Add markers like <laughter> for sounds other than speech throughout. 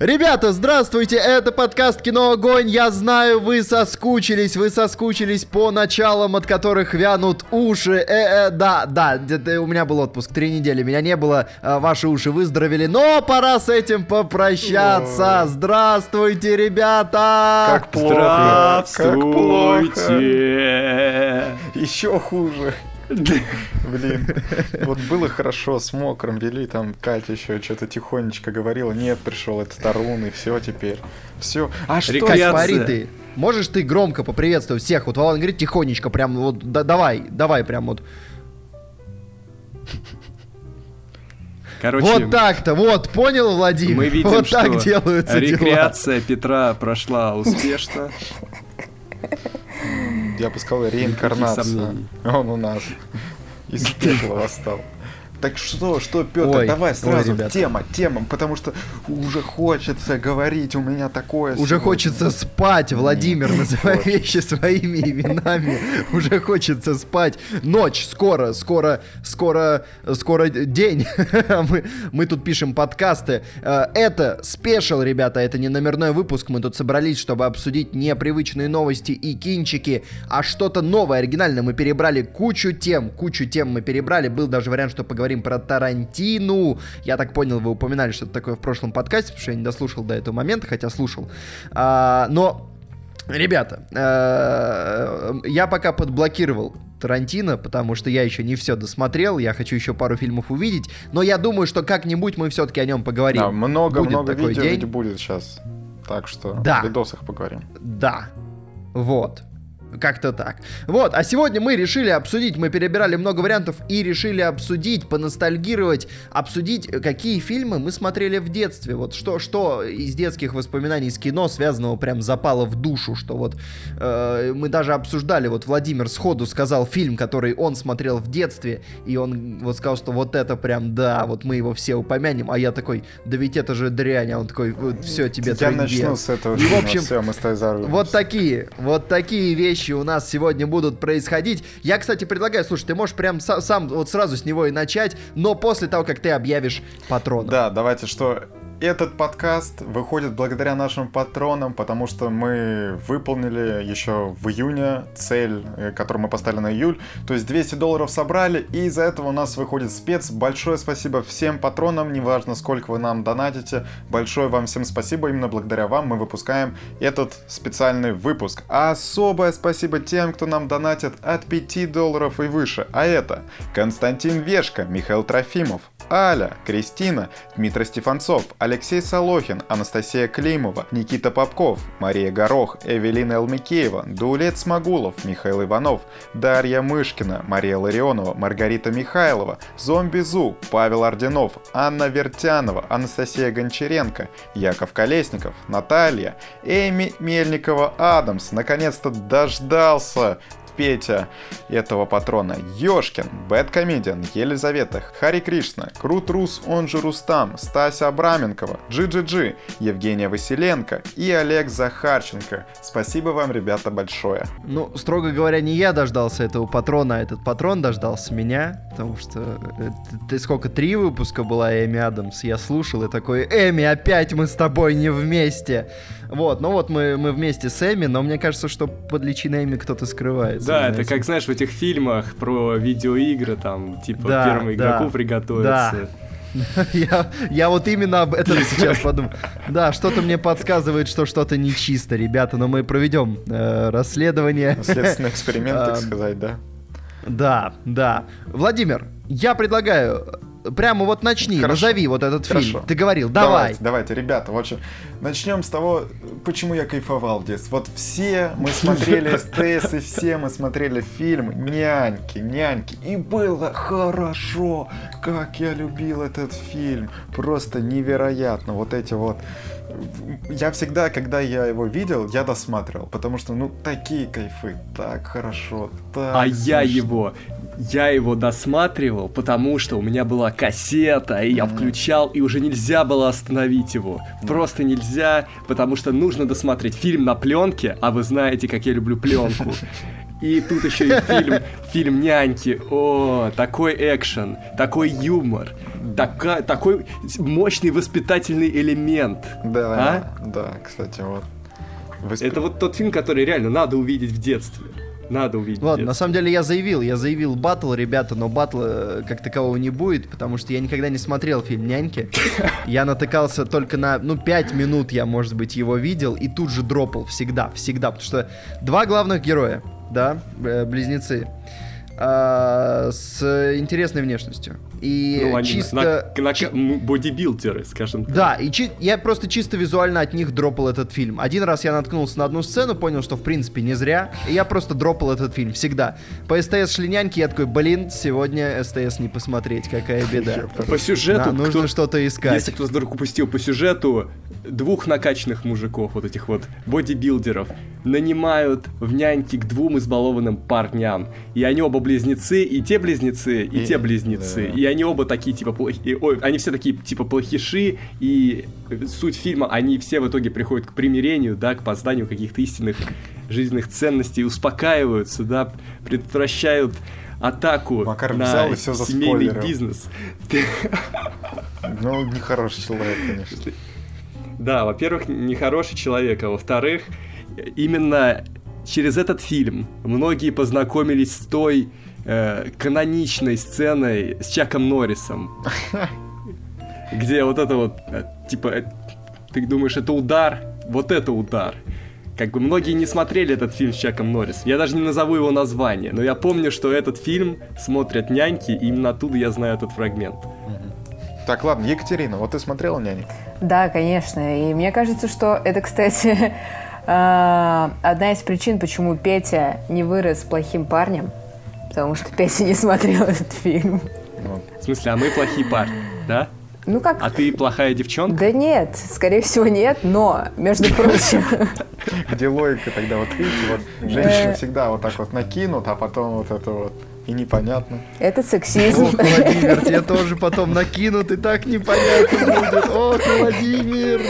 Ребята, здравствуйте, это подкаст Кино Огонь. Я знаю, вы соскучились, вы соскучились по началам, от которых вянут уши. Э, э, да, да, у меня был отпуск, три недели, меня не было, э, ваши уши выздоровели, но пора с этим попрощаться. Здравствуйте, ребята! Как плохо! Здравствуйте! Как плохо! Еще хуже. Блин, вот было хорошо, с мокрым вели, там Катя еще что-то тихонечко говорила, нет, пришел этот Тарун, и все теперь. Все. А что, смотри ты, можешь ты громко поприветствовать всех? Вот Валан говорит тихонечко, прям вот, да, давай, давай, прям вот. Короче, вот так-то, вот, понял, Владимир? Мы видим, вот так что делаются рекреация дела. Петра прошла успешно. Я бы сказал, реинкарнация. Он у нас из <laughs> пепла восстал. Так что, что, Петр, ой, давай сразу ой, тема, тема, потому что уже хочется говорить, у меня такое. Уже сегодня. хочется спать, Владимир, называй вещи своими именами. <laughs> Уже хочется спать. Ночь, скоро, скоро, скоро, скоро день. <laughs> мы, мы тут пишем подкасты. Э, это спешл, ребята, это не номерной выпуск. Мы тут собрались, чтобы обсудить непривычные новости и кинчики, а что-то новое, оригинальное. Мы перебрали кучу тем, кучу тем мы перебрали. Был даже вариант, что поговорить поговорим про Тарантину. Я так понял, вы упоминали что-то такое в прошлом подкасте, потому что я не дослушал до этого момента, хотя слушал. А, но Ребята, э, я пока подблокировал Тарантино, потому что я еще не все досмотрел, я хочу еще пару фильмов увидеть, но я думаю, что как-нибудь мы все-таки о нем поговорим. Да, много-много видео день. будет сейчас, так что да. в видосах поговорим. Да, вот. Как-то так. Вот, а сегодня мы решили обсудить, мы перебирали много вариантов и решили обсудить, поностальгировать, обсудить, какие фильмы мы смотрели в детстве. Вот что, что из детских воспоминаний с кино связанного прям запало в душу, что вот э, мы даже обсуждали, вот Владимир сходу сказал фильм, который он смотрел в детстве, и он вот сказал, что вот это прям, да, вот мы его все упомянем, а я такой, да ведь это же дрянь, а он такой, вот, все, тебе Я начну с этого и, в общем, все, мы Вот такие, вот такие вещи вещи у нас сегодня будут происходить. Я, кстати, предлагаю, слушай, ты можешь прям сам вот сразу с него и начать, но после того, как ты объявишь патрона. Да, давайте, что этот подкаст выходит благодаря нашим патронам, потому что мы выполнили еще в июне цель, э, которую мы поставили на июль. То есть 200 долларов собрали, и из-за этого у нас выходит спец. Большое спасибо всем патронам, неважно сколько вы нам донатите. Большое вам всем спасибо, именно благодаря вам мы выпускаем этот специальный выпуск. Особое спасибо тем, кто нам донатит от 5 долларов и выше. А это Константин Вешка, Михаил Трофимов, Аля, Кристина, Дмитрий Стефанцов, Алексей Солохин, Анастасия Климова, Никита Попков, Мария Горох, Эвелина Элмикеева, Дулет Смогулов, Михаил Иванов, Дарья Мышкина, Мария Ларионова, Маргарита Михайлова, Зомби Зу, Павел Орденов, Анна Вертянова, Анастасия Гончаренко, Яков Колесников, Наталья, Эми Мельникова Адамс, наконец-то дождался, Петя этого патрона, Ёшкин, BadComedian, Елизавета, Хари Кришна, Крут Рус, он же Рустам, Стася Абраменкова, Джи-Джи-Джи, Евгения Василенко и Олег Захарченко. Спасибо вам, ребята, большое. Ну, строго говоря, не я дождался этого патрона, а этот патрон дождался меня, потому что э, ты сколько, три выпуска была Эми Адамс, я слушал и такой, Эми, опять мы с тобой не вместе. Вот, ну вот мы, мы вместе с Эми, но мне кажется, что под личиной Эми кто-то скрывается. Да, это как, знаешь, в этих фильмах про видеоигры, там, типа, да, первому игроку да, приготовиться. Да. <laughs> Я, я вот именно об этом <laughs> сейчас подумал. Да, что-то мне подсказывает, что что-то нечисто, ребята, но мы проведем э, расследование. Следственный эксперимент, так <laughs> сказать, да? Да, да. Владимир, я предлагаю прямо вот начни, Хорошо. назови вот этот Хорошо. фильм. Ты говорил, давай. Давайте, давайте, ребята, вот начнем с того, почему я кайфовал в детстве. Вот все мы <laughs> смотрели СТС, и все мы смотрели фильм «Няньки», «Няньки», и было хорошо, как я любил этот фильм. Просто невероятно, вот эти вот я всегда, когда я его видел, я досматривал, потому что, ну, такие кайфы, так хорошо, так А смешно. я его, я его досматривал, потому что у меня была кассета, и я включал, и уже нельзя было остановить его. Просто нельзя, потому что нужно досмотреть фильм на пленке, а вы знаете, как я люблю пленку. <laughs> И тут еще и фильм, фильм «Няньки». О, такой экшен, такой юмор, така, такой мощный воспитательный элемент. Да, а? да, кстати, вот. Восп... Это вот тот фильм, который реально надо увидеть в детстве. Надо увидеть. Ладно, на самом деле я заявил, я заявил батл, ребята, но батла э, как такового не будет, потому что я никогда не смотрел фильм «Няньки». <laughs> Я натыкался только на, ну, 5 минут я, может быть, его видел, и тут же дропал всегда, всегда, потому что два главных героя, да, э, близнецы, а, с интересной внешностью. И ну, чисто... На, на, на, бодибилдеры, скажем так. Да, и чи... я просто чисто визуально от них дропал этот фильм. Один раз я наткнулся на одну сцену, понял, что в принципе не зря, и я просто дропал этот фильм всегда. По СТС шли няньки, я такой, блин, сегодня СТС не посмотреть, какая беда. По сюжету... Да, нужно что-то искать. Если кто-то вдруг упустил по сюжету, двух накачанных мужиков, вот этих вот бодибилдеров, нанимают в няньки к двум избалованным парням. И они оба близнецы, и те близнецы, и, и те близнецы. Да. И они оба такие, типа, плохие. Ой, они все такие, типа, плохиши. И суть фильма, они все в итоге приходят к примирению, да, к позданию каких-то истинных жизненных ценностей, успокаиваются, да, предотвращают атаку Макар на взял и все семейный бизнес. Ну, нехороший человек, конечно. Да, во-первых, нехороший человек, а во-вторых, именно через этот фильм многие познакомились с той э, каноничной сценой с Чаком Норрисом. <laughs> Где вот это вот, э, типа, э, ты думаешь, это удар? Вот это удар. Как бы многие не смотрели этот фильм с Чаком Норрисом. Я даже не назову его название, но я помню, что этот фильм смотрят няньки, и именно оттуда я знаю этот фрагмент. Так, ладно, Екатерина, вот ты смотрела «Нянек»? Да, конечно. И мне кажется, что это, кстати, <laughs> одна из причин, почему Петя не вырос плохим парнем. Потому что Петя не смотрел этот фильм. В смысле, а мы плохие парни, да? Ну как? А ты плохая девчонка? Да нет, скорее всего нет, но, между прочим... Где логика тогда? Вот видите, вот женщины всегда вот так вот накинут, а потом вот это вот и непонятно. Это сексизм. Ох, Владимир, тебе тоже потом накинут, и так непонятно будет. Ох, Владимир.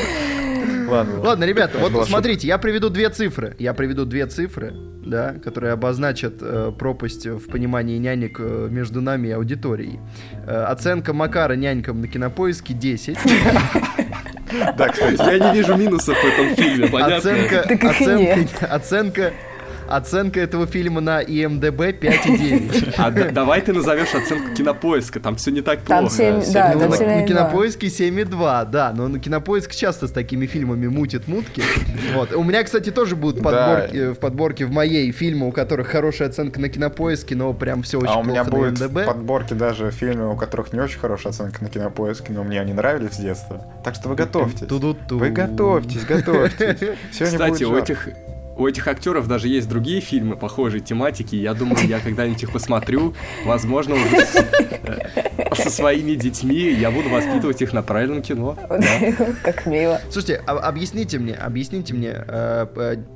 Ладно, ладно, ребята, вот смотрите, я приведу две цифры. Я приведу две цифры, да, которые обозначат э, пропасть в понимании нянек э, между нами и аудиторией. Э, оценка Макара нянькам на кинопоиске 10. Да, кстати, я не вижу минусов в этом фильме, понятно? Оценка, оценка, оценка Оценка этого фильма на IMDB 5,9. А давай ты назовешь оценку кинопоиска, там все не так плохо. Там 7, да, ну, на, на кинопоиске 7,2, да, но на кинопоиск часто с такими фильмами мутит мутки. Вот. У меня, кстати, тоже будут подборки, да. в подборке в моей фильмы, у которых хорошая оценка на кинопоиске, но прям все очень а плохо у меня будет IMDb. в подборке даже фильмы, у которых не очень хорошая оценка на кинопоиске, но мне они нравились с детства. Так что вы готовьтесь. Вы готовьтесь, готовьтесь. <laughs> Кстати, у этих у этих актеров даже есть другие фильмы похожей тематики. Я думаю, я когда-нибудь их посмотрю. Возможно, уже э, со своими детьми я буду воспитывать их на правильном кино. <laughs> Как мило. Слушайте, а, объясните мне, объясните мне, э,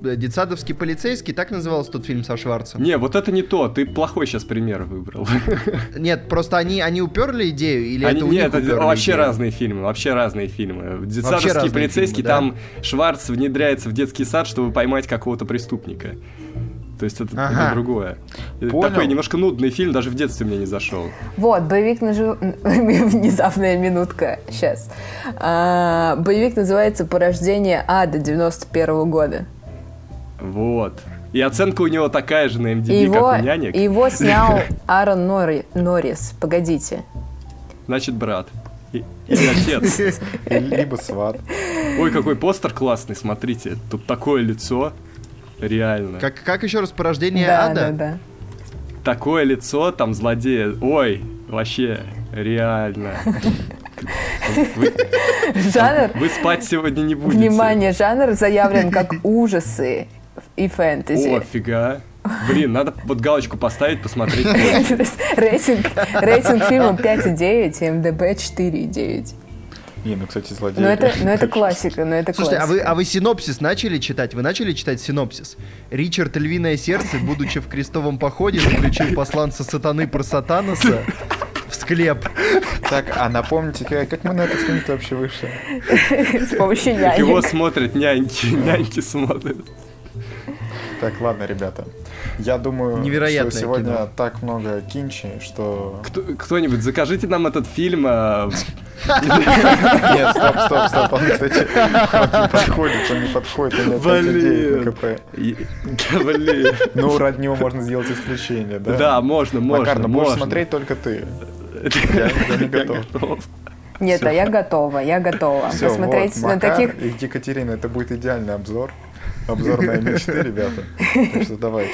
э, детсадовский полицейский, так назывался тот фильм со Шварцем? Не, вот это не то. Ты плохой сейчас пример выбрал. <laughs> Нет, просто они, они уперли идею или они, это у Нет, это вообще идею? разные фильмы, вообще разные фильмы. Детсадовский полицейский, фильмы, да. там Шварц внедряется в детский сад, чтобы поймать какого какого-то преступника. То есть это, ага. это другое. Понял. Такой немножко нудный фильм, даже в детстве мне не зашел. Вот, боевик на жив... <laughs> Внезапная минутка, сейчас. А, боевик называется «Порождение ада» 91 -го года. Вот. И оценка у него такая же на MDB, его, как у нянек. Его <laughs> снял Аарон Нори... Норрис. Погодите. Значит, брат. Или отец. <laughs> Либо сват. Ой, какой постер классный, смотрите. Тут такое лицо. Реально. Как, как еще раз порождение да, ада? Да, да. Такое лицо, там злодея. Ой, вообще, реально. Вы, жанр... Вы спать сегодня не будете. Внимание, жанр заявлен как ужасы и фэнтези. О, фига. Блин, надо вот галочку поставить, посмотреть. <laughs> рейтинг, рейтинг фильма 5,9, МДБ 4,9. Не, ну, кстати, злодей. Но это, но это классика, но это Слушайте, классика. а вы, а вы синопсис начали читать? Вы начали читать синопсис? Ричард Львиное Сердце, будучи в крестовом походе, заключил посланца сатаны про сатаноса в склеп. Так, а напомните, как мы на этот фильм вообще вышли? С помощью нянек. Его смотрят няньки, няньки смотрят. Так, ладно, ребята. Я думаю, Невероятное что сегодня кино. так много кинчи, что... Кто- Кто-нибудь, закажите нам этот фильм. а, Нет, стоп, стоп, стоп, он, кстати, не подходит, он не подходит, Блин. КП. блин. Ну, ради него можно сделать исключение, да? Да, можно, можно, Макар, можно. смотреть только ты. Я, не готов. Нет, Всё. а я готова, я готова. Посмотреть вот, на таких... и Екатерина, это будет идеальный обзор. Обзор моей мечты, ребята. Так что давайте.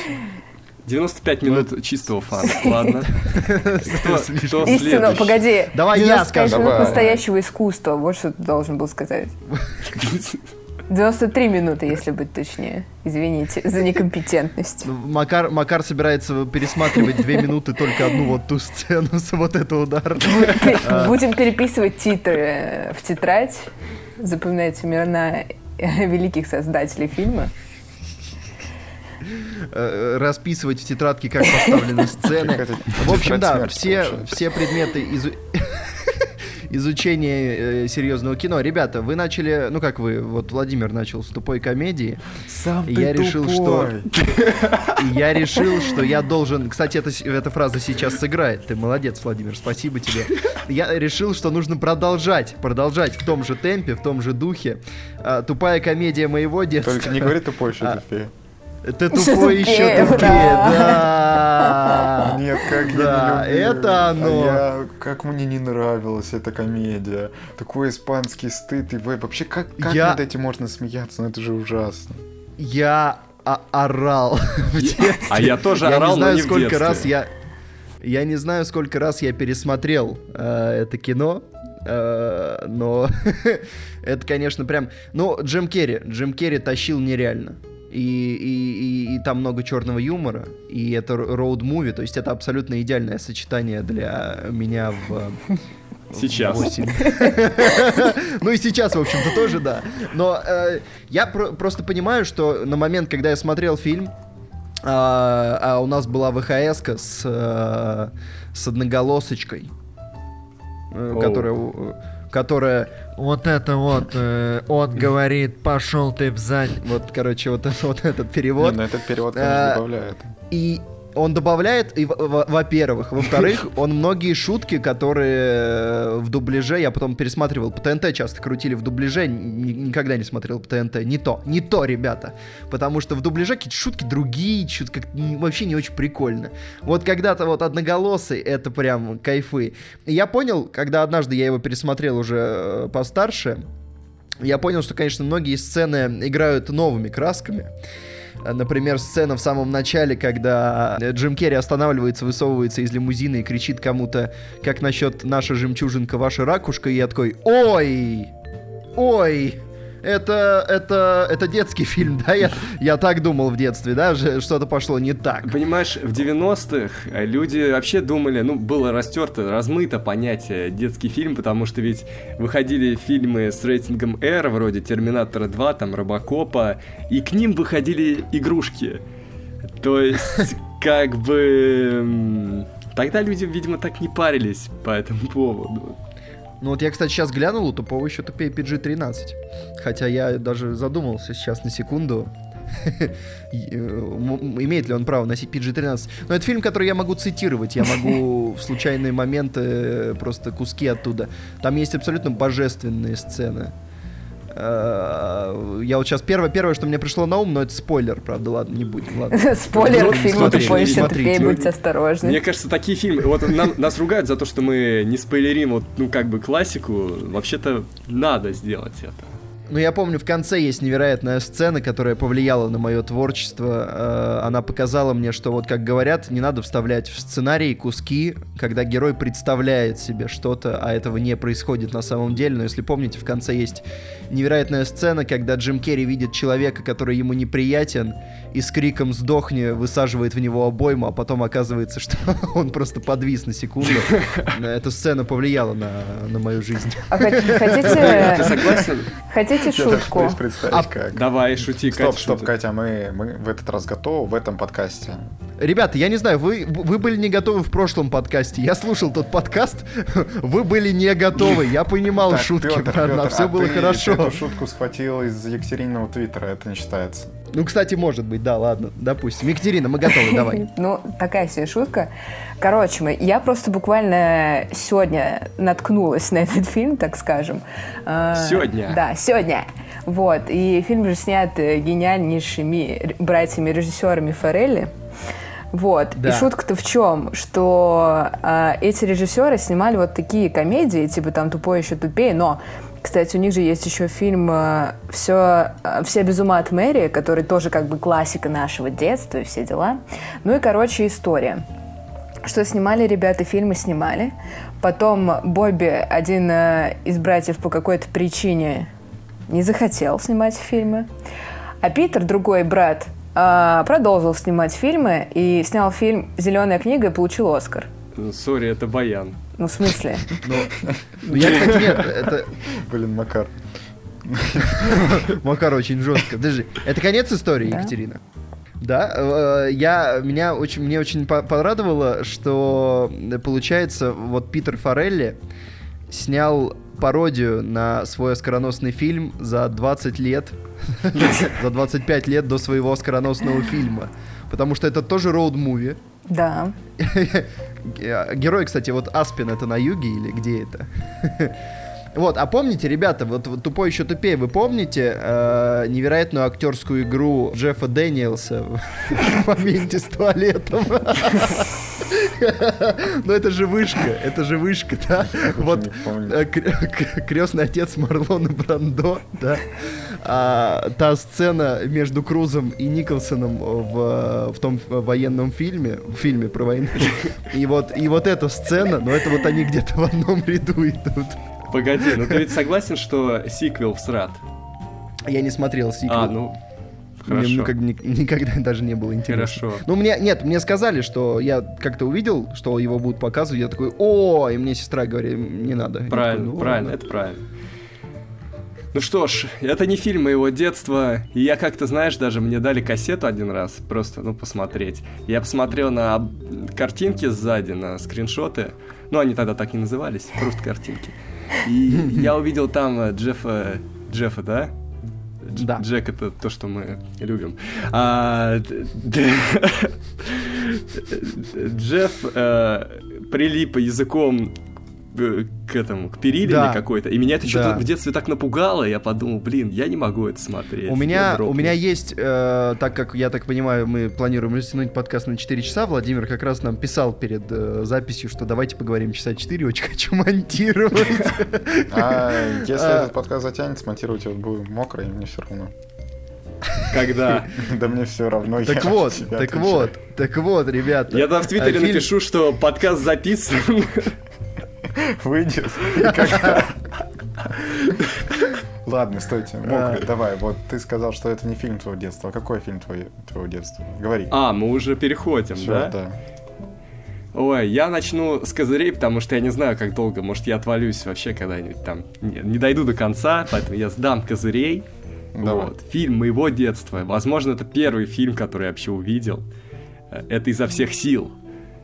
95 минут чистого фана. Ладно. <laughs> Кто, кто Истину, следующий? погоди. Давай я 95 скажу. минут Давай. настоящего искусства. Вот что ты должен был сказать. <laughs> 93 минуты, если быть точнее. Извините за некомпетентность. Ну, Макар, Макар собирается пересматривать две минуты только одну вот ту сцену с вот этого удара. А. Будем переписывать титры э, в тетрадь. Запоминайте имена <laughs> великих создателей фильма. Э, Расписывать в тетрадке, как поставлены <laughs> сцены. В общем, да, все, все предметы изу- <laughs> изучения э, серьезного кино. Ребята, вы начали, ну как вы, вот Владимир начал с тупой комедии, Сам И ты я решил, что- тупой. <laughs> и я решил, что я должен... Кстати, эта, эта фраза сейчас сыграет. Ты молодец, Владимир, спасибо тебе. Я решил, что нужно продолжать, продолжать в том же темпе, в том же духе. А, тупая комедия моего детства. Только не говори тупой, еще А. тупее. Ты тупой еще тупее, да. Нет, как да, я не любил. это оно. А я, как мне не нравилась эта комедия. Такой испанский стыд. И вообще, как, как Я- над этим можно смеяться? Ну это же ужасно. Я о- орал <laughs> в детстве. А я тоже Я орал, не знаю, но не в сколько раз я... Я не знаю, сколько раз я пересмотрел э, это кино, э, но <laughs> это, конечно, прям... Ну, Джим Керри. Джим Керри тащил нереально. И, и, и, и там много черного юмора, и это роуд-муви, то есть это абсолютно идеальное сочетание для меня в... Сейчас. восемь. <laughs> Ну и сейчас, в общем-то, тоже, да. Но э, я про- просто понимаю, что на момент, когда я смотрел фильм, а, а у нас была ВХС с, э, с одноголосочкой, э, Оу. которая, которая вот это вот, э, он говорит, пошел ты в зад... Вот, короче, вот, вот этот перевод. Не, ну этот перевод, А, конечно, добавляет. И он добавляет, и, во- во- во-первых. Во-вторых, <laughs> он многие шутки, которые э, в дубляже, я потом пересматривал, по ТНТ часто крутили в дубляже, ни- никогда не смотрел по ТНТ. Не то, не то, ребята. Потому что в дубляже какие-то шутки другие, что-то как вообще не очень прикольно. Вот когда-то вот одноголосый, это прям кайфы. Я понял, когда однажды я его пересмотрел уже э, постарше, я понял, что, конечно, многие сцены играют новыми красками. Э, Например, сцена в самом начале, когда э, Джим Керри останавливается, высовывается из лимузина и кричит кому-то, как насчет наша жемчужинка, ваша ракушка, и я такой, ой, ой, это, это, это детский фильм, <laughs> да, я, я так думал в детстве, да, что-то пошло не так. Понимаешь, в 90-х люди вообще думали, ну, было растерто, размыто понятие детский фильм, потому что ведь выходили фильмы с рейтингом R, вроде Терминатора 2, там, Робокопа, и к ним выходили игрушки. То есть, <laughs> как бы... Тогда люди, видимо, так не парились по этому поводу. Ну вот я, кстати, сейчас глянул, у тупого еще тупее PG-13. Хотя я даже задумался сейчас на секунду, <laughs> э, имеет ли он право носить PG-13. Но это фильм, который я могу цитировать, я могу <laughs> в случайные моменты э, просто куски оттуда. Там есть абсолютно божественные сцены. Э, Я вот сейчас первое, первое, что мне пришло на ум, но это спойлер, правда, ладно, не будем, ладно. <laughs> Спойлер к фильму «Тупой тупее», будьте осторожны. Мне кажется, такие фильмы... Вот нам- нас ругают за то, что мы не спойлерим, вот, ну, как бы, классику. Вообще-то надо сделать это. Ну, я помню, в конце есть невероятная сцена, которая повлияла на мое творчество. Э, Она показала мне, что вот как говорят, не надо вставлять в сценарий куски, когда герой представляет себе что-то, а этого не происходит на самом деле. Но если помните, в конце есть невероятная сцена, когда Джим Керри видит человека, который ему неприятен, и с криком «Сдохни!» высаживает в него обойму, а потом оказывается, что <laughs> он просто подвис на секунду. Эта сцена повлияла на, на мою жизнь. А хот- Ты хотите, согласен? хотите Даже шутку? представить, А- как. Давай, шути, Стоп, Катя, стоп, Катя, мы, мы в этот раз готовы в этом подкасте. Ребята, я не знаю, вы, вы были не готовы в прошлом подкасте. Я слушал тот подкаст, <laughs> вы были не готовы. Я понимал шутки, все а было хорошо. эту шутку схватил из Екатерининого твиттера, это не считается. Ну, кстати, может быть, да, ладно, допустим. Екатерина, мы готовы, <laughs> давай. Ну, такая себе шутка. Короче, мы, я просто буквально сегодня наткнулась на этот фильм, так скажем. А, Сегодня? Да, сегодня. Вот, и фильм же снят э, гениальнейшими братьями-режиссерами Форелли. Вот. Да. И шутка-то в чем? Что э, эти режиссеры снимали вот такие комедии, типа там «Тупой еще тупее», но кстати, у них же есть еще фильм э, «Все, э, «Все без ума от Мэри», который тоже как бы классика нашего детства и все дела. Ну и, короче, история. Что снимали ребята, фильмы снимали. Потом Бобби, один э, из братьев по какой-то причине не захотел снимать фильмы. А Питер, другой брат, продолжил снимать фильмы и снял фильм «Зеленая книга» и получил Оскар. Сори, это Баян. Ну, в смысле? Ну, ну, я, кстати, нет, это... Блин, Макар. Макар очень жестко. Подожди, это конец истории. Екатерина? Да, э, я, меня очень, мне очень по- порадовало, что, э, получается, вот Питер Форелли снял пародию на свой оскароносный фильм за 20 лет, за 25 лет до своего оскароносного фильма. Потому что это тоже роуд-муви. Да. <laughs> Герой, кстати, вот Аспин это на юге или где это? <laughs> Вот, а помните, ребята, вот, вот тупой еще тупее, вы помните э, невероятную актерскую игру Джеффа Дэниелса в <laughs> моменте с туалетом? <laughs> <laughs> Ну это же вышка, это же вышка, да? Вот э, <laughs> крестный отец Марлона Брандо, да? А, та сцена между Крузом и Николсоном в, в том военном фильме, в фильме про войну. <laughs> И вот, и вот эта сцена, но это вот они где-то в одном ряду идут. Погоди, ну ты ведь согласен, что сиквел всрат? Я не смотрел сиквел. А, ну, Мне, хорошо. ну, как ни- никогда <laughs> даже не было интересно. Хорошо. Ну, мне, нет, мне сказали, что я как-то увидел, что его будут показывать, я такой, о, и мне сестра говорит, не надо. Правильно, такой, «Ну, правильно, ладно». это правильно. Ну что ж, это не фильм моего детства, и я как-то, знаешь, даже мне дали кассету один раз, просто, ну, посмотреть. Я посмотрел на картинки сзади, на скриншоты, ну, они тогда так не назывались, просто картинки. И я увидел там э, Джеффа, Джеффа, да? Да. Джек это то, что мы любим. А, Джефф э, прилип языком э, к этому, к перилине Да. какой-то. И меня это что-то Да. в детстве так напугало, я подумал, блин, я не могу это смотреть. У меня, у меня есть, э, так как, я так понимаю, мы планируем растянуть подкаст на 4 часа, Владимир как раз нам писал перед э, записью, что давайте поговорим часа 4, очень хочу монтировать. <laughs> А если А. этот подкаст затянет, смонтировать его будет мокро, и мне все равно. Когда? <laughs> Да мне все равно. Так вот, так вот, так вот, ребята. Я там в Твиттере А, напишу, что подкаст записан. <laughs> Выйдет. Ладно, стойте. Мокрый, А. давай. Вот ты сказал, что это не фильм твоего детства. А какой фильм твоего детства? Говори. А, мы уже переходим, да? да. Ой, я начну с козырей, потому что я не знаю, как долго. Может, я отвалюсь вообще когда-нибудь там. Не, не дойду до конца, поэтому я сдам козырей. Давай. Вот. Фильм моего детства. Возможно, это первый фильм, который я вообще увидел. Э, Это изо всех сил.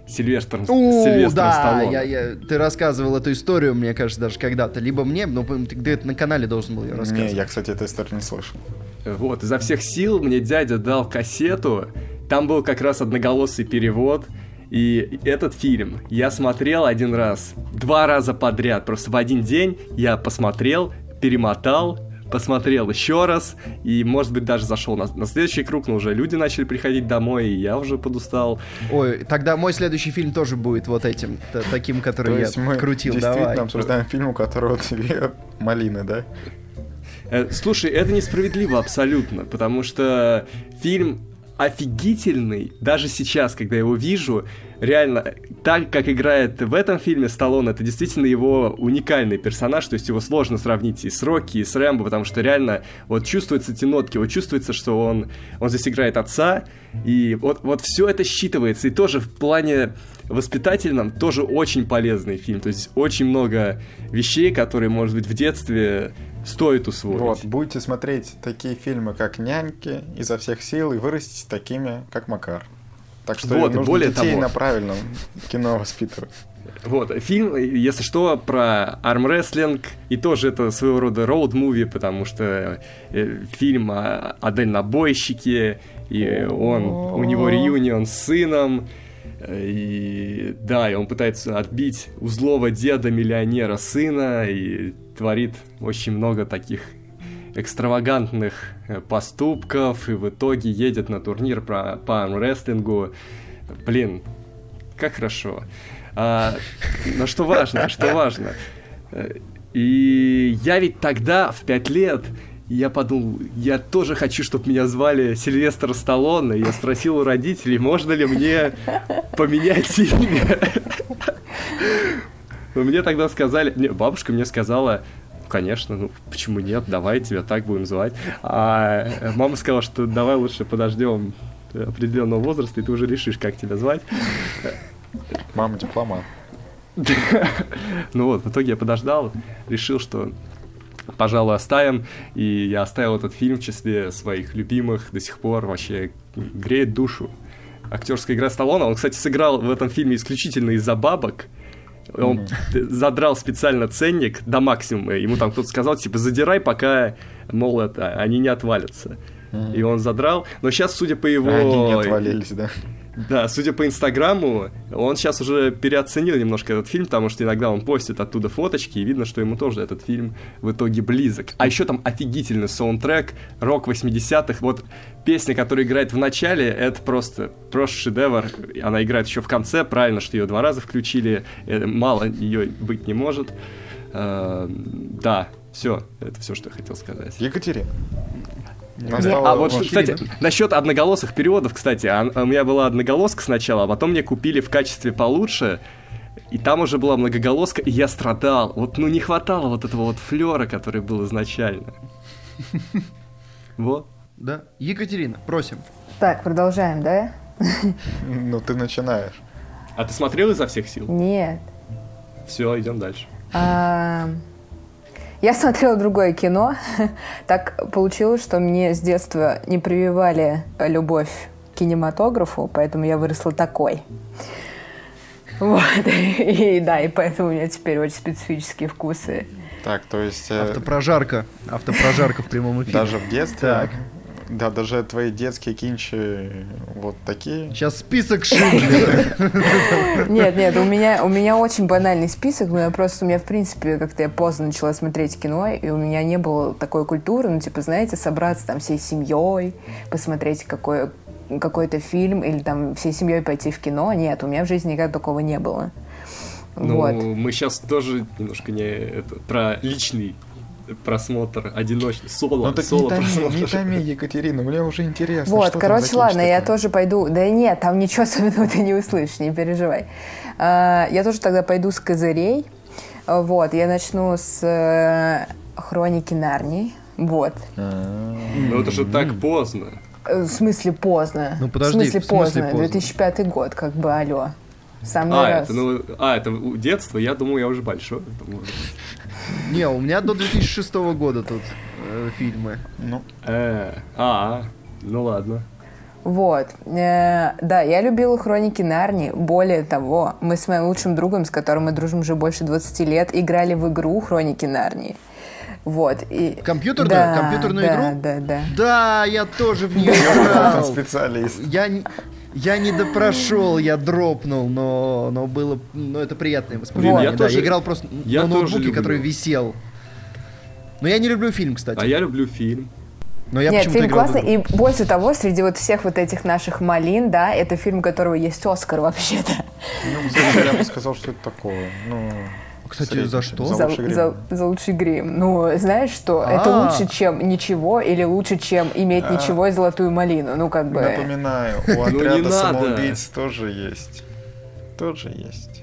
Сильвестр, Сильвестр да, Сталлоне. я, я- ты рассказывал эту историю, мне кажется, даже когда-то. Либо мне, но ты где-то на канале должен был ее Не, рассказывать. я, кстати, эту историю не слышал. Вот, изо всех сил мне дядя дал кассету. Там был как раз одноголосый перевод. И этот фильм я смотрел один раз, два раза подряд. Просто в один день я посмотрел, перемотал, посмотрел еще раз. И, может быть, даже зашел на, на следующий круг, но уже люди начали приходить домой, и я уже подустал. Ой, тогда мой следующий фильм тоже будет вот этим, таким, То который есть я мы крутил. действительно Давай. обсуждаем фильм, у которого две малины, да? Э, слушай, это несправедливо абсолютно, потому что фильм офигительный, даже сейчас, когда его вижу, реально, так как играет в этом фильме Сталлоне, это действительно его уникальный персонаж, то есть его сложно сравнить и с Рокки, и с Рэмбо, потому что реально вот чувствуются те нотки, вот чувствуется, что он, он здесь играет отца, и вот, вот все это считывается, и тоже в плане воспитательном тоже очень полезный фильм, то есть очень много вещей, которые, может быть, в детстве стоит усвоить. Вот, будете смотреть такие фильмы, как «Няньки» изо всех сил и вырастите такими, как Макар. Так что Вот, нужно более детей того- на правильном кино воспитывать. Вот, фильм, если что, про армрестлинг, и тоже это своего рода роуд-муви, потому что э, фильм о, о дальнобойщике, и он, у него реюнион с сыном, э, и да, и он пытается отбить у злого деда миллионера сына, и творит очень много таких экстравагантных э, поступков, и в итоге едет на турнир про, по армрестлингу. Блин, как хорошо. А, но что важно, что важно. И я ведь тогда, в пять лет, я подумал, я тоже хочу, чтобы меня звали Сильвестр Сталлоне. Я спросил у родителей, можно ли мне поменять имя. Мне тогда сказали, не, бабушка мне сказала, конечно, ну почему нет, давай тебя так будем звать. А мама сказала, что давай лучше подождем определенного возраста, и ты уже решишь, как тебя звать. Мама дипломат. Ну вот, в итоге я подождал, решил, что пожалуй, оставим. И я оставил этот фильм в числе своих любимых до сих пор. Вообще греет душу. Актерская игра Сталлоне. Он, кстати, сыграл в этом фильме исключительно из-за бабок. Он mm-hmm. задрал специально ценник до максимума. Ему там кто-то сказал, типа, задирай, пока, мол, это, они не отвалятся. Mm-hmm. И он задрал. Но сейчас, судя по его... Они не отвалились, да. Да, судя по Инстаграму, он сейчас уже переоценил немножко этот фильм, потому что иногда он постит оттуда фоточки, и видно, что ему тоже этот фильм в итоге близок. А еще там офигительный саундтрек, рок 80-х. Вот песня, которая играет в начале, это просто, просто шедевр. Она играет еще в конце, правильно, что ее два раза включили. Э, мало ее быть не может. Э, да, все, это все, что я хотел сказать. Екатерина. Настало... А вот, кстати, насчет одноголосых переводов, кстати, а, у меня была одноголоска сначала, а потом мне купили в качестве получше, и там уже была многоголоска, и я страдал. Вот, ну, не хватало вот этого вот флера, который был изначально. <laughs> Вот. Да. Екатерина, просим. Так, продолжаем, да? <laughs> Ну, ты начинаешь. А ты смотрел изо всех сил? Нет. Все, идем дальше. Я смотрела другое кино. <laughs> так получилось, что мне с детства не прививали любовь к кинематографу, поэтому я выросла такой. Вот. <laughs> И да, и поэтому у меня теперь очень специфические вкусы. Так, то есть... Э... Автопрожарка. Автопрожарка в прямом эфире. Даже в детстве? Так. Да, даже твои детские кинчи вот такие. Сейчас список Шиндлера. Нет, нет, у меня, у меня очень банальный список, но я просто, у меня, в принципе, как-то я поздно начала смотреть кино, и у меня не было такой культуры, ну, типа, знаете, собраться там всей семьей, посмотреть какой, какой-то фильм, или там всей семьей пойти в кино. Нет, у меня в жизни никогда такого не было. Ну, вот. мы сейчас тоже немножко не это, про личный просмотр одиночный, соло, ну, так соло не томи, просмотр. Не томи, Екатерина, мне уже интересно. Вот, короче, ладно, я тоже пойду. Да нет, там ничего <laughs> особенного ты не услышишь, не переживай. А, я тоже тогда пойду с козырей. Вот, я начну с э, Хроники Нарнии. Вот. Ну это же так поздно. Э, в смысле поздно? Ну подожди, в смысле, поздно? 2005 год, как бы, алло. Самый а, раз. Это, ну, а, это детство, я думаю, я уже большой. Не, у меня до 2006 года тут э, фильмы. Ну. Э, а, ну ладно. Вот. Э, да, я любила хроники Нарни. Более того, мы с моим лучшим другом, с которым мы дружим уже больше 20 лет, играли в игру Хроники Нарнии. Вот. И... Компьютерную? Да, Компьютерную да, игру? Да, да, Да, я тоже в нее играл. специалист. Я, я не допрошел, я дропнул, но, но было, но это приятное воспоминание. я да, тоже, я играл просто я на ноутбуке, который висел. Но я не люблю фильм, кстати. А я люблю фильм. Но я Нет, фильм классный. И больше того, среди вот всех вот этих наших малин, да, это фильм, у которого есть Оскар вообще-то. Ну, я бы сказал, что это такое. Ну, Кстати, средний. за что? За За, лучший грим. за- за лучший грим. Ну, знаешь что, это А. лучше, чем ничего, или лучше, чем иметь А. ничего и золотую малину. Ну, как бы... Напоминаю, у Ну, отряда самоубийц тоже есть. Тоже есть.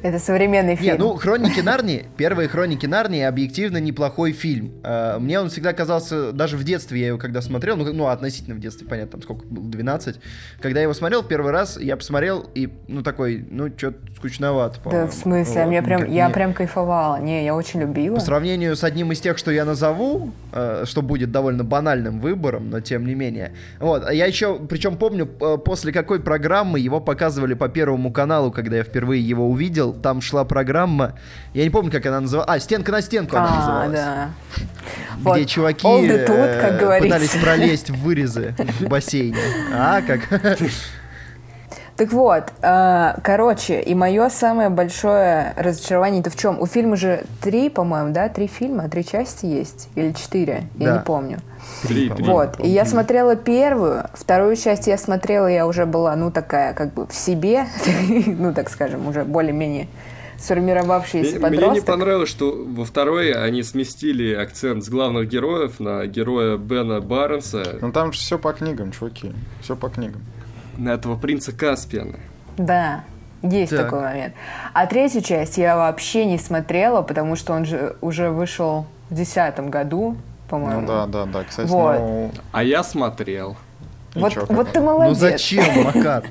Это современный Не, фильм. ну, «Хроники Нарнии», первые «Хроники Нарнии» объективно неплохой фильм. Э, Мне он всегда казался, даже в детстве я его когда смотрел, ну, ну, относительно в детстве, понятно, там сколько было, 12. Когда я его смотрел первый раз, я посмотрел и, ну, такой, ну, что-то скучновато, Да, по-моему. в смысле, Вот, мне прям, я мне. прям кайфовала. Не, я очень любила. По сравнению с одним из тех, что я назову, э, что будет довольно банальным выбором, но тем не менее. Вот, а я еще, причем помню, э, после какой программы его показывали по Первому каналу, когда я впервые его увидел, смотрел, там шла программа, я не помню, как она называлась. А, «Стенка на стенку» она А, называлась. да. Где Вот. чуваки All the как э, пытались пролезть в <laughs> вырезы в бассейне. А, как? <laughs> Так вот, э, короче, и мое самое большое разочарование это в чем? У фильма же три, по-моему, да, три фильма, три части есть или четыре, я Да. не помню. Три, по-моему. три. Вот, и я смотрела первую, вторую часть я смотрела, я уже была, ну, такая, как бы в себе, <laughs> ну, так скажем, уже более-менее сформировавшийся Мне, мне не подросток. понравилось, что во второй они сместили акцент с главных героев на героя Бена Барнса, Ну там же все по книгам, чуваки. Все по книгам. На этого принца Каспиана. Да, есть Так. такой момент. А третью часть я вообще не смотрела, потому что он же уже вышел в десятом году, по-моему. Ну да, да, да. Кстати, Вот. ну... А я смотрел. и Вот, чё, вот ты Ну молодец. зачем, <laughs> Макар?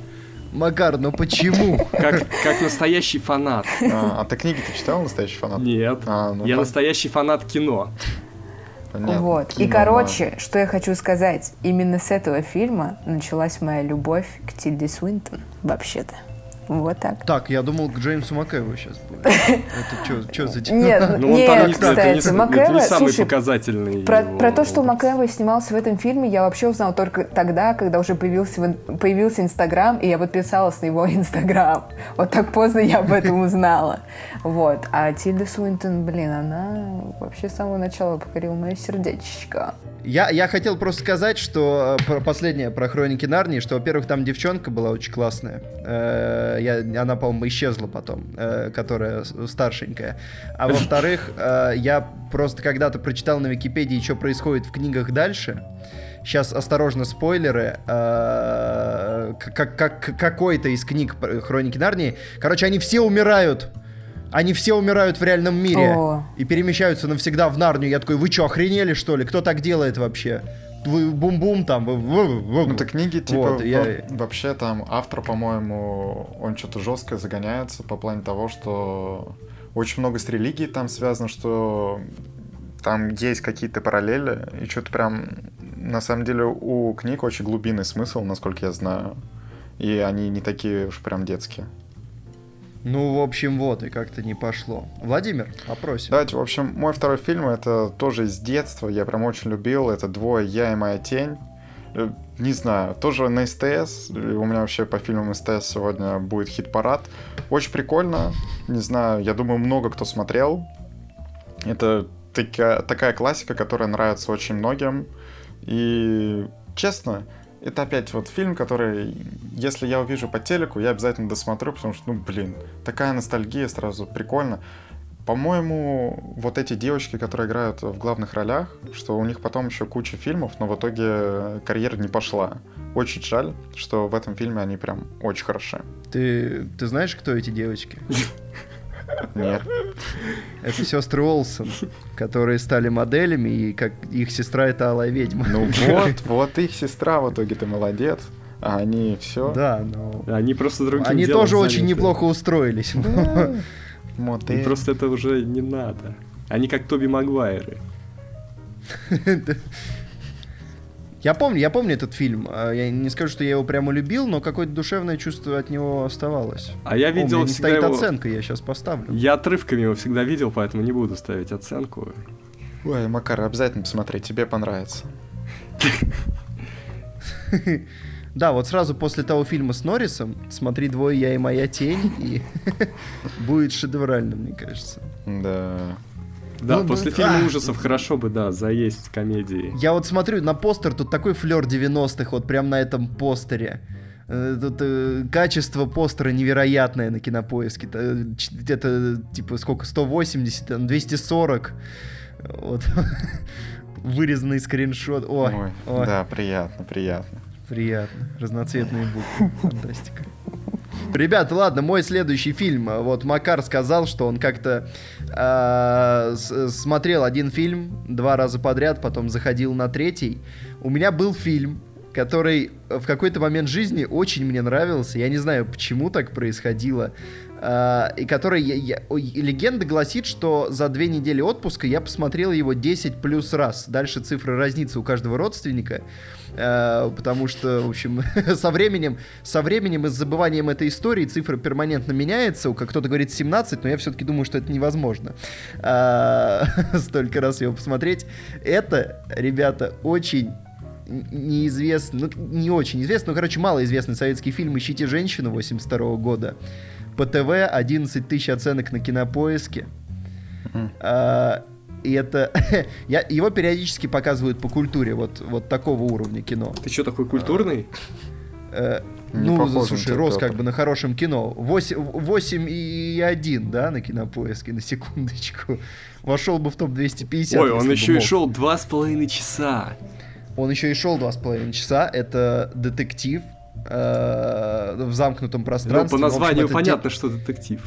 Макар, ну почему? Как, как настоящий фанат. А, а ты книги ты читал, настоящий фанат? Нет. А, ну, я пон- настоящий фанат кино. Понятно. Вот. И, Кино, короче, что я хочу сказать. Именно с этого фильма началась моя любовь к Тильде Свинтон, вообще-то. Вот так. Так, я думал, к Джеймсу Макэву сейчас будет. <laughs> Это что за тема? Нет, Ну, нет, там не, кстати, это не, это не Макэва, самый слушай, показательный. Про, его про то, что. Макэвой снимался в этом фильме, я вообще узнала только тогда, когда уже появился, Инстаграм, и я подписалась на его Инстаграм. Вот так поздно я об этом узнала. Вот. А Тильда Суинтон, блин, она вообще с самого начала покорила мое сердечко. Я, я хотел просто сказать, что э, про последнее про хроники Нарнии, что, во-первых, там девчонка была очень классная. Я, она, по-моему, исчезла потом, э, которая старшенькая. А во-вторых, э, я просто когда-то прочитал на Википедии, что происходит в книгах дальше. Сейчас осторожно спойлеры. э, как, как, какой-то из книг Хроники Нарнии. Короче, они все умирают. Они все умирают в реальном мире О. и перемещаются навсегда в Нарнию. Я такой, вы что, охренели что ли? Кто так делает вообще? Бум-бум там. Ну, так книги, типа, Вот, я- вообще там автор, по-моему, он что-то жесткое загоняется по плане того, что очень много с религией там связано, что там есть какие-то параллели, и что-то прям, на самом деле, у книг очень глубинный смысл, насколько я знаю, и они не такие уж прям детские. Ну, в общем, вот, и как-то не пошло. Владимир, опросим. Давайте, в общем, мой второй фильм, это тоже из детства, я прям очень любил, это «Двое, я и моя тень». Э, Не знаю, тоже на СТС, и у меня вообще по фильмам СТС сегодня будет хит-парад. Очень прикольно, не знаю, я думаю, много кто смотрел. Это такая, такая классика, которая нравится очень многим. И, честно, это опять вот фильм, который, если я увижу по телеку, я обязательно досмотрю, потому что, ну, блин, такая ностальгия сразу прикольно. По-моему, вот эти девочки, которые играют в главных ролях, что у них потом еще куча фильмов, но в итоге карьера не пошла. Очень жаль, что в этом фильме они прям очень хороши. Ты, ты знаешь, кто эти девочки? <laughs> Нет. Это сестры Олсен, которые стали моделями, и как их сестра это Алая Ведьма. Ну вот, вот их сестра в итоге, ты молодец. А они все. Да, но... Они просто другим Они делом тоже очень заняты. неплохо устроились. Им Модель. Просто это уже не надо. Они как Тоби Магуайры. <laughs> Я помню, я помню этот фильм. А, Я не скажу, что я его прямо любил, но какое-то душевное чувство от него оставалось. А я О, у меня видел не всегда стоит его... оценка, я сейчас поставлю. Я отрывками его всегда видел, поэтому не буду ставить оценку. Ой, Макар, обязательно посмотри, тебе понравится. <laughs> Да, вот сразу после того фильма с Норрисом смотри «Двое, я и моя тень» и <laughs> будет шедеврально, мне кажется. Да. Да, Ну, после ну, фильма а. ужасов хорошо бы, да, заесть комедии. Я вот смотрю на постер, тут такой флер 90-х, вот прям на этом постере. Э, Тут э, качество постера невероятное на кинопоиске. Ч- Это типа сколько? 180, там, 240. Вот. <laughs> Вырезанный скриншот. Ой, Ой, ой, да, приятно, приятно. приятно. Разноцветные буквы. <laughs> Фантастика. Ребята, ладно, мой следующий фильм. Вот Макар сказал, что он как-то э, смотрел один фильм два раза подряд, потом заходил на третий. У меня был фильм, который в какой-то момент жизни очень мне нравился. Я не знаю, почему так происходило. А, и который... Я, я, легенда гласит, что за две недели отпуска я посмотрел его 10 плюс раз. Дальше цифры разнится у каждого родственника. А, потому что, в общем, <laughs> со временем, со временем и с забыванием этой истории цифра перманентно меняется. Как кто-то говорит 17, но я все-таки думаю, что это невозможно. А, <laughs> столько раз его посмотреть. Это, ребята, очень неизвестный, ну, не очень известный, но, короче, малоизвестный советский фильм «Ищите женщину» 82 года. По ТВ 11 тысяч оценок на кинопоиске. А, и это... <laughs> я, его периодически показывают по культуре, вот, вот такого уровня кино. Ты что, такой культурный? А, ну, слушай, рос как бы на хорошем кино. 8, 8 и 1, да, на кинопоиске, на секундочку. Вошел бы в топ-250. Ой, он еще и шел два с половиной часа. Он еще и шел два с половиной часа. Это детектив э, в замкнутом пространстве. Ну, по названию общем, понятно, те... что детектив.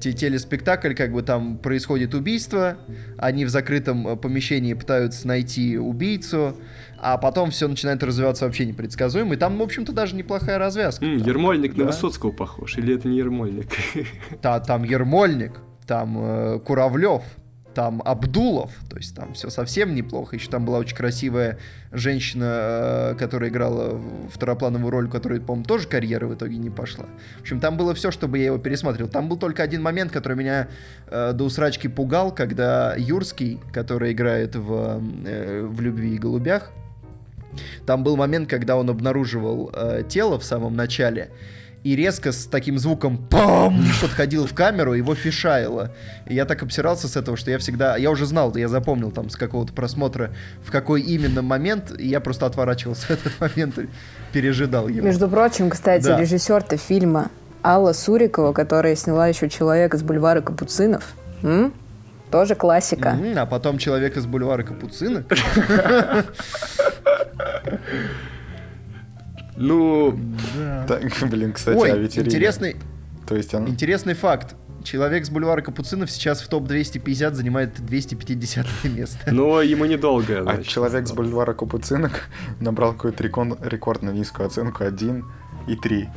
Телеспектакль, как бы там происходит убийство, они в закрытом э, помещении пытаются найти убийцу, а потом все начинает развиваться вообще непредсказуемо. И там, в общем-то, даже неплохая развязка. Mm, там, Ермольник да? на Высоцкого похож, или это не Ермольник? Да, там Ермольник, там э, Куравлев, там Абдулов, то есть там все совсем неплохо. Еще там была очень красивая женщина, э, которая играла второплановую роль, которая, по-моему, тоже карьера в итоге не пошла. В общем, там было все, чтобы я его пересмотрел. Там был только один момент, который меня э, до усрачки пугал, когда Юрский, который играет в, э, в «Любви и голубях», там был момент, когда он обнаруживал э, тело в самом начале, и резко с таким звуком пам подходил в камеру, его фишаило. И я так обсирался с этого, что я всегда... Я уже знал, я запомнил там с какого-то просмотра, в какой именно момент, и я просто отворачивался в этот момент и пережидал его. Между прочим, кстати, да. режиссер-то фильма Алла Сурикова, которая сняла еще «Человек из бульвара Капуцинов». М? Тоже классика. Mm-hmm, а потом «Человек из бульвара Капуцина». <laughs> Ну, да. Так, <laughs> блин, кстати, Ой, о ветерине. интересный, То есть он... интересный факт. Человек с бульвара Капуцинов сейчас в топ-250 занимает 250 место. Но ему недолго. А человек с бульвара Капуцинок <laughs> набрал какую-то рекордно низкую оценку 1 и 3.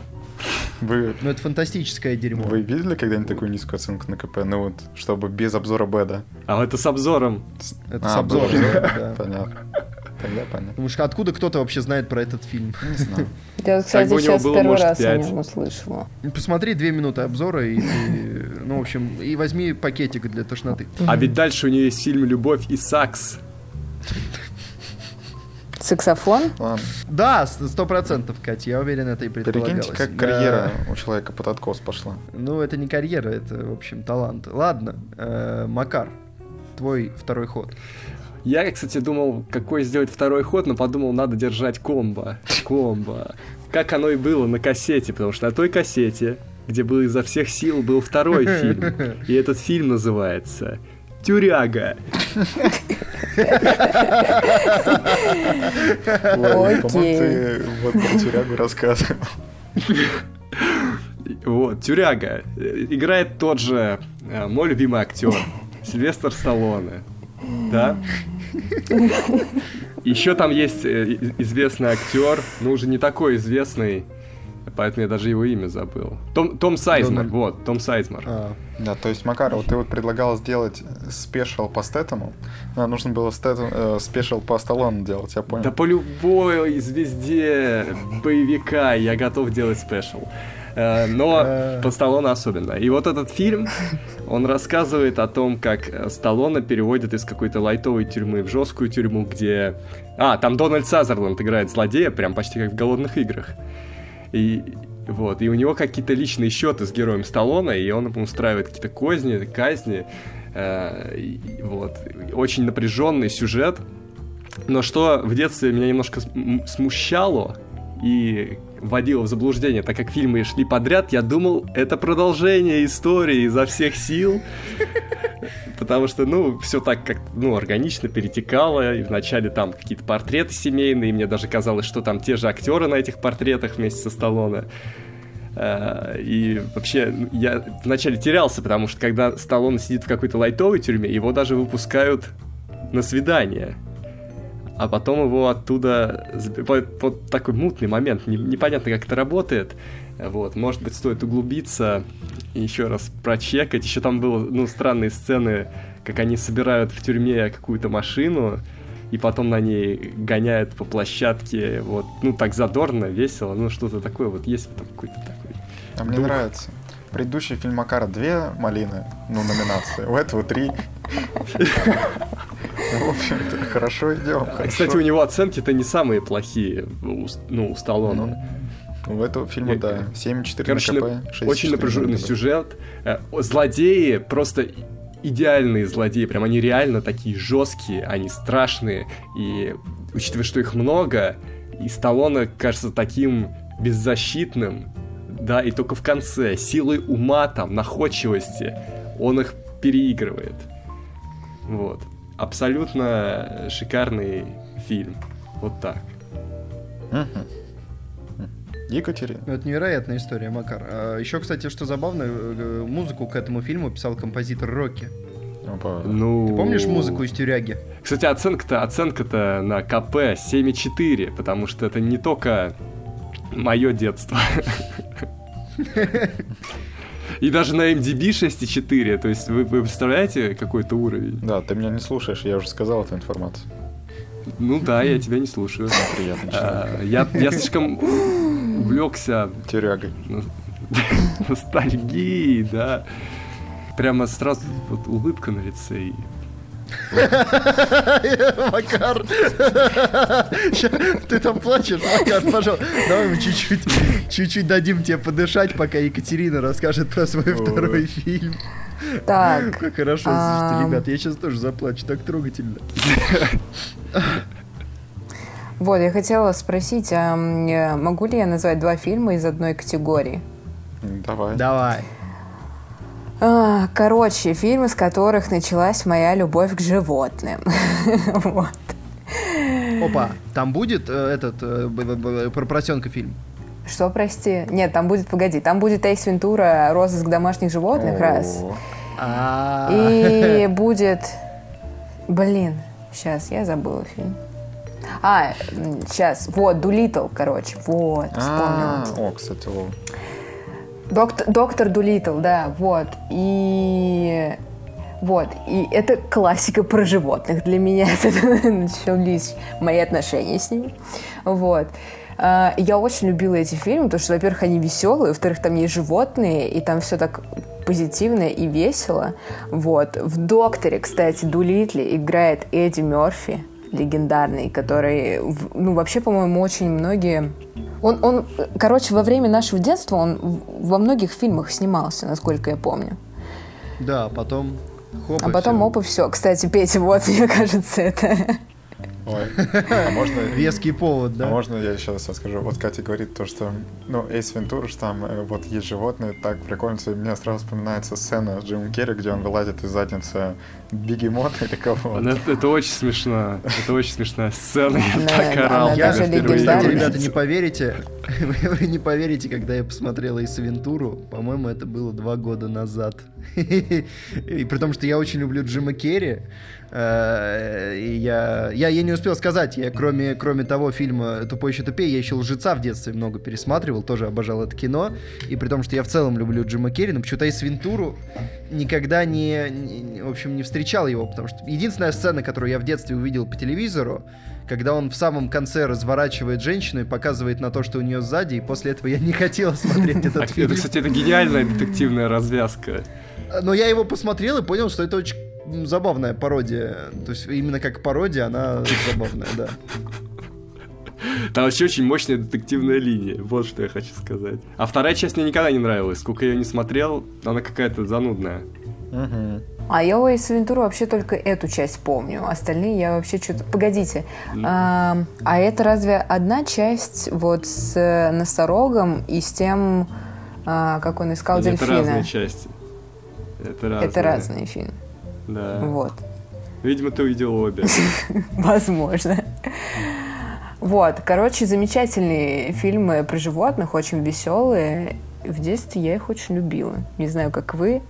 Вы... Ну, это фантастическое дерьмо. Вы видели когда-нибудь такую низкую оценку на КП? Ну вот, чтобы без обзора беда. А это с обзором. Это а, с обзором, да. <laughs> Понятно. Тогда понятно. Потому что откуда кто-то вообще знает про этот фильм? Не знаю. <laughs> Я, кстати, сейчас было, первый может, раз 5. о нем услышала. Посмотри две минуты обзора и, и, ну, в общем, и возьми пакетик для тошноты. А ведь дальше у нее есть фильм «Любовь и сакс». Саксофон? Ладно. Да, сто процентов, Катя, я уверен, это и предполагалось. Прикиньте, как карьера у человека под откос пошла. Ну, это не карьера, это, в общем, талант. Ладно, э, Макар, твой второй ход. Я, кстати, думал, какой сделать второй ход, но подумал, надо держать комбо. Комбо. Как оно и было на кассете, потому что на той кассете, где был изо всех сил, был второй фильм. И этот фильм называется Тюряга. Ой, ты вот про тюрягу рассказывал. Вот, Тюряга. Играет тот же э, мой любимый актер, Сильвестр Сталлоне. Да? Еще там есть э, известный актер, ну уже не такой известный, поэтому я даже его имя забыл. Том, Том Сайзмор, Дональд. вот, Том Сайзмор. А. Да, то есть, Макаров, ты вот предлагал сделать special по Стэтхэму, а нужно было стету, э, special по Сталлоне делать, я понял. Да по любой звезде боевика я готов делать special. Э, но э. по Сталлоне особенно. И вот этот фильм, он рассказывает о том, как Сталлоне переводят из какой-то лайтовой тюрьмы в жесткую тюрьму, где... А, там Дональд Сазерленд играет злодея, прям почти как в «Голодных играх». И вот, и у него какие-то личные счеты с героем Сталлоне, и он устраивает какие-то козни, казни. Э, и, вот, очень напряженный сюжет. Но что в детстве меня немножко смущало, и вводило в заблуждение, так как фильмы шли подряд, я думал, это продолжение истории изо всех сил. Потому что, ну, все так как ну, органично перетекало, и вначале там какие-то портреты семейные, и мне даже казалось, что там те же актеры на этих портретах вместе со Сталлоне. А, и вообще, ну, я вначале терялся, потому что когда Сталлоне сидит в какой-то лайтовой тюрьме, его даже выпускают на свидание. А потом его оттуда... Вот, такой мутный момент, не- непонятно, как это работает. Вот, может быть, стоит углубиться и еще раз прочекать. Еще там было, ну, странные сцены, как они собирают в тюрьме какую-то машину, и потом на ней гоняют по площадке, вот, ну, так задорно, весело, ну, что-то такое, вот есть этом какой-то такой... А мне Дух. нравится. Предыдущий фильм Макара две малины, ну, номинации. У этого три. <laughs> Ну, <laughs> В общем-то, хорошо идем. А, Кстати, у него оценки-то не самые плохие, ну, у Сталлоне. У этого фильма, да, 7,4 Короче, на КП, 6,4 очень на напряженный сюжет. Э, Злодеи просто идеальные злодеи, прям они реально такие жесткие, они страшные. И учитывая, что их много, и Сталлоне кажется таким беззащитным, да, и только в конце, силой ума, там, находчивости, он их переигрывает. Вот. Абсолютно шикарный фильм. Вот так. Екатерина. Ну, Это невероятная история, Макар. А еще, кстати, что забавно, э, музыку к этому фильму писал композитор Рокки. Опа. Ну... Ты помнишь музыку из тюряги? Кстати, оценка-то, оценка-то на КП 7,4, потому что это не только мое детство. <laughs> И даже на MDB 6,4, то есть вы, вы представляете какой-то уровень? Да, ты меня не слушаешь, я уже сказал эту информацию. Ну да, я тебя не слушаю. Приятно. А, Я, я слишком увлекся Тюрягой. <laughs> ностальгией, да. Прямо сразу вот улыбка на лице и Макар! Ты там плачешь, Макар, пожалуйста. Давай мы чуть-чуть, чуть-чуть дадим тебе подышать, пока Екатерина расскажет про свой Ой. второй фильм. Так, Как хорошо, слушайте, ребят, я сейчас тоже заплачу, так трогательно. вот, я хотела спросить, а могу ли я назвать два фильма из одной категории? Давай. Давай. А, Короче, фильмы, с которых началась моя любовь к животным. <laughs> Вот. Опа, там будет э, этот э, про поросенка фильм? Что, прости? Нет, там будет, погоди, там будет Эйс Вентура, розыск домашних животных, раз. А, И <laughs> будет... Блин, сейчас, я забыла фильм. А, сейчас, вот, Дулитл, короче, вот, а, вспомнила. О, кстати. Доктор, доктор Дулитл, да, вот. И вот, и это классика про животных для меня. <laughs> Начались мои отношения с ними. Вот. А, Я очень любила эти фильмы, потому что, во-первых, они веселые, во-вторых, там есть животные, и там все так позитивно и весело. Вот. В «Докторе», кстати, Дулитле играет Эдди Мерфи, легендарный, который, ну, вообще, по-моему, очень многие... Он, он, короче, во время нашего детства он во многих фильмах снимался, насколько я помню. Да, потом... Хопа, А потом всё. опа, все. Кстати, Петя, вот, <laughs> мне кажется, это... Ой. А можно... Веский повод, А да? можно я сейчас расскажу? Вот Катя говорит то, что, ну, Эйс Вентура, что там э, вот есть животные, так прикольно, и мне сразу вспоминается сцена с Джимом Керри, где он вылазит из задницы бегемота или кого Ну, Это, это очень смешно. Это очень смешная сцена. Я так орал, Я, легендарная. увидел. ребята, не поверите, <laughs> вы, вы не поверите, когда я посмотрел Эйс Вентуру, по-моему, это было два года назад. <laughs> И при том, что я очень люблю Джима Керри, э, и я, я, я не успел сказать, я кроме, кроме того фильма «Тупой еще тупее», я еще «Лжеца» в детстве много пересматривал, тоже обожал это кино, и при том, что я в целом люблю Джима Керри, но почему-то Эйс Вентуру никогда не, не- в общем, не встречал его, потому что единственная сцена, которую я в детстве увидел по телевизору, когда он в самом конце разворачивает женщину и показывает на то, что у нее сзади, и после этого я не хотел <laughs> смотреть А, этот фильм. Это, кстати, это гениальная детективная развязка. Но я его посмотрел и понял, что это очень забавная пародия. То есть именно как пародия она забавная, да. Там вообще очень мощная детективная линия. Вот что я хочу сказать. А вторая часть мне никогда не нравилась. Сколько я ее не смотрел, она какая-то занудная. А я у Эйс Вентура вообще только эту часть помню. Остальные я вообще что-то... Погодите. А, а это разве одна часть вот с э, носорогом и с тем, а, как он искал Это дельфина? разные части. Это разные. Это разные фильмы. Да. Вот. Видимо, ты увидел обе. <laughs> Возможно. Вот, короче, замечательные фильмы про животных, очень веселые. В детстве я их очень любила. Не знаю, как вы.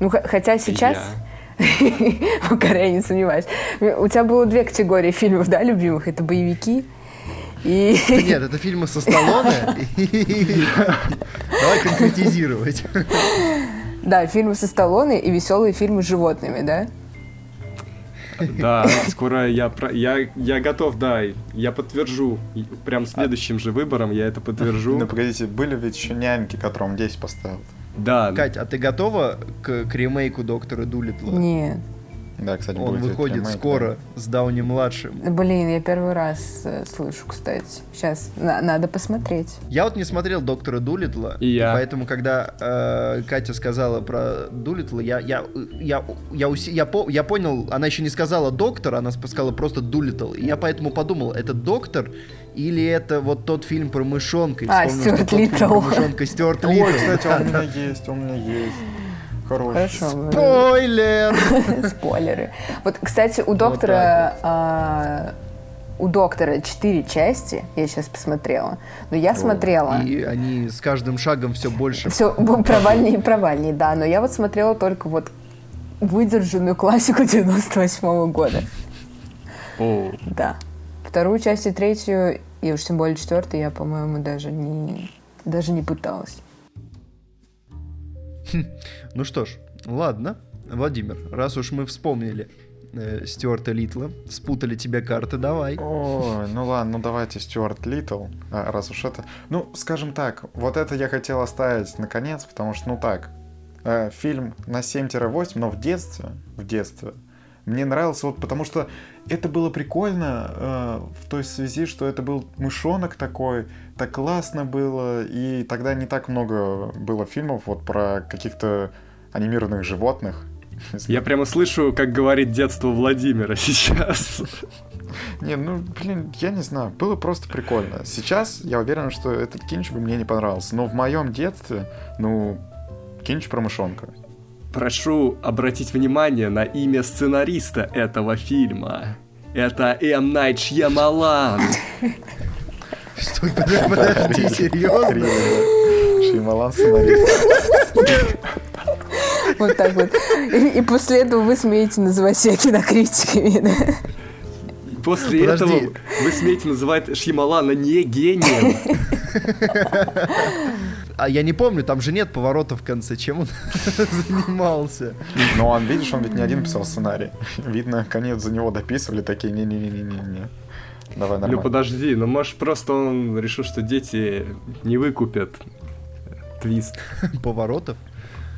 Ну, хотя сейчас... <laughs> Пока я не сомневаюсь. У тебя было две категории фильмов, да, любимых? Это боевики и... Да нет, это фильмы со Сталлоне. <laughs> Давай конкретизировать. Да, фильмы со Сталлоне и веселые фильмы с животными, да? Да, скоро я, про- я, я готов, да, я подтвержу. Прям следующим же выбором я это подтвержу. Ну, погодите, были ведь еще няньки, которым 10 поставил. Да, Кать, а ты готова к, к ремейку Доктора Дулитла? Нет. Да, кстати, Он будет выходит ремейк, скоро с Дауни-младшим. Блин, я первый раз э, слышу, кстати. Сейчас, надо посмотреть. Я вот не смотрел Доктора Дулитла, И я. поэтому, когда э, Катя сказала про Дулитла, я, я, я, я, уси- я, по- я понял, она еще не сказала доктор, она сказала просто Дулитл. И я поэтому подумал, это доктор или это вот тот фильм про мышонка? И А, Стюарт тот фильм Литтл. про мышонка Стюарт Ой, Литтл. кстати, он у меня <laughs> есть, он у меня есть. Хороший. Хорошо. Спойлер! <laughs> Спойлеры. Вот, кстати, у доктора... а, у доктора четыре части, я сейчас посмотрела. Но я смотрела. И они с каждым шагом все больше. Все <laughs> провальнее и провальнее, да. Но я вот смотрела только вот выдержанную классику 98 года. О, Да. Вторую часть и третью, и уж тем более четвертую, я, по-моему, даже не, даже не пыталась. <laughs> Ну что ж, ладно. Владимир, раз уж мы вспомнили э, Стюарта Литла, спутали тебе карты, давай. Ой, ну ладно, ну давайте Стюарт Литтл, а, раз уж это... Ну, скажем так, вот это я хотел оставить наконец, потому что, ну так, э, фильм на 7-8, но в детстве, в детстве, мне нравился вот потому что это было прикольно э, в той связи, что это был мышонок такой, так классно было, и тогда не так много было фильмов вот про каких-то анимированных животных. <laughs> я прямо слышу, как говорит детство Владимира <laughs> сейчас. Не, ну, блин, я не знаю, было просто прикольно. Сейчас я уверен, что этот кинч бы мне не понравился, но в моем детстве, ну, кинч про мышонка. Прошу обратить внимание на имя сценариста этого фильма. Это М. Найт Шьямалан. Что, подожди, серьезно? Шеймалан сценарист. Вот так вот. И, и после этого вы смеете называть себя кинокритиками, да? После Подожди. этого вы смеете называть Шьямалана не гением. А я не помню, там же нет поворота в конце. Чем он <laughs> занимался? Но он, видишь, он ведь не один писал сценарий. Видно, конец за него дописывали, такие, не-не-не-не-не. Давай Ну нормально. подожди, ну может просто он решил, что дети не выкупят твист. <laughs> Поворотов?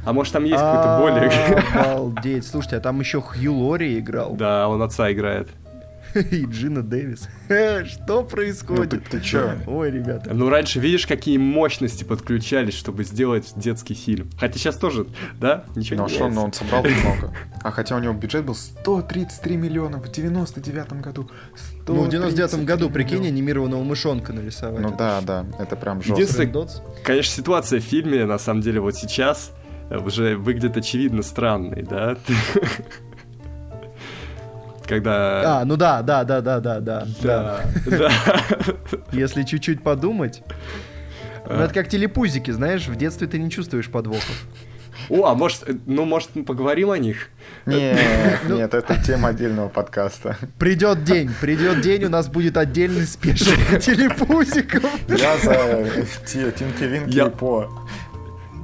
А может там есть какой-то более... Обалдеть. <laughs> Слушайте, а там еще Хью Лори играл. Да, он отца играет. <laughs> И Джина Дэвис. <laughs> Что Ну ты, происходит? ты чё? Ой, ребята. Ну, раньше видишь, какие мощности подключались, чтобы сделать детский фильм. Хотя сейчас тоже, да? Ничего Ну не а что, меняется. ну он собрал <laughs> много. А хотя у него бюджет был 133 миллиона в 99 году. Ну, в 99 133 году, прикинь, анимированного мышонка нарисовать. Ну да, да, это прям жестко. Конечно, ситуация в фильме, на самом деле, вот сейчас э, уже выглядит очевидно странной, да? Когда... А, ну да, да, да, да, да, да. да. Да. Если чуть-чуть подумать. Ну, это как телепузики, знаешь, в детстве ты не чувствуешь подвохов. О, а может, э, ну, может, мы поговорим о них? Нет, <laughs> Ну- нет, это тема отдельного подкаста. Придет день, придет день, у нас будет отдельный спешл <laughs> по телепузикам. Я за Ти- Тинки Винки Я- и По.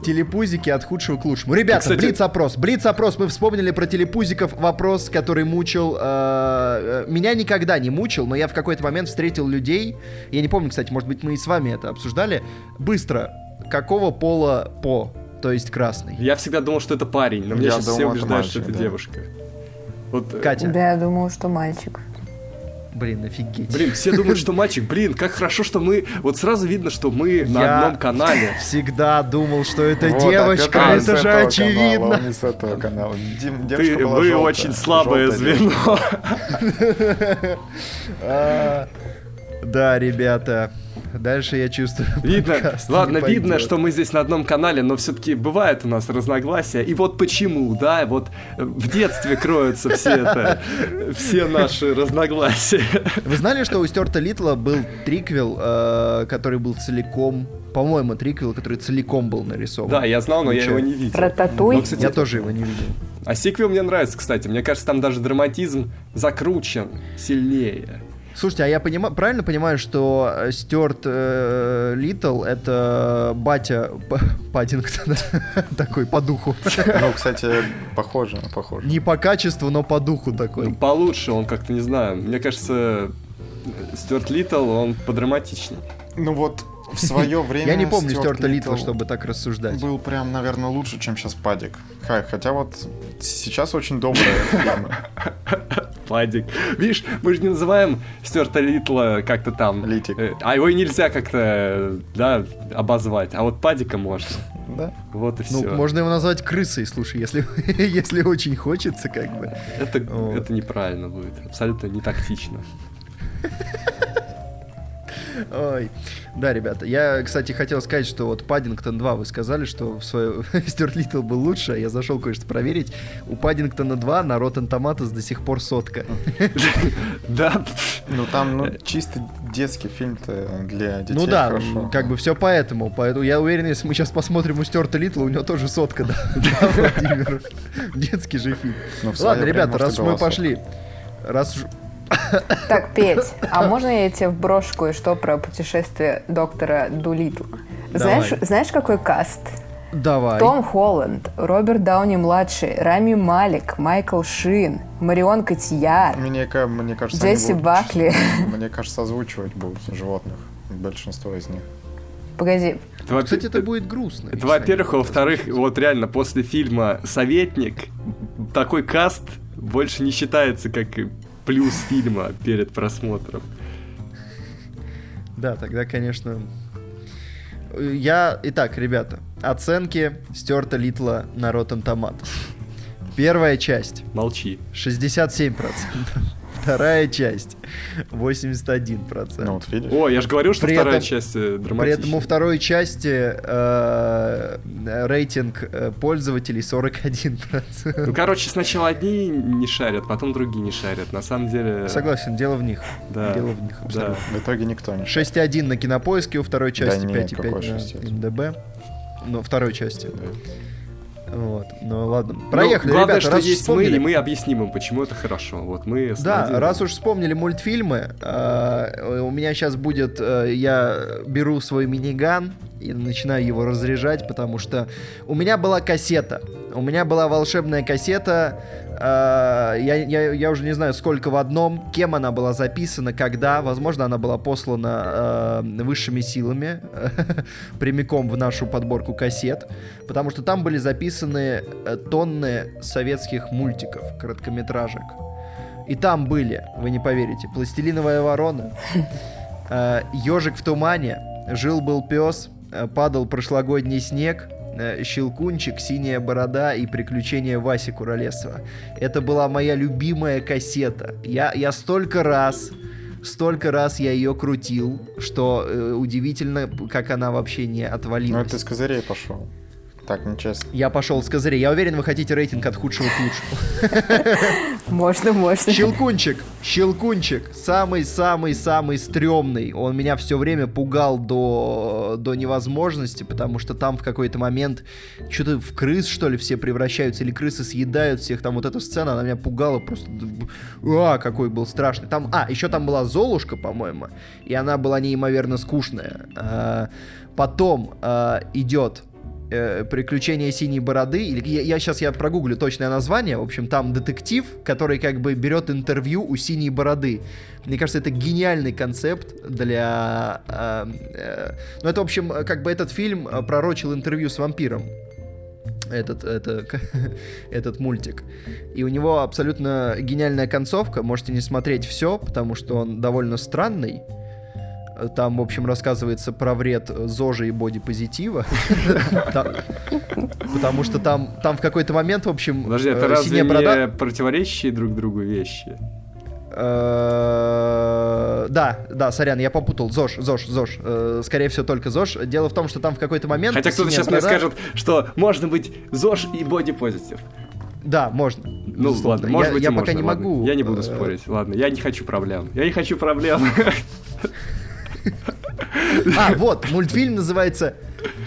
Телепузики от худшего к лучшему. Ребята, Кстати- блиц-опрос. Блиц-опрос. Мы вспомнили про телепузиков. Вопрос, который мучил... э, э, меня никогда не мучил, но я в какой-то момент встретил людей. Я не помню, кстати, может быть, мы и с вами это обсуждали. Быстро. Какого пола по? То есть красный. Я всегда думал, что это парень, но меня Я сейчас все думал, убеждают, что это да. девушка. Вот, э, Катя. Да, я думала, что мальчик. Блин, офигеть. Блин, все думают, что мальчик. Блин, как хорошо, что мы... Вот сразу видно, что мы на Я- одном канале. Всегда думал, что это Вот, девочка, а с это же этого канала, очевидно. он не с этого канала. Дим- Ты, была вы желтая, очень слабое звено. <laughs> А, Да, ребята. Дальше я чувствую. <laughs> Видно, подкаст ладно, не видно, что мы здесь на одном канале, но все-таки бывает у нас разногласия. И вот почему, да, вот э, в детстве кроются все это, <laughs> все наши разногласия. Вы знали, что у Стюарта Литла был триквел, э, который был целиком, по-моему, триквел, который целиком был нарисован? Да, я знал, но я его не видел. Про татуй? Ну, кстати, Я тоже его не видел. А сиквел мне нравится, кстати. Мне кажется, там даже драматизм закручен сильнее. Слушайте, а я понимаю, правильно понимаю, что э, Стюарт э, Литтл это батя П- Паддингтона, <laughs> такой по духу. Ну, кстати, похоже, похоже. Не по качеству, но по духу Ну, такой. получше он как-то, не знаю. Мне кажется, Стюарт Литтл, он подраматичней. Ну вот, в свое время... <laughs> Я не помню Стюарт Стюарта Литла, чтобы так рассуждать. Был прям, наверное, лучше, чем сейчас Падик. Хотя вот сейчас очень добрая. <laughs> Падик. Видишь, мы же не называем Стюарта Литла как-то там. Литик. Э, А его и нельзя как-то, да, обозвать. А вот Падика можно. Да? Вот и Ну, все. можно его назвать крысой, слушай, если, <laughs> если очень хочется, как бы. Это, Вот. это неправильно будет. Абсолютно не тактично. Ой. Да, ребята, я, кстати, хотел сказать, что вот Паддингтон 2 вы сказали, что в свое... Стюарт Литтл был лучше, а я зашел кое-что проверить. У Паддингтона 2 на Rotten Tomatoes до сих пор сотка. <laughs> Да, Ну там, ну, чисто детский фильм-то для детей ну да, хорошо. как бы все поэтому. Поэтому я уверен, если мы сейчас посмотрим у Стюарта Литла, у него тоже сотка, да. <laughs> Детский же фильм. Ну, Ладно, ребята, раз мы пошли, раз уж Так, Петь, а можно я тебе вброшу кое-что про путешествие доктора Дулитла? Знаешь, знаешь, какой каст? Давай. Том Холланд, Роберт Дауни-младший, Рами Малик, Майкл Шин, Марион Котияр, Мне, мне кажется, Джесси будут- Бакли. <laughs> Мне кажется, озвучивать будут животных. Большинство из них. Погоди, это, во- Кстати, это будет грустно. это, во-первых, а во-вторых, вот реально после фильма «Советник» такой каст больше не считается как плюс фильма перед просмотром. Да, тогда, конечно... Я... Итак, ребята, оценки Стюарта Литла на Rotten Tomatoes. Первая часть Молчи. 67%. Вторая часть 81%. Ну вот видишь. О, я же говорил, что При вторая этом- часть э, При драматичная. этом у второй части э, рейтинг э, пользователей 41%. Ну, короче, сначала одни не шарят, потом другие не шарят. На самом деле... Согласен, дело в них. Да. Дело в них Да. абсолютно. В итоге никто не 6.1 на кинопоиске, у второй части нет, 5.5 какой на 6.1? МДБ. Ну, второй части. Да. Вот. Ну ладно. Ну, Проехали, главное, ребята, что раз есть вспомнили. мы, и мы объясним им, почему это хорошо. Вот мы Да, раз уж вспомнили мультфильмы, э, у меня сейчас будет, э, я беру свой миниган и начинаю его разряжать, потому что у меня была кассета, у меня была волшебная кассета, я, я, я уже не знаю сколько в одном, кем она была записана, когда, возможно, она была послана э, высшими силами <laughs> прямиком в нашу подборку кассет, потому что там были записаны э, тонны советских мультиков, короткометражек. И там были, вы не поверите, пластилиновая ворона, <laughs> ежик в тумане, жил был пес, падал прошлогодний снег, Щелкунчик, Синяя борода и Приключения Васи Куролесова. Это была моя любимая кассета. Я, я столько раз, столько раз я ее крутил, что э, удивительно, как она вообще не Ну отвалилась. это с козырей пошел. Так, нечестно. Я пошел с козырей. Я уверен, вы хотите рейтинг от худшего к лучшему. <laughs> можно, можно. Щелкунчик, Щелкунчик, самый-самый-самый стрёмный. Он меня все время пугал до, до невозможности, потому что там в какой-то момент что-то в крыс, что ли, все превращаются, или крысы съедают всех. Там вот эта сцена, она меня пугала просто. А, какой был страшный. Там, а, еще там была Золушка, по-моему, и она была неимоверно скучная. А, потом а, идет э, «Приключения синей бороды», или я, я сейчас я прогуглю точное название, в общем, там детектив, который как бы берет интервью у синей бороды. Мне кажется, это гениальный концепт для... э, э, ну, это, в общем, как бы этот фильм э, пророчил интервью с вампиром. Этот, это, <laughs> этот мультик. И у него абсолютно гениальная концовка. Можете не смотреть все, потому что он довольно странный. Там, в общем, рассказывается про вред ЗОЖа и бодипозитива. <laughs> Потому что там, в какой-то момент, в общем, Подожди, это э, разве синяя не противоречащие друг другу вещи? Э, Да, да, сорян, я попутал. ЗОЖ, ЗОЖ, ЗОЖ. Э, Скорее всего, только ЗОЖ. Дело в том, что там в какой-то момент... Хотя кто-то сейчас мне скажет, что можно быть ЗОЖ и бодипозитив. Да, можно. Ну ладно, может я, быть я пока можно, не ладно. могу. Я не буду э, спорить. Ладно, я не хочу проблем. Я не хочу проблем. <laughs> А, вот, мультфильм называется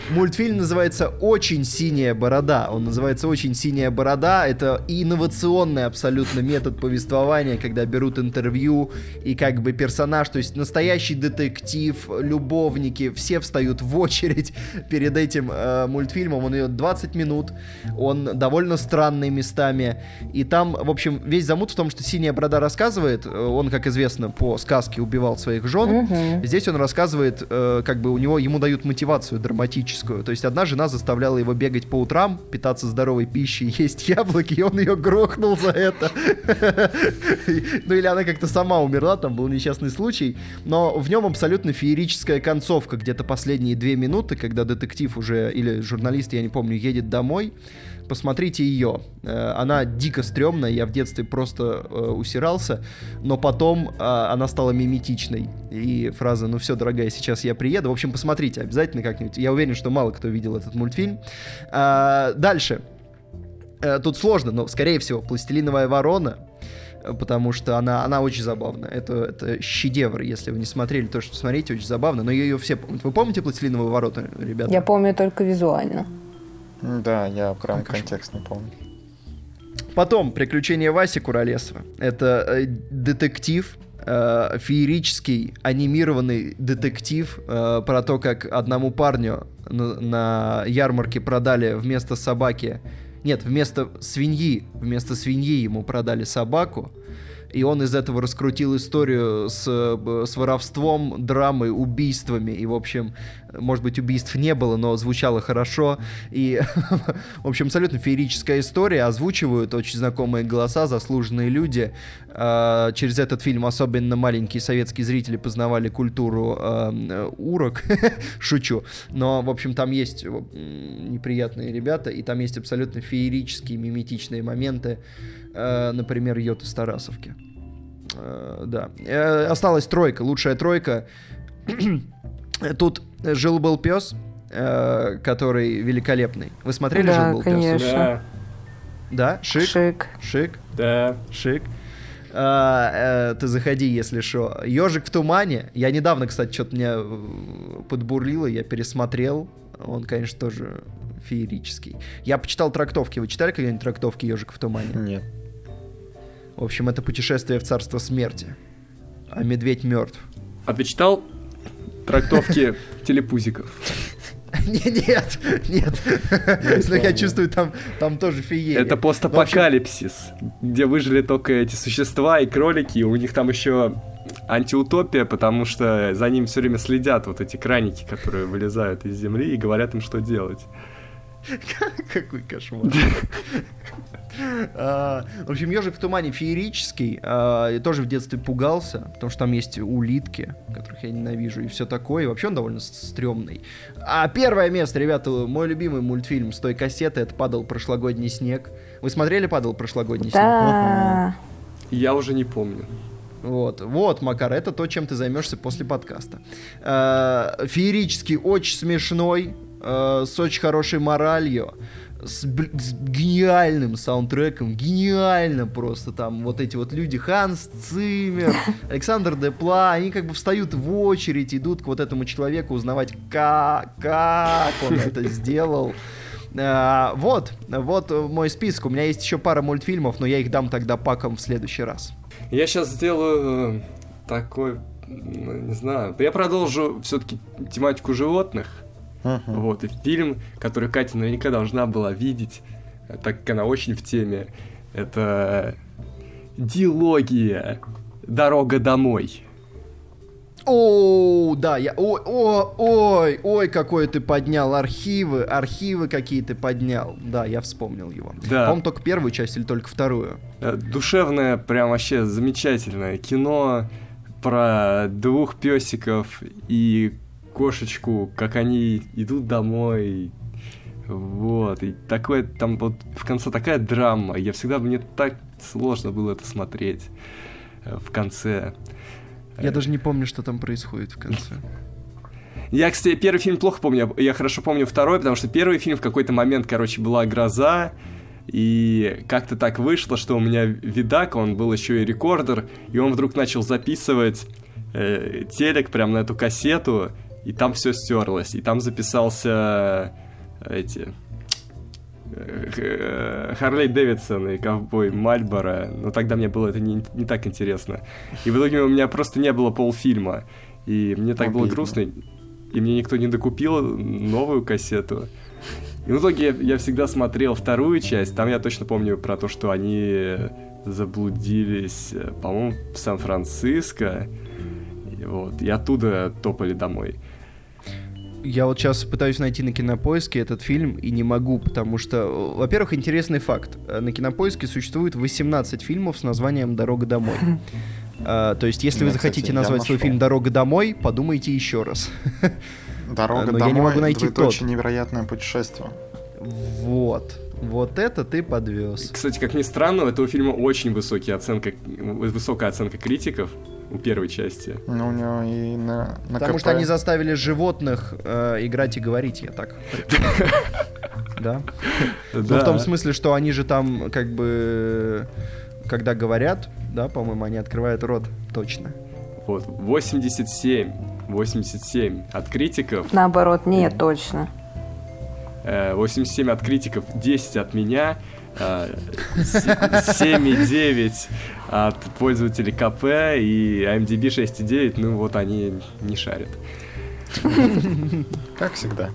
Мультфильм называется «Очень синяя борода». Он называется «Очень синяя борода». Это инновационный абсолютно метод повествования, когда берут интервью и как бы персонаж, то есть настоящий детектив, любовники, все встают в очередь перед этим э, мультфильмом. Он идет 20 минут, он довольно странный местами. И там, в общем, весь замут в том, что «Синяя борода» рассказывает, э, он, как известно, по сказке убивал своих жен. Мгм. Здесь он рассказывает, э, как бы у него ему дают мотивацию драматическую. То есть одна жена заставляла его бегать по утрам, питаться здоровой пищей, <laughs> есть яблоки, и он ее грохнул за это. <laughs> Ну или она как-то сама умерла, там был несчастный случай. Но в нем абсолютно феерическая концовка, где-то последние две минуты, когда детектив уже, или журналист, я не помню, едет домой. Посмотрите ее. Э, Она дико стрёмная, я в детстве просто э, усирался, но потом э, она стала миметичной. И фраза «Ну все, дорогая, сейчас я приеду». В общем, посмотрите обязательно как-нибудь. Я уверен, что мало кто видел этот мультфильм. Дальше. Тут сложно, но, скорее всего, «Пластилиновая ворона», потому что она, она очень забавна. Это, это шедевр, если вы не смотрели, то, что посмотрите, очень забавно, но ее все помнят. Вы помните «Пластилиновую ворота», ребята? Я помню только визуально. Да, я прям Какой кошмар. контекст не помню. Потом «Приключения Васи Куролесова». Это э, детектив, э, феерический, анимированный детектив э, про то, как одному парню на, на ярмарке продали вместо собаки... Нет, вместо свиньи, вместо свиньи ему продали собаку, и он из этого раскрутил историю с, с воровством, драмой, убийствами. И, в общем, может быть, убийств не было, но звучало хорошо. И, <laughs> в общем, абсолютно феерическая история. Озвучивают очень знакомые голоса, заслуженные люди. А, Через этот фильм особенно маленькие советские зрители познавали культуру э, урок. <laughs> Шучу. Но, в общем, там есть неприятные ребята, и там есть абсолютно феерические, миметичные моменты. Э, Например, Йота с Тарасовки. Э, Да. Э, Осталась тройка, лучшая тройка. <clears throat> Тут жил-был пес, который великолепный. Вы смотрели Да, жил-был конечно. пес? Да, Да, шик, Шик. шик, да. шик. А, э, ты заходи, если что. Ежик в тумане. Я недавно, кстати, что-то меня подбурлило, я пересмотрел. Он, конечно, тоже феерический. Я почитал трактовки. Вы читали когда-нибудь трактовки Ежик в тумане? Нет. В общем, это путешествие в царство смерти. А медведь мертв. А ты читал трактовки <laughs> телепузиков? Не- Нет, нет. Но я <laughs> чувствую, там, там тоже феерия. Это постапокалипсис, где выжили только эти существа и кролики, у них там еще антиутопия, потому что за ним все время следят вот эти краники, которые вылезают из земли и говорят им, что делать. <laughs> Какой кошмар. А, В общем, ежик в тумане феерический. а, Я тоже в детстве пугался, потому что там есть улитки, которых я ненавижу, и все такое. И вообще он довольно стрёмный. А первое место, ребята, мой любимый мультфильм с той кассеты, это «Падал прошлогодний снег». Вы смотрели «Падал прошлогодний снег»? Да. Я уже не помню. Вот, вот, Макар, это то, чем ты займешься после подкаста. Э, Феерический, очень смешной, э, с очень хорошей моралью, с, с гениальным саундтреком, гениально просто там вот эти вот люди, Ханс Циммер, <laughs> Александр Депла, они как бы встают в очередь, идут к вот этому человеку узнавать, как, как он это <laughs> сделал. Э, Вот, вот мой список. У меня есть еще пара мультфильмов, но я их дам тогда паком в следующий раз. Я сейчас сделаю э, такой, не знаю, я продолжу все-таки тематику животных. Мгм. Вот, и фильм, который Катя наверняка должна была видеть, так как она очень в теме, это дилогия «Дорога домой». О, да, я, ой, о, ой, ой, какой ты поднял архивы, архивы какие ты поднял. Да, я вспомнил его. Да. По-моему, только первую часть или только вторую. Э, Душевное, прям вообще замечательное кино про двух песиков и кошечку, как они идут домой. Вот, и такое там вот в конце такая драма. Я всегда мне так сложно было это смотреть э, в конце. Я даже не помню, что там происходит в конце. <laughs> Я, кстати, первый фильм плохо помню, я хорошо помню второй, потому что первый фильм в какой-то момент, короче, была гроза, и как-то так вышло, что у меня видак, он был еще и рекордер, и он вдруг начал записывать э, телек прям на эту кассету, и там все стерлось, и там записался э, эти э, Харлей Дэвидсон и ковбой Мальборо, но тогда мне было это не, не так интересно. И в итоге у меня просто не было полфильма. И мне так было грустно, и мне никто не докупил новую кассету. И в итоге я, всегда смотрел вторую часть, там я точно помню про то, что они заблудились, э, по-моему, в Сан-Франциско, вот, и оттуда топали домой. Я вот сейчас пытаюсь найти на кинопоиске этот фильм и не могу, потому что, во-первых, интересный факт. На кинопоиске существует 18 фильмов с названием «Дорога домой». А, то есть, если вы захотите назвать свой фильм «Дорога домой», подумайте еще раз. «Дорога домой» <laughs> я не могу найти тот. очень невероятное путешествие. Вот. Вот это ты подвез. Кстати, как ни странно, у этого фильма очень высокие оценка, высокая оценка критиков у первой части. Ну, у него и на, на Потому КП. что они заставили животных э, играть и говорить, я так. <laughs> Да? Ну, в том смысле, что они же там, как бы, когда говорят, да, по-моему, они открывают рот, точно. Вот, 87, 87 от критиков. Наоборот, нет, точно. 87 от критиков, 10 от меня, 7,9 от пользователей КП и IMDb 6,9, ну вот они не шарят. Как всегда.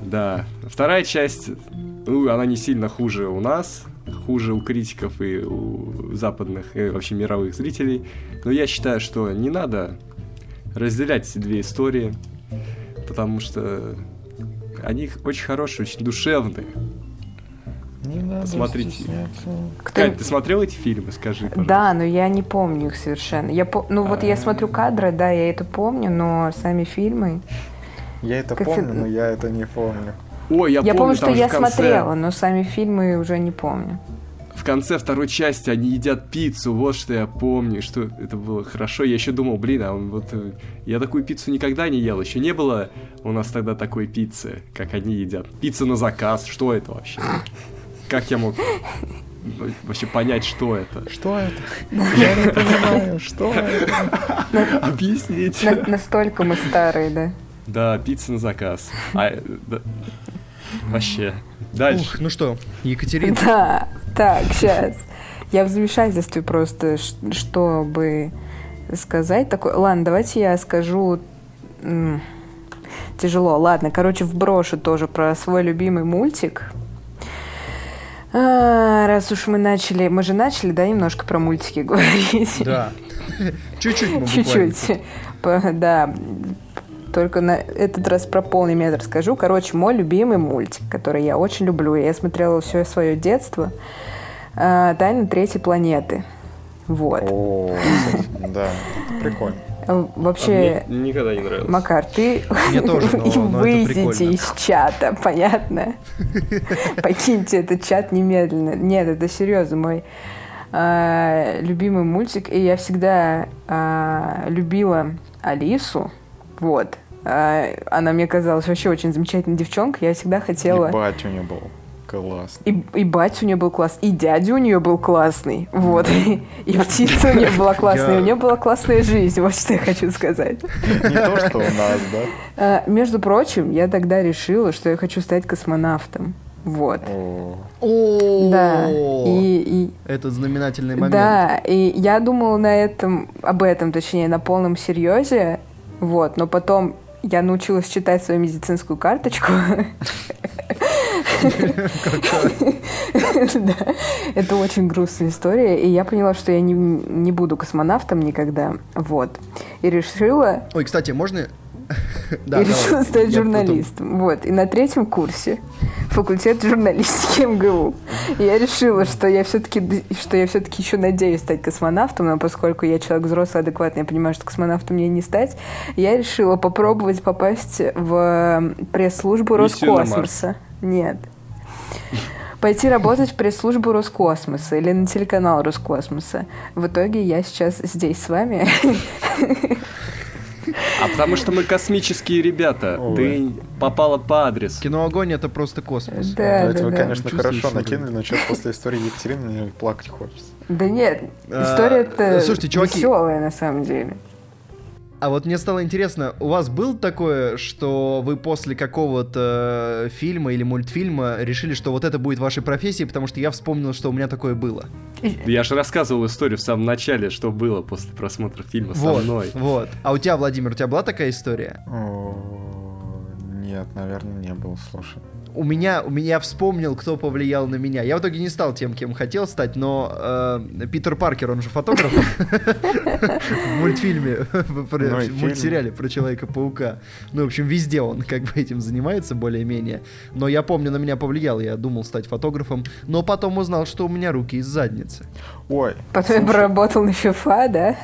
Да. Вторая часть, ну, она не сильно хуже у нас, хуже у критиков и у западных, и вообще мировых зрителей. Но я считаю, что не надо разделять эти две истории, потому что они очень хорошие, очень душевные. Не надо Посмотрите. Кто... Кать, ты смотрел эти фильмы, скажи, пожалуйста. Да, но я не помню их совершенно. Я по... Ну вот я а. смотрю кадры, да, я это помню, но сами фильмы... Я это как помню, но я это не помню. Ой, я, я помню, помню что я конце... смотрела, но сами фильмы уже не помню в конце второй части они едят пиццу, вот что я помню, что это было хорошо. Я еще думал, блин, а вот э, я такую пиццу никогда не ел, еще не было у нас тогда такой пиццы, как они едят. Пицца на заказ, что это вообще? Как я мог вообще понять, что это? Что это? <laughs> Я не понимаю, что это? <laughs> Объясните. Настолько мы старые, да? Да, пицца на заказ. А, да, вообще. Дальше. Ух, ну что, Екатерина? Да. Так, сейчас. Я в замешательстве просто, чтобы сказать такое. Ладно, давайте я скажу... Тяжело. Ладно, короче, вброшу тоже про свой любимый мультик. А, раз уж мы начали... Мы же начали, да, немножко про мультики <laughs> говорить? Да. Чуть-чуть Чуть-чуть. Да. Только на этот раз про полный метр скажу. Короче, мой любимый мультик, который я очень люблю. Я смотрела все свое детство. А, Тайны третьей планеты. Вот. О, <laughs> да, прикольно. А, вообще, а мне никогда не нравилось. Макар, ты мне тоже, но, <laughs> но выйдите из чата, понятно? <laughs> Покиньте этот чат немедленно. Нет, это серьезно мой а, любимый мультик, и я всегда а, любила Алису, вот. А, она мне казалась вообще очень замечательной девчонкой, я всегда хотела... Ебать у нее был классный. И, и батя у нее был классный, и дядя у нее был классный, вот. И птица у нее была классная, у нее была классная жизнь, вот что я хочу сказать. Не то, что у нас, да? А, между прочим, я тогда решила, что я хочу стать космонавтом. Вот. О, да. И, и это знаменательный момент. Да, и я думала на этом, об этом, точнее, на полном серьезе. Вот, но потом я научилась читать свою медицинскую карточку. <laughs> Это очень грустная история. И я поняла, что я не, не буду космонавтом никогда. Вот. И решила... Ой, кстати, можно <laughs> да, и решила давай. стать журналистом. Потом... Вот. И на третьем курсе факультет журналистики МГУ. Я решила, что я все-таки что я все-таки еще надеюсь стать космонавтом, но поскольку я человек взрослый, адекватный, я понимаю, что космонавтом мне не стать, я решила попробовать попасть в пресс-службу Роскосмоса. Нет. Пойти работать в пресс-службу Роскосмоса или на телеканал Роскосмоса. В итоге я сейчас здесь с вами. <laughs> А потому что мы космические ребята. Ой. Ты попала по адресу. Кино огонь это просто космос. Да, да, вы, да. конечно, хорошо накинули, но что после истории Екатерины мне плакать хочется. Да нет, история это а, слушайте, чуваки, веселая на самом деле. А вот мне стало интересно, у вас было такое, что вы после какого-то фильма или мультфильма решили, что вот это будет вашей профессией, потому что я вспомнил, что у меня такое было. Я же рассказывал историю в самом начале, что было после просмотра фильма вот, со мной. Вот. А у тебя, Владимир, у тебя была такая история? О, Нет, наверное, не было, слушай. У меня, у меня вспомнил, кто повлиял на меня. Я в итоге не стал тем, кем хотел стать, но э, Питер Паркер, он же фотограф в мультфильме, в мультсериале про Человека-паука. Ну, в общем, везде он как бы этим занимается более-менее. Но я помню, на меня повлиял, я думал стать фотографом, но потом узнал, что у меня руки из задницы. Ой, Потом я проработал на ФИФА, да?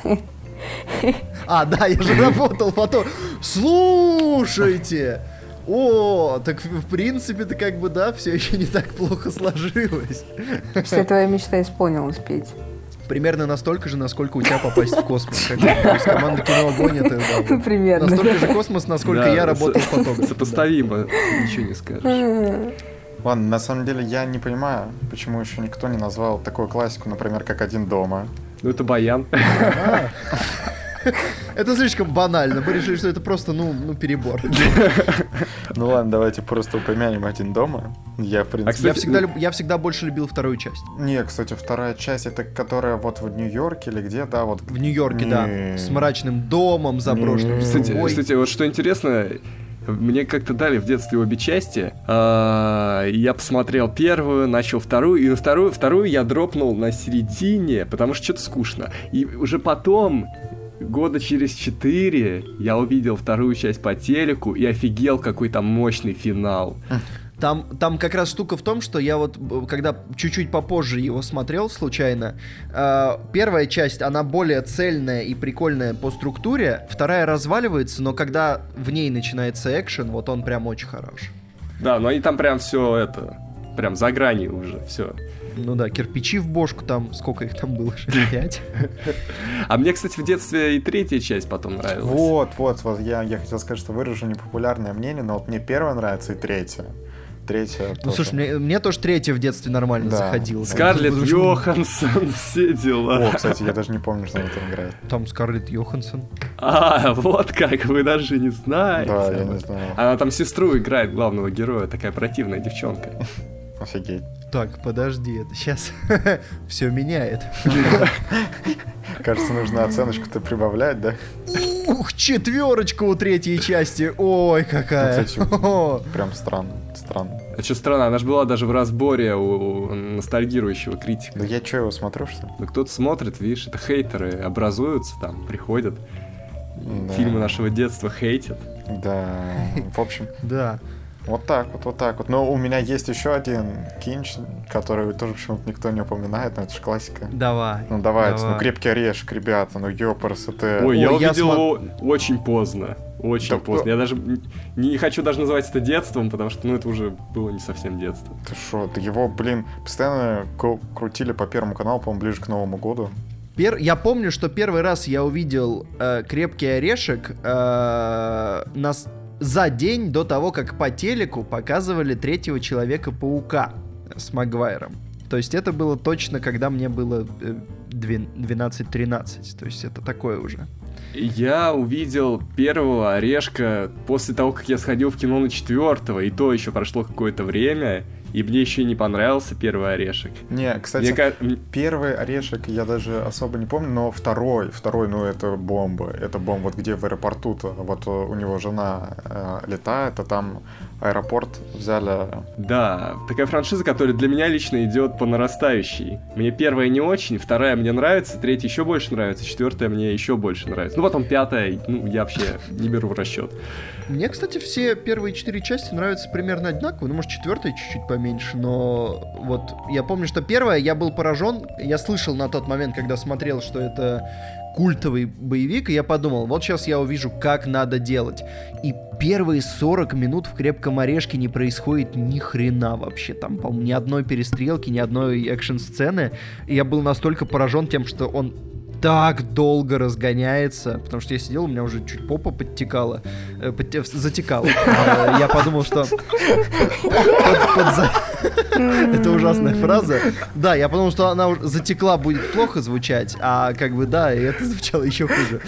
А, да, я же работал потом. Слушайте! О, так в в принципе-то как бы да, все еще не так плохо сложилось. Что твоя мечта исполнилась, Петь. Примерно настолько же, насколько у тебя попасть в космос. Как то есть команда кино огонь это да. Примерно. настолько же космос, насколько Да, я работал фотографом. Сопоставимо, ничего не скажешь. ладно, на самом деле я не понимаю, почему еще никто не назвал такую классику, например, как «Один дома». Ну это баян. Это слишком банально. Мы решили, что это просто, ну, ну перебор. <laughs> Ну ладно, давайте просто упомянем «Один дома». Я, в принципе... А, кстати, Я всегда, люб- я всегда больше любил вторую часть. Не, кстати, вторая часть, это которая вот в Нью-Йорке или где, да, вот... В Нью-Йорке, да. С мрачным домом заброшенным. Кстати, вот что интересно, мне как-то дали в детстве обе части. А, Я посмотрел первую, начал вторую, и на вторую, вторую я дропнул на середине, потому что что-то скучно. И уже потом, года через четыре, я увидел вторую часть по телеку и офигел, какой там мощный финал. Там, там как раз штука в том, что я вот, б- когда чуть-чуть попозже его смотрел случайно, э, первая часть, она более цельная и прикольная по структуре, вторая разваливается, но когда в ней начинается экшен, вот он прям очень хорош. Да, но они там прям все это, прям за гранью уже, все. Ну да, кирпичи в бошку там, сколько их там было, пять? А мне, кстати, в детстве и третья часть потом нравилась. Вот, вот, вот, я, я хотел сказать, что выражу непопулярное мнение, но вот мне первая нравится и третья. Третья Ну тоже. слушай, мне, мне тоже третья в детстве нормально Да. заходила. Скарлетт Потому Йоханссон, <laughs> все дела. О, кстати, я даже не помню, что она там играет. Там Скарлетт Йоханссон. А, вот как, вы даже не знаете. Да, я не знаю. Она там сестру играет, главного героя, такая противная девчонка. Офигеть. Так, подожди, это сейчас <laughs> все меняет. <laughs> Кажется, нужно оценочку-то прибавлять, да? Ух, четверочка у третьей части. Ой, какая. О. Прям странно, странно. А что странно, она же была даже в разборе у, у ностальгирующего критика. Да я что, его смотрю, что ли? Ну кто-то смотрит, видишь, это хейтеры образуются там, приходят. Да. Фильмы нашего детства хейтят. Да, в общем, Да. Вот так вот, вот так вот. Но у меня есть еще один кинч, который тоже почему-то никто не упоминает, но это же классика. Давай. Ну давайте, давай. ну крепкий орешек, ребята, ну ёпарс, это... Ой, Ой, я я увидел смо- его очень поздно. Очень Да поздно. по- Я даже не хочу даже называть это детством, потому что ну это уже было не совсем детство. Ты шо, да его, блин, постоянно кру- крутили по Первому каналу, по-моему, ближе к Новому году. Пер- Я помню, что первый раз я увидел э, крепкий орешек э, на за день до того, как по телеку показывали третьего человека-паука с Магуайром. То есть это было точно, когда мне было э, двен- 12-13. То есть это такое уже. Я увидел первого орешка после того, как я сходил в кино на четвертого, и то еще прошло какое-то время, и мне еще не понравился первый орешек. Не, кстати, Мне первый орешек я даже особо не помню, но второй, второй, ну это бомба. Это бомба, вот где в аэропорту-то, вот у него жена э, летает, а там аэропорт взяли... Да, такая франшиза, которая для меня лично идет по нарастающей. Мне первая не очень, вторая мне нравится, третья еще больше нравится, четвертая мне еще больше нравится. Ну потом пятая, ну я вообще не беру в расчет. Мне, кстати, все первые четыре части нравятся примерно одинаково. Ну, может, четвертая чуть-чуть поменьше, но вот я помню, что первая я был поражен. Я слышал на тот момент, когда смотрел, что это культовый боевик, и я подумал, вот сейчас я увижу, как надо делать. И первые 40 минут в «Крепком орешке» не происходит ни хрена вообще. Там, по-моему, ни одной перестрелки, ни одной экшн-сцены. И я был настолько поражен тем, что он так долго разгоняется, потому что я сидел, у меня уже чуть попа подтекала, э, подте- затекала. Э, Я подумал, что... <laughs> Это ужасная фраза. Да, я подумал, что она уже затекла, будет плохо звучать, а как бы да, и это звучало еще хуже.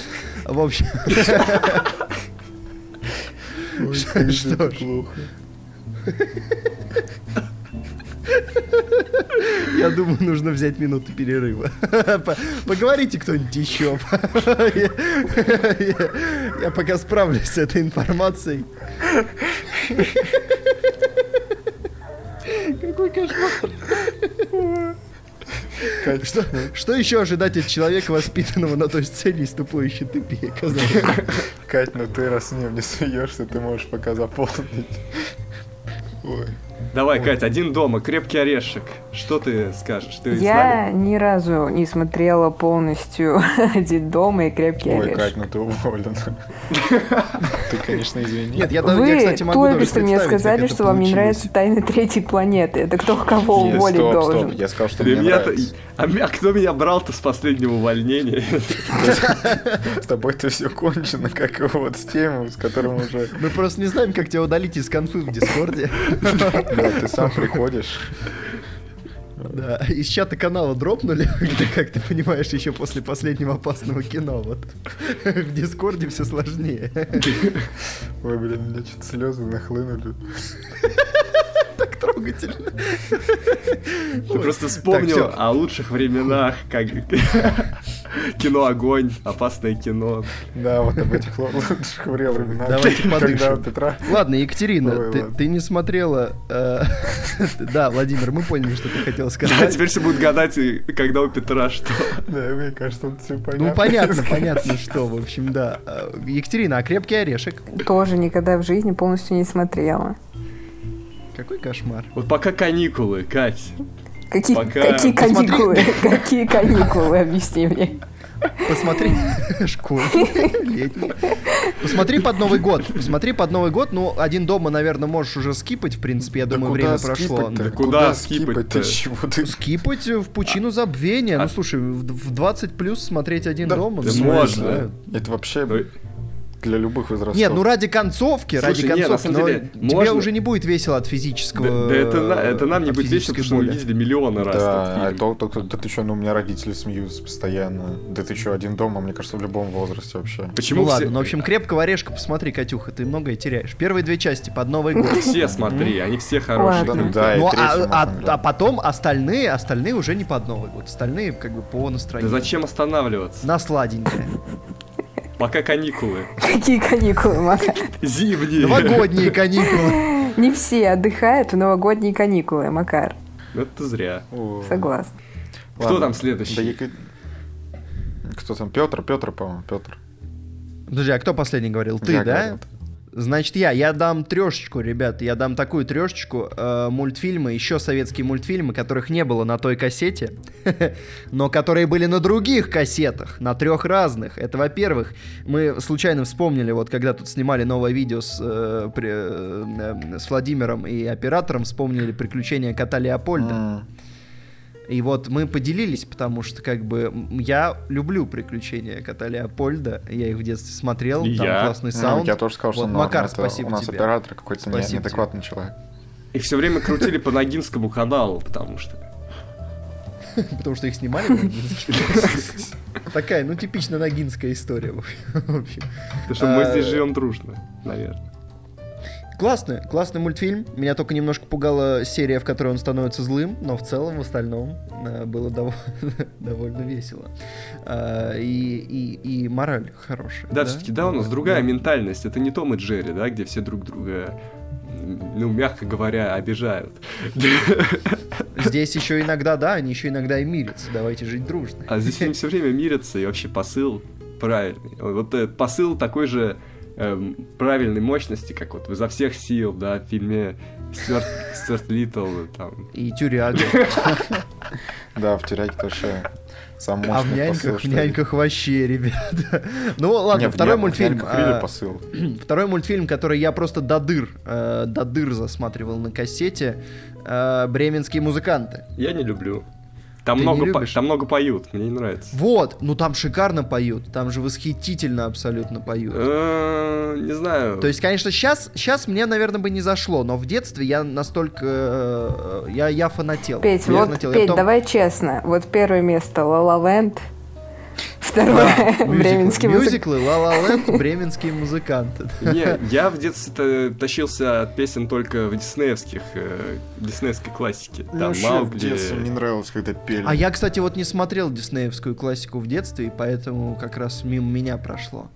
В общем... <laughs> Что ж. <laughs> Я думаю, нужно взять минуту перерыва. <laughs> Поговорите кто-нибудь еще. <laughs> Я пока справлюсь с этой информацией. Какой кошмар. Что, что еще ожидать от человека, воспитанного на той сцене, с тупой еще тупее, казалось. Кать, ну ты раз с ним не суешься, ты можешь пока заполнить. Ой. Давай. Кать, один дома, крепкий орешек. Что ты скажешь? Ты Я ни разу не смотрела полностью <laughs> один дома и крепкий Ой, орешек. Ой, Кать, ну ты уволена. <laughs> Ты, конечно, извини. Нет, я, Вы я, кстати, могу только что мне сказали, что вам не нравятся тайны третьей планеты. Это кто кого уволить должен? Я сказал, что мне нравится. А, а кто меня брал-то с последнего увольнения? С тобой-то все кончено, как и вот с тем, с которым уже... Мы просто не знаем, как тебя удалить из конфы в Дискорде. Да, ты сам приходишь. Да, из чата канала дропнули, где, как ты понимаешь, еще после последнего опасного кино. Вот. В Дискорде все сложнее. Ой, блин, у меня что-то слезы нахлынули. Так трогательно. <laughs> Ты просто вспомнил о лучших временах, как <laughs> кино «Огонь», опасное кино. Да, вот об этих лучших временах. Давайте подышим. Ладно, Екатерина, ты не смотрела... Э, <laughs> да, Владимир, мы поняли, что ты хотел сказать. Да, теперь все будут гадать, когда у Петра что. Да, мне кажется, он все понятно. Ну, понятно, понятно, что, в общем, да. Э, Екатерина, а «Крепкий орешек»? Тоже никогда в жизни полностью не смотрела. Какой кошмар. Вот пока каникулы, Кать. Какие, Пока... какие каникулы? Какие каникулы, объясни мне. Посмотри, летний. Посмотри под Новый год. Посмотри под Новый год. Ну, один дома, наверное, можешь уже скипать, в принципе, я да думаю, время прошло. Да куда скипать? Ты чего ты? Скипать в пучину забвения. Ну, слушай, в 20 плюс смотреть один дома. Да можно. Это вообще для любых возрастов. Нет, ну ради концовки, Слушай, ради концовки, нет, но деле, тебе можно... уже не будет весело от физического. Да, да это, это нам не будет весело, потому что мы видели миллионы раз. Да, а то, то, то, да ты что, ну у меня родители смеются постоянно. Да ты что, один дома, мне кажется, в любом возрасте вообще. Почему? Ну все... ладно, ну в общем, крепкого орешка посмотри, Катюха, ты многое теряешь. Первые две части под Новый год. Все смотри, они все хорошие. Да, да, ну, а, а, а потом остальные, остальные уже не под Новый год. Остальные как бы по настроению. Да зачем останавливаться? На сладенькое. Пока каникулы. Какие каникулы, Макар? Зимние. Новогодние каникулы. Не все отдыхают в новогодние каникулы, Макар. Это зря. Согласен. Кто там следующий? Кто там? Петр, Петр, по-моему, Петр. Подожди, а кто последний говорил? Ты, да? Значит, я, я дам трешечку, ребят, я дам такую трешечку. Э, мультфильмы, еще советские мультфильмы, которых не было на той кассете, <laughs> но которые были на других кассетах, на трех разных. Это, во-первых, мы случайно вспомнили, вот когда тут снимали новое видео с, э, при, э, с Владимиром и оператором, вспомнили приключения кота Леопольда. И вот мы поделились, потому что как бы я люблю приключения кота Леопольда. Я их в детстве смотрел, и там я. классный саунд. Ну, я тоже сказал, вот, что Макар, это спасибо у нас тебе. оператор какой-то не, неадекватный тебе. человек. И все время крутили по Ногинскому каналу, потому что... <laughs> Потому что их снимали <laughs> Такая, ну, типично ногинская история, в общем. Потому что мы здесь живем дружно, наверное. Классный, классный мультфильм. Меня только немножко пугала серия, в которой он становится злым, но в целом, в остальном, э, было дов... <laughs> довольно весело. А, и, и, и мораль хорошая. Да, да? все-таки, да, у нас другая ментальность. Это не Том и Джерри, да, где все друг друга ну, мягко говоря, обижают. Здесь <laughs> еще иногда, да, они еще иногда и мирятся. Давайте жить дружно. А здесь они все время мирятся, и вообще посыл правильный. Вот этот посыл такой же эм, правильной мощности, как вот изо всех сил, да, в фильме Стюарт, Литтл, там. И Тюряга. <laughs> Да, в Тюряге тоже сам а в няньках, посыл, в няньках вообще, ребята. <laughs> ну ладно, Нет, второй мультфильм. А, посыл. <clears throat> второй мультфильм, который я просто до дыр, э, до дыр засматривал на кассете. Э, Бременские музыканты. Я не люблю. Там много, по, там много поют, мне не нравится. Вот, ну там шикарно поют, там же восхитительно абсолютно поют. Э, не знаю. То есть, конечно, сейчас, сейчас мне, наверное, бы не зашло, но в детстве я настолько, э, я, я фанател. Петь, я вот, фанател. Петь, потом... давай честно, вот первое место La La Land, Второе, Да, <laughs> бременский музыкант. Мюзиклы, Ла Ла Ленд, бременские музыканты. <laughs> Не, я в детстве тащился от песен только в диснеевских, э, диснеевской классике. Мне Там в Маугли. детстве не нравилось, когда пели. А я, кстати, вот не смотрел диснеевскую классику в детстве, и поэтому как раз мимо меня прошло.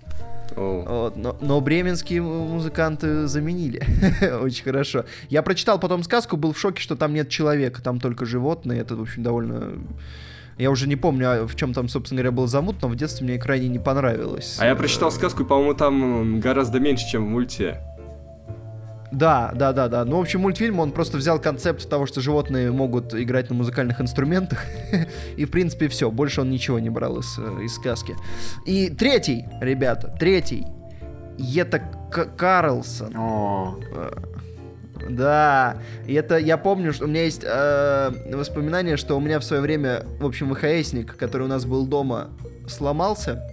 О. Вот, но, но бременские му- музыканты заменили. <laughs> Очень хорошо. Я прочитал потом сказку, был в шоке, что там нет человека, там только животные. Это, в общем, довольно... Я уже не помню, а в чем там, собственно говоря, был замут, но в детстве мне крайне не понравилось. А я прочитал сказку, и, по-моему, там гораздо меньше, чем в мульте. Да, да, да, да. Ну, в общем, мультфильм, он просто взял концепт того, что животные могут играть на музыкальных инструментах. <laughs> И, в принципе, все. Больше он ничего не брал из, э, из сказки. И третий, ребята, третий. Это К- Карлсон. О, Да, и это я помню, что у меня есть э, воспоминание, что у меня в свое время, в общем, ВХСник, который у нас был дома, сломался.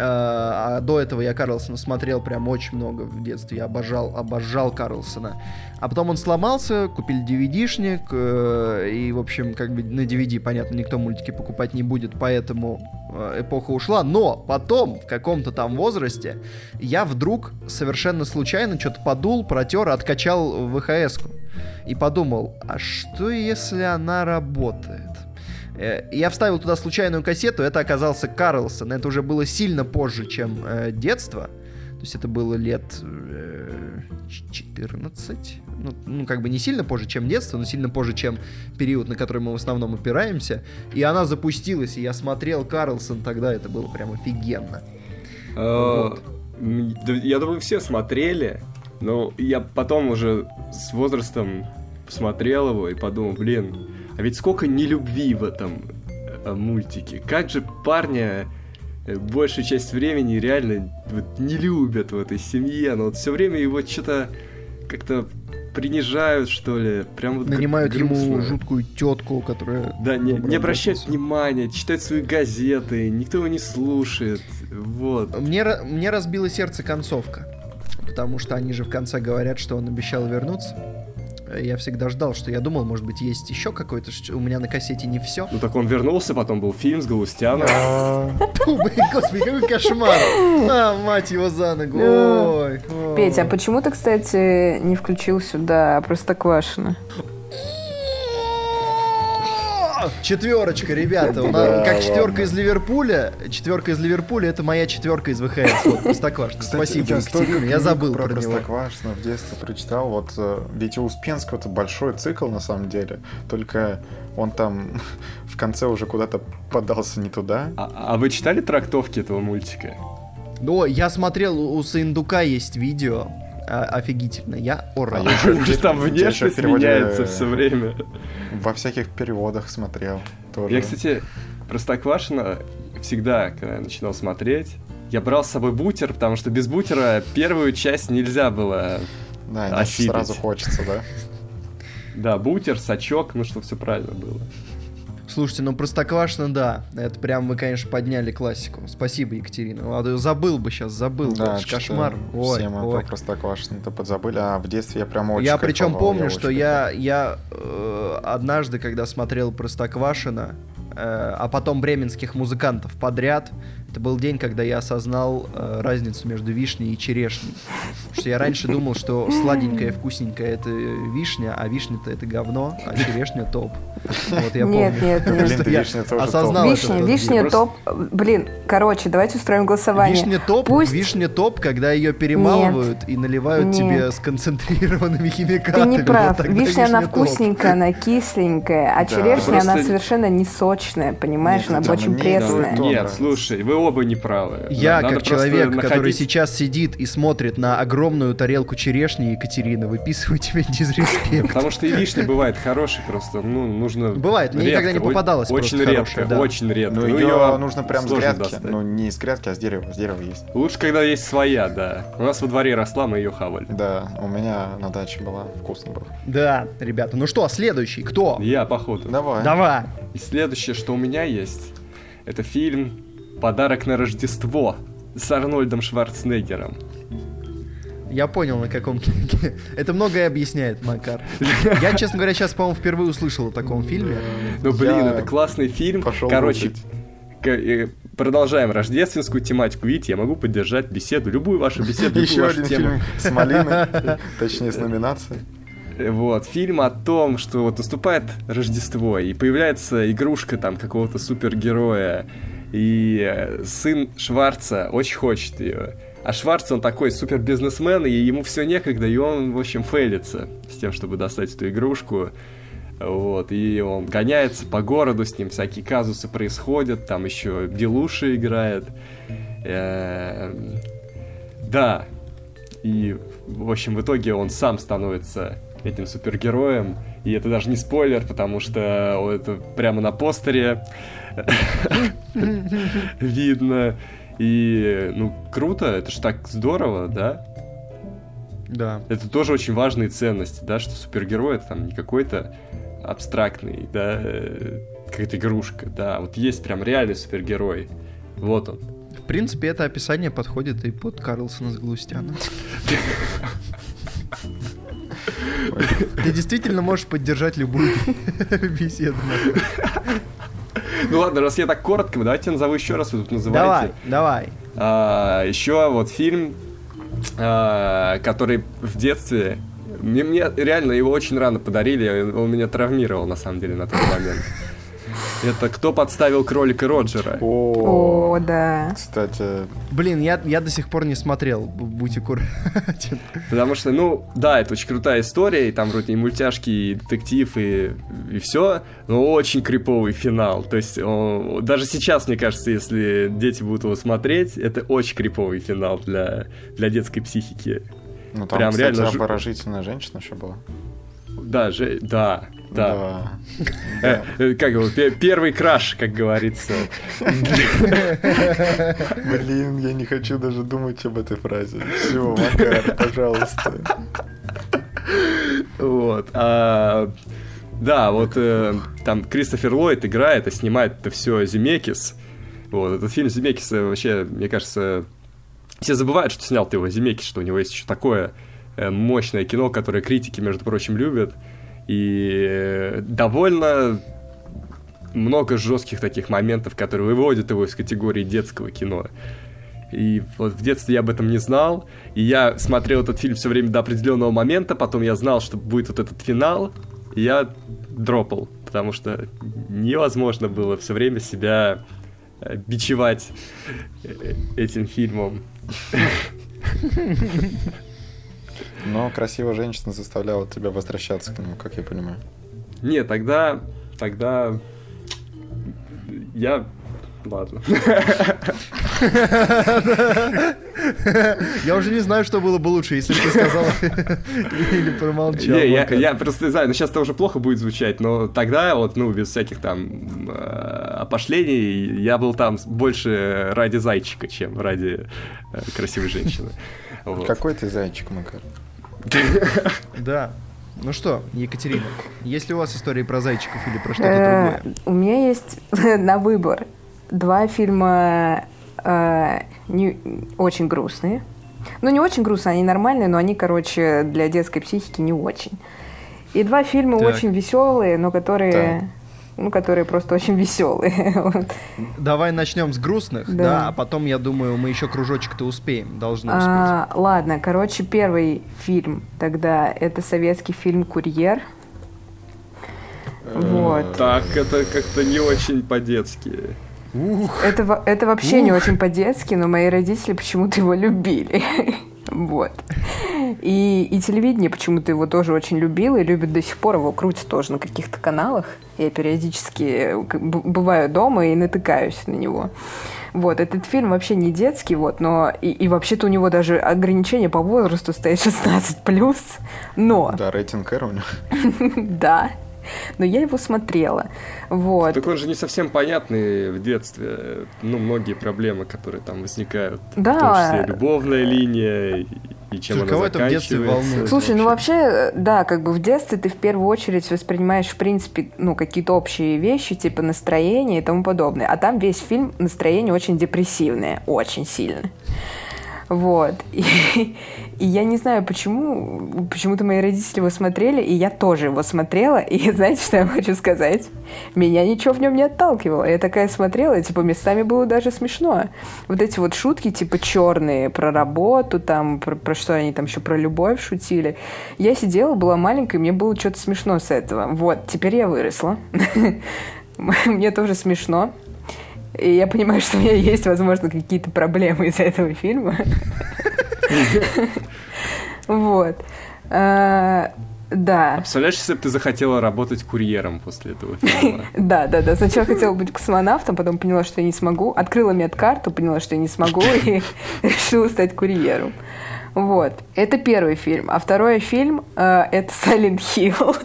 Э, а до этого я Карлсона смотрел прям очень много в детстве. Я обожал, обожал Карлсона. А потом он сломался, купили DVD-шник, э, и, в общем, как бы на DVD, понятно, никто мультики покупать не будет, поэтому э, эпоха ушла. Но потом, в каком-то там возрасте, я вдруг совершенно случайно что-то подул, протер, откачал ВХС-ку. И подумал, а что если она работает? Э, Я вставил туда случайную кассету, это оказался Карлсон. Это уже было сильно позже, чем э, детство. То есть это было лет э, ч- 14. Ну, ну, как бы не сильно позже, чем детство, но сильно позже, чем период, на который мы в основном опираемся. И она запустилась, и я смотрел Карлсон тогда, это было прям офигенно. Э, да, Я думаю, все смотрели, но я потом уже с возрастом посмотрел его и подумал, блин, а ведь сколько нелюбви в этом э, мультике. Как же парня э, большую часть времени реально вот не любят в этой семье, но вот все время его что-то как-то принижают, что ли. Прям вот Нанимают ему жуткую тетку, которая... Да, не, не обращают братица. внимания, читают свои газеты, никто его не слушает. Вот. Мне, мне разбило сердце концовка. Потому что они же в конце говорят, что он обещал вернуться. Я всегда ждал, что я думал, может быть, есть еще какой-то... У меня на кассете не все. Ну так он вернулся, потом был фильм с Галустяном. <laughs> Господи, какой кошмар! А, мать его за ногу! Ой. Петя, а почему ты, кстати, не включил сюда Простоквашино? Четверочка, ребята. У нас- как четверка ладно. из Ливерпуля. Четверка из Ливерпуля это моя четверка из ВХС. <laughs> Вот, Простоквашино. Спасибо, я столько. Я забыл про, про. Простоквашино в детстве прочитал. Вот э, ведь у Успенского это большой цикл на самом деле. Только он там <laughs> в конце уже куда-то подался не туда. А, а вы читали трактовки этого мультика? Но я смотрел, у у Саиндука есть видео. А, офигительно. Я орал. А я <laughs> ещё- Там внешность меняется э, все время. Во всяких переводах смотрел тоже. Я, кстати, Простоквашино всегда, когда я начинал смотреть, я брал с собой бутер, потому что без бутера первую часть нельзя было. Да, иначе осилить. сразу хочется, да? Да, бутер, сачок, ну что все правильно было. Слушайте, ну Простоквашино, да. Это прям вы, конечно, подняли классику. Спасибо, Екатерина. Ладно, забыл бы сейчас, забыл. Да, Это кошмар. Ой, Все мы ой. про Простоквашино-то подзабыли, а в детстве я прям очень Я причем помню, я что я, я э, однажды, когда смотрел Простоквашино, а потом бременских музыкантов подряд, это был день, когда я осознал э, разницу между вишней и черешней. Потому что я раньше думал, что сладенькая, вкусненькая это вишня, а вишня-то это говно, а черешня топ. Вот я Нет, помню. нет, нет. Блин, ты я вишня тоже осознал топ. это Вишня, тот вишня день. Просто- топ. Блин, короче, давайте устроим голосование. Вишня топ, Пусть вишня топ, когда ее перемалывают и наливают Нет. тебе сконцентрированными химикатами. Ты не Вот прав. тогда Вишня, она топ. вкусненькая, она кисленькая, а Да. черешня, она Просто- совершенно не сочная, понимаешь? Нет, она это очень мне пресная. Нет, слушай, вы оба не правы. Я, Надо как человек, который находить- сейчас сидит и смотрит на огромную тарелку черешни Екатерины, выписываю тебе <laughs> дизреспект. Потому что и вишня бывает хорошей, просто, ну, нужно... Бывает, мне никогда не попадалось Очень редко, очень редко. Ну, Ну, ее нужно прям с грядки. Ну, не из грядки, а с дерева. С дерева есть. Лучше, когда есть своя, да. У нас во дворе росла, мы ее хавали. Да, у меня на даче была. Вкусно было. Да, ребята, ну что, следующий, кто? Я, походу. Давай. Давай. И следующее, что у меня есть, это фильм «Подарок на Рождество» с Арнольдом Шварценеггером. Я понял, на каком... Это многое объясняет, Макар. Я, честно говоря, сейчас, по-моему, впервые услышал о таком фильме. Ну, блин, это классный фильм. пошел Короче, гуглить. продолжаем рождественскую тематику. Видите, я могу поддержать беседу, любую вашу беседу, Еще один фильм с малиной, <laughs> точнее с номинацией. Вот, фильм о том, что вот наступает Рождество, и появляется игрушка там какого-то супергероя, и э, сын Шварца очень хочет ее. А Шварц, он такой супер бизнесмен, и ему все некогда, и он, в общем, фейлится с тем, чтобы достать эту игрушку. Вот, и он гоняется по городу, с ним всякие казусы происходят, там еще Белуши играет. Эм, да, и, в общем, в итоге он сам становится этим супергероем. И это даже не спойлер, потому что это прямо на постере <laughs> видно. И, ну, круто, это же так здорово, да? Да. Это тоже очень важные ценности, да, что супергерой это там не какой-то абстрактный, да, э, какая-то игрушка, да, вот есть прям реальный супергерой, вот он. В принципе, это описание подходит и под Карлсона с Галустяном. <laughs> Ты действительно можешь поддержать любую <laughs> беседу. Ну ладно, раз я так коротко, давайте назову еще раз, вы тут называете. Давай, давай. А, еще вот фильм, а, который в детстве... Мне, мне реально его очень рано подарили, он меня травмировал на самом деле на тот момент. Это кто подставил кролика Роджера? О, да. Кстати, Блин, я, я до сих пор не смотрел, будь аккуратен. <laughs> Потому что, ну, да, это очень крутая история, и там вроде и мультяшки, и детектив, и, и все, но очень криповый финал. То есть, он- даже сейчас, мне кажется, если дети будут его смотреть, это очень криповый финал для, для детской психики. ну там, Прям кстати, реально обворожительная женщина еще была. Да, же, да, да. Да. Э, э, как его, пе- первый краш, как говорится. Блин, я не хочу даже думать об этой фразе. Все, Макар, пожалуйста. Вот. а, да, вот э, там Кристофер Ллойд играет и снимает это все Земекис. Вот, этот фильм Земекиса вообще, мне кажется, все забывают, что снял ты его Земекис, что у него есть еще такое мощное кино, которое критики, между прочим, любят. И э, довольно много жестких таких моментов, которые выводят его из категории детского кино. И вот в детстве я об этом не знал. И я смотрел этот фильм все время до определенного момента. Потом я знал, что будет вот этот финал. И я дропал. Потому что невозможно было все время себя э, бичевать э, этим фильмом. <laughs> Но красивая женщина заставляла тебя возвращаться к нему, как я понимаю. Не, тогда... Тогда... Я... Ладно. Я уже не знаю, что было бы лучше, если бы ты сказал или промолчал. Не, я, я просто не знаю, ну сейчас это уже плохо будет звучать, но тогда вот, ну, без всяких там э, опошлений, я был там больше ради зайчика, чем ради э, красивой женщины. <laughs> Вот. Какой ты зайчик, Макар? Да. Ну что, Екатерина, есть ли у вас истории про зайчиков или про что-то Э, другое? У меня есть <laughs> на выбор два фильма э, не очень грустные. Ну, не очень грустные, они нормальные, но они, короче, для детской психики не очень. И два фильма Так. очень веселые, но которые, ну, которые просто очень веселые. <laughs> Давай начнем с грустных, Да. да, а потом, я думаю, мы еще кружочек-то успеем, должны успеть. А, ладно, короче, первый фильм тогда это советский фильм «Курьер». Вот. Так, это как-то не очень по-детски. Ух, Это, это вообще не Ух. очень по-детски, но мои родители почему-то его любили. <laughs> Вот. И, и телевидение почему-то его тоже очень любило и любит до сих пор. Его крутят тоже на каких-то каналах. Я периодически э, бываю дома и натыкаюсь на него. Вот, этот фильм вообще не детский, вот, но и, и вообще-то у него даже ограничение по возрасту стоит 16+, но, Да, рейтинг R у него. <laughs> да, но я его смотрела, вот. Так он же не совсем понятный в детстве. Ну, многие проблемы, которые там возникают. Да. В том числе любовная линия и, чем Слушай, она это в детстве волнует? Слушай, ну вообще. вообще, э, да, как бы в детстве ты в первую очередь воспринимаешь, в принципе, ну, какие-то общие вещи, типа настроение и тому подобное. А там весь фильм настроение очень депрессивное, очень сильно. Вот. <laughs> И, и я не знаю, почему, почему-то мои родители его смотрели, и я тоже его смотрела. И <laughs> знаете, что я хочу сказать? Меня ничего в нем не отталкивало. Я такая смотрела, и, типа, местами было даже смешно. Вот эти вот шутки, типа, черные, про работу, там, про, про что они там еще про любовь шутили. Я сидела, была маленькая, мне было что-то смешно с этого. Вот, теперь я выросла. <laughs> Мне тоже смешно. И я понимаю, что у меня есть, возможно, какие-то проблемы из-за этого фильма. Вот. А, да. Представляешь, если бы ты захотела работать курьером после этого фильма? <laughs> Да, да, да. Сначала хотела быть космонавтом, потом поняла, что я не смогу. Открыла медкарту, поняла, что я не смогу, <laughs> и решила стать курьером. Вот. Это первый фильм. А второй фильм э, это Silent Hill.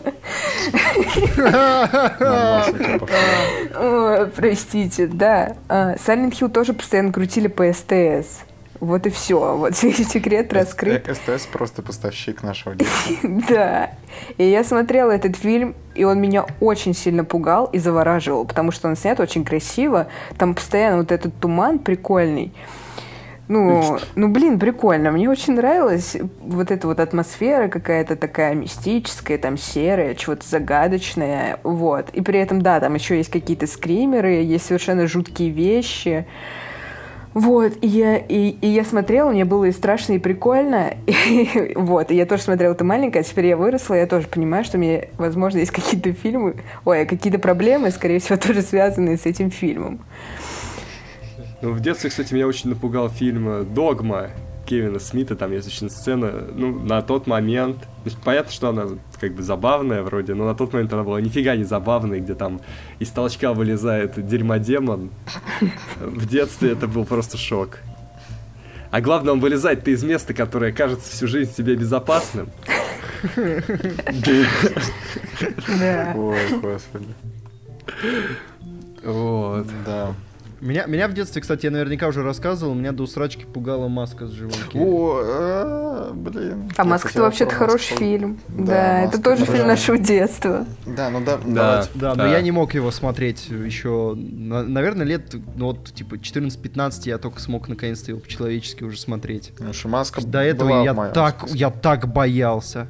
Простите, да. Silent Hill тоже постоянно крутили по СТС. Вот и все. Вот <laughs> секрет раскрыт. СТС просто поставщик нашего детства. <laughs> Да. И я смотрела этот фильм, и он меня очень сильно пугал и завораживал, потому что он снят очень красиво. Там постоянно вот этот туман прикольный. Ну, ну, блин, прикольно. Мне очень нравилась вот эта вот атмосфера какая-то такая мистическая, там серая, чего-то загадочное, вот. И при этом, да, там еще есть какие-то скримеры, есть совершенно жуткие вещи. Вот, и я, и, и я смотрела, мне было и страшно, и прикольно. <laughs> И, вот, и я тоже смотрела это маленькая, а теперь я выросла, я тоже понимаю, что мне, возможно, есть какие-то фильмы, ой, какие-то проблемы, скорее всего, <laughs> тоже связанные с этим фильмом. Ну, в детстве, кстати, меня очень напугал фильм «Догма» Кевина Смита, там есть очень сцена, ну, на тот момент, значит, понятно, что она как бы забавная вроде, но на тот момент она была нифига не забавной, где там из толчка вылезает дерьмодемон. В детстве это был просто шок. А главное, он вылезает-то из места, которое кажется всю жизнь тебе безопасным. Ой, господи. Вот. Да. Меня, меня в детстве, кстати, я наверняка уже рассказывал, меня до усрачки пугала маска с живым О, а, блин. А «Маска» это вообще-то хороший фильм. Да, это тоже фильм нашего детства. Да, ну да, Да, Да, но я не мог его смотреть еще, на- наверное, лет, ну вот, типа, 14-15 я только смог наконец-то его по-человечески уже смотреть. Потому что маска До этого была в я моем так, списке. я так боялся.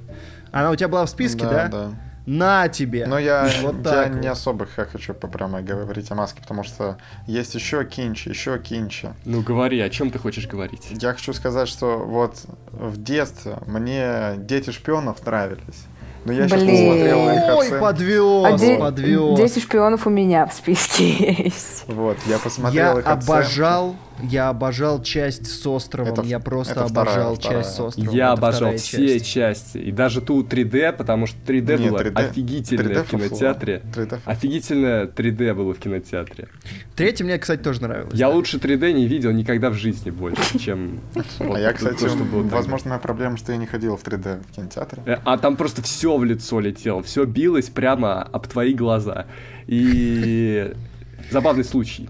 Она у тебя была в списке, да? Да, да. На тебе! Но я, <laughs> Вот я не вот. особо х- хочу по- прямо говорить о маске, потому что есть еще кинчи, еще кинчи. Ну, говори, о чем ты хочешь говорить? Я хочу сказать, что вот в детстве мне дети шпионов нравились. Но я сейчас Блин. посмотрел их Ой, оценки. подвез, А де- подвез. 10 шпионов у меня в списке <laughs> есть. Вот, я Я посмотрел их оценки. обожал, я обожал часть с островом. Это- я просто это вторая, обожал вторая. часть с островом. Я Это обожал вторая все часть. части. И даже ту 3D, потому что 3D Не, было 3D офигительное 3D в кинотеатре. 3D. Офигительное 3D было в кинотеатре. Третья мне, кстати, тоже нравилась. Я лучше 3D не видел никогда в жизни больше, чем... <laughs> А я, то, кстати, возможно, моя проблема, что я не ходил в 3D в кинотеатре. Э, А там просто все в лицо летело, все билось прямо об твои глаза. И <laughs> забавный случай.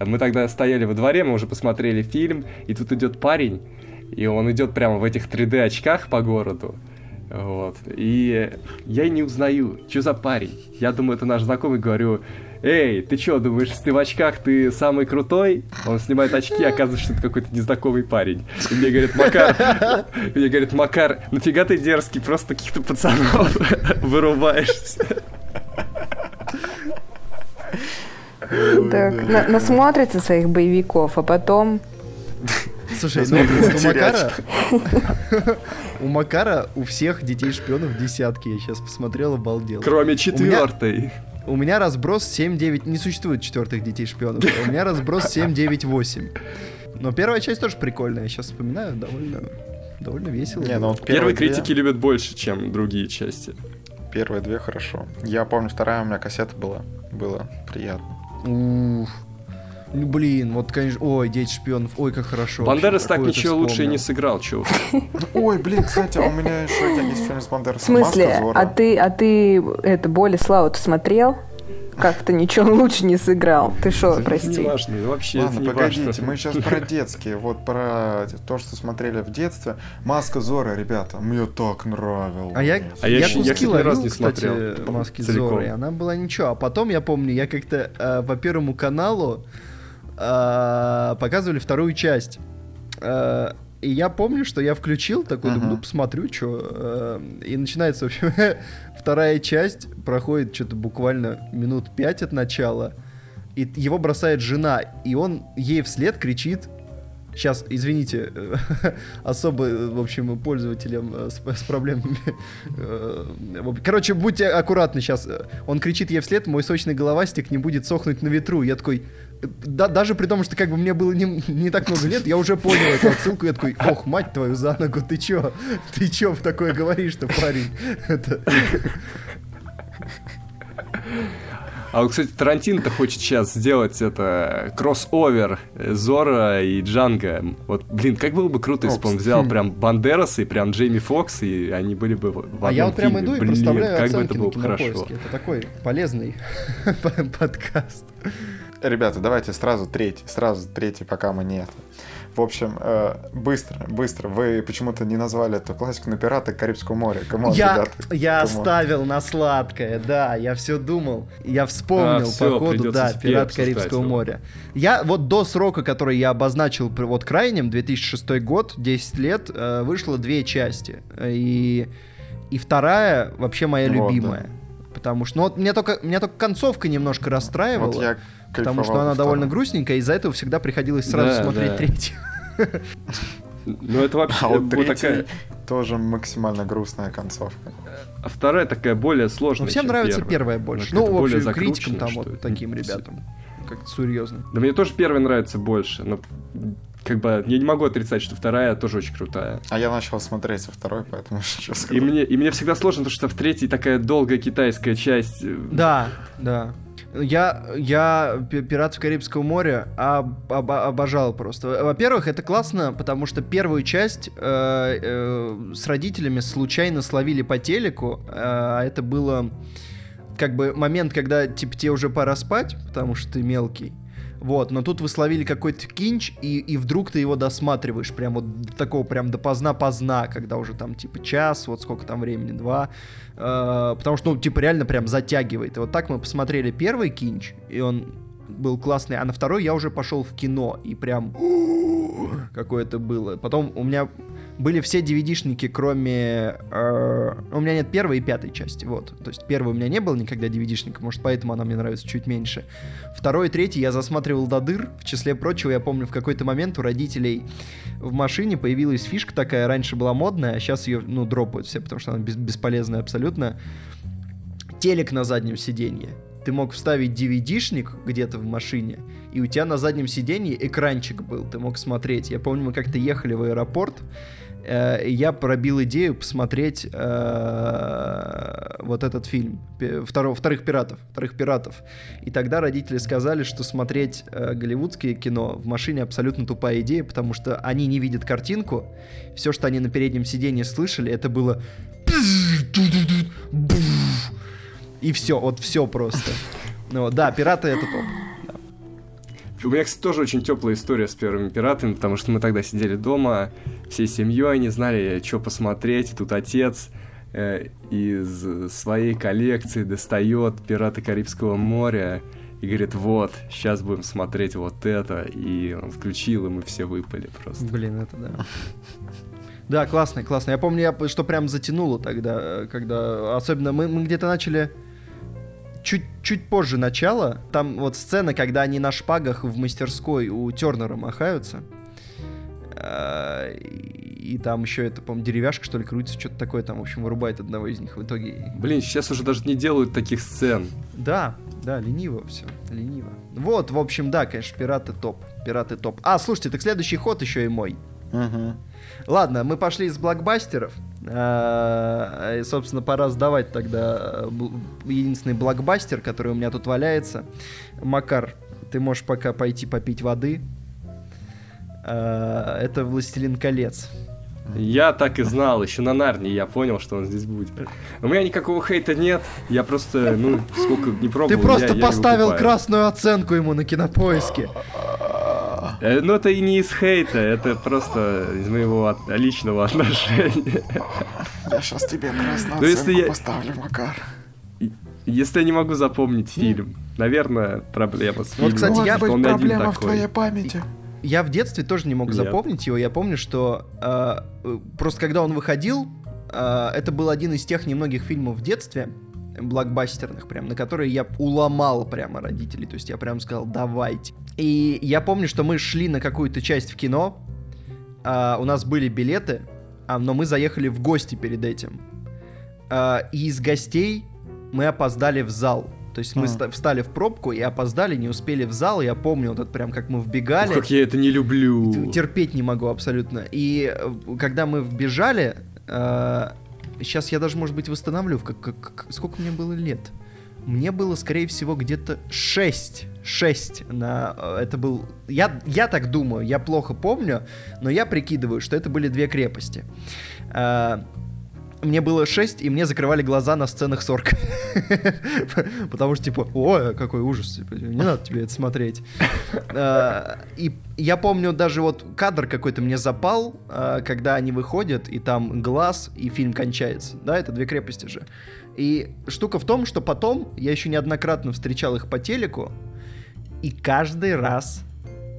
Мы тогда стояли во дворе, мы уже посмотрели фильм, и тут идет парень, и он идет прямо в этих 3D очках по городу. Вот. И я не узнаю, что за парень. Я думаю, это наш знакомый, говорю, Эй, ты что, думаешь, ты в очках, ты самый крутой? Он снимает очки, оказывается, что это какой-то незнакомый парень. И мне говорит, Макар, <laughs> мне говорит, Макар, нафига ты дерзкий, просто каких-то пацанов <laughs> вырубаешься. Так, на- насмотрится своих боевиков, а потом... Слушай, ну, у Макара... <laughs> У Макара у всех детей шпионов десятки. Я сейчас посмотрел, обалдел. Кроме четвертой. У меня разброс 7-9... Не существует четвертых детей шпионов. У меня разброс 7-9-8. Но первая часть тоже прикольная. Я сейчас вспоминаю, довольно... Довольно весело. Не, ну вот Первые критики любят больше, чем другие части. Первые две хорошо. Я помню, вторая у меня кассета была. Было приятно. Уф. Ну, блин, вот, конечно... Ой, дети шпионов, ой, как хорошо. Бандерас так ничего лучше и не вспомнил. сыграл, чё. <laughs> Ой, блин, кстати, а у меня еще есть фильм с В Бандерасом. смысле? «Маска Зорро». А ты, а ты это «Боли славу» ты смотрел? Как-то ничего лучше не сыграл. Ты шо, Это прости? не важно, вообще Ладно, это не погодите, важно. мы сейчас про детские, вот про то, что смотрели в детстве. Маска Зора, ребята, мне так нравилось. А я, А я я я, куски разу ловил, не кстати, смотрел маски целиком. Зорро, и она была ничего. А потом, я помню, я как-то э, по Первому каналу э, показывали вторую часть. Э, и я помню, что я включил, такой, думаю, ну, посмотрю, что. И начинается, в общем, <laughs> вторая часть, проходит что-то буквально минут пять от начала, и его бросает жена, и он ей вслед кричит, Сейчас, извините, э, <laughs> особо, э, в общем, пользователям э, с, с проблемами. э, Короче, будьте аккуратны сейчас. Он кричит ей вслед, мой сочный головастик не будет сохнуть на ветру. Я такой, э, да, даже при том, что как бы мне было не, не так много лет, я уже понял эту отсылку. Я такой, ох, мать твою за ногу, ты чё? Ты чё в такое говоришь-то, парень? Это... А вот, кстати, Тарантино-то хочет сейчас сделать это кроссовер Зора и Джанга. Вот, блин, как было бы круто, если бы он взял прям Бандераса и прям Джейми Фокс, и они были бы в в А я одном вот прям фильме. иду и Блин, проставляю как бы это было бы хорошо. Это такой полезный <laughs> подкаст. Ребята, давайте сразу третий, сразу третий, пока мы нет. В общем, э, быстро, быстро. Вы почему-то не назвали эту классику на пираты Карибского моря. Come on, Я, ребята. я come on. оставил на сладкое, да, я все думал. Я вспомнил, А, походу, придётся да, «Пират Карибского его. моря». Я вот до срока, который я обозначил вот крайним, 2006 год, 10 лет, э, вышло две части. И, и вторая вообще моя Вот, любимая. Потому что, ну вот меня только, меня только концовка немножко расстраивала. Вот я Потому что она во довольно грустненькая, из-за этого всегда приходилось сразу Да, смотреть да. третью. <laughs> Ну, это вообще А вот такая... тоже максимально грустная концовка. А вторая такая более сложная, Ну, всем чем нравится первая. первая больше. Ну, в общем, критикам там вот таким ребятам. Как-то серьезно. Да мне тоже первая нравится больше, но как бы я не могу отрицать, что вторая тоже очень крутая. А я начал смотреть со второй, поэтому <laughs> что И сказать. мне, и мне всегда сложно, потому что в третьей такая долгая китайская часть. э, Да, да. Я, я «Пи- «Пиратов Карибского моря» об- об- обожал просто. Во-первых, это классно, потому что первую часть э, э, с родителями случайно словили по телеку, э, а это было как бы момент, когда типа тебе уже пора спать, потому что ты мелкий. Вот, но тут вы словили какой-то кинч, и, и вдруг ты его досматриваешь, прям вот такого прям допоздна-поздна, когда уже там типа час, вот сколько там времени, два, Э, потому что, ну, типа, реально прям затягивает. И вот так мы посмотрели первый кинч, и он был классный, а на второй я уже пошел в кино, и прям <gasps> какое это было. Потом у меня были все DVD-шники, кроме... э, у меня нет первой и пятой части, вот. То есть первой у меня не было никогда DVD-шника, может, поэтому она мне нравится чуть меньше. Второй и третий я засматривал до дыр. В числе прочего, я помню, в какой-то момент у родителей в машине появилась фишка такая, раньше была модная, а сейчас ее, ну, дропают все, потому что она бес- бесполезная абсолютно. Телек на заднем сиденье. Ты мог вставить DVD-шник где-то в машине, и у тебя на заднем сиденье экранчик был, ты мог смотреть. Я помню, мы как-то ехали в аэропорт, э, я пробил идею посмотреть э, вот этот фильм вторых пиратов, вторых пиратов. И тогда родители сказали, что смотреть э, голливудское кино в машине абсолютно тупая идея, потому что они не видят картинку, все, что они на переднем сиденье слышали, это было и все, вот все просто. Ну да, пираты это топ. У меня, кстати, тоже очень теплая история с первыми пиратами, потому что мы тогда сидели дома, всей семьей, не знали, что посмотреть. И тут отец э, из своей коллекции достает «Пираты Карибского моря» и говорит, вот, сейчас будем смотреть вот это. И он включил, и мы все выпали просто. Блин, это да. Да, классно, классно. Я помню, я, что прям затянуло тогда, э, когда... Особенно мы, мы где-то начали чуть, чуть позже начала. Там вот сцена, когда они на шпагах в мастерской у Тернера махаются. Э, И, там еще это, по-моему, деревяшка, что ли, крутится, что-то такое там, в общем, вырубает одного из них в итоге. Блин, сейчас уже даже не делают таких сцен. Да, да, лениво все, лениво. Вот, в общем, да, конечно, пираты топ, пираты топ. А, слушайте, так следующий ход еще и мой. Мгм. Ладно, мы пошли из блокбастеров. А, И, собственно, пора сдавать тогда э, единственный блокбастер, который у меня тут валяется. Макар, ты можешь пока пойти попить воды. А, Это «Властелин колец». Я так и знал, еще на Нарнии я понял, что он здесь будет. У меня никакого хейта нет, я просто, ну, сколько не пробовал, Ты я- просто я поставил выкупаю. красную оценку ему на кинопоиске. Э, Ну, это и не из хейта, это просто из моего от- личного <laughs> отношения. Я сейчас тебе красную Ну, если оценку я- поставлю, Макар. Если я не могу запомнить фильм, наверное, проблема с фильмом. кстати, я- один проблема в твоей памяти. я в детстве тоже не мог Нет. запомнить его. Я помню, что э, просто когда он выходил, э, это был один из тех немногих фильмов в детстве, блокбастерных прям, на которые я уломал прямо родителей. То есть я прям сказал, давайте. И я помню, что мы шли на какую-то часть в кино, а, у нас были билеты, а, но мы заехали в гости перед этим. А, и из гостей мы опоздали в зал. То есть мы А. ста- встали в пробку и опоздали, не успели в зал. Я помню вот это прям, как мы вбегали. Как я это не люблю. Терпеть не могу абсолютно. И э, когда мы вбежали, сейчас я даже, может быть, восстановлю, как- как- сколько мне было лет. Мне было, скорее всего, где-то 6. 6 на... э, Это был... Я, я так думаю, я плохо помню, но я прикидываю, что это были две крепости. Э, Мне было 6, и мне закрывали глаза на сценах с орками. <laughs> Потому что, типа, ой, какой ужас, типа, не надо тебе это смотреть. Э, И я помню даже вот кадр какой-то мне запал, когда они выходят, и там глаз, и фильм кончается. Да, это две крепости же. И штука в том, что потом я еще неоднократно встречал их по телеку, и каждый раз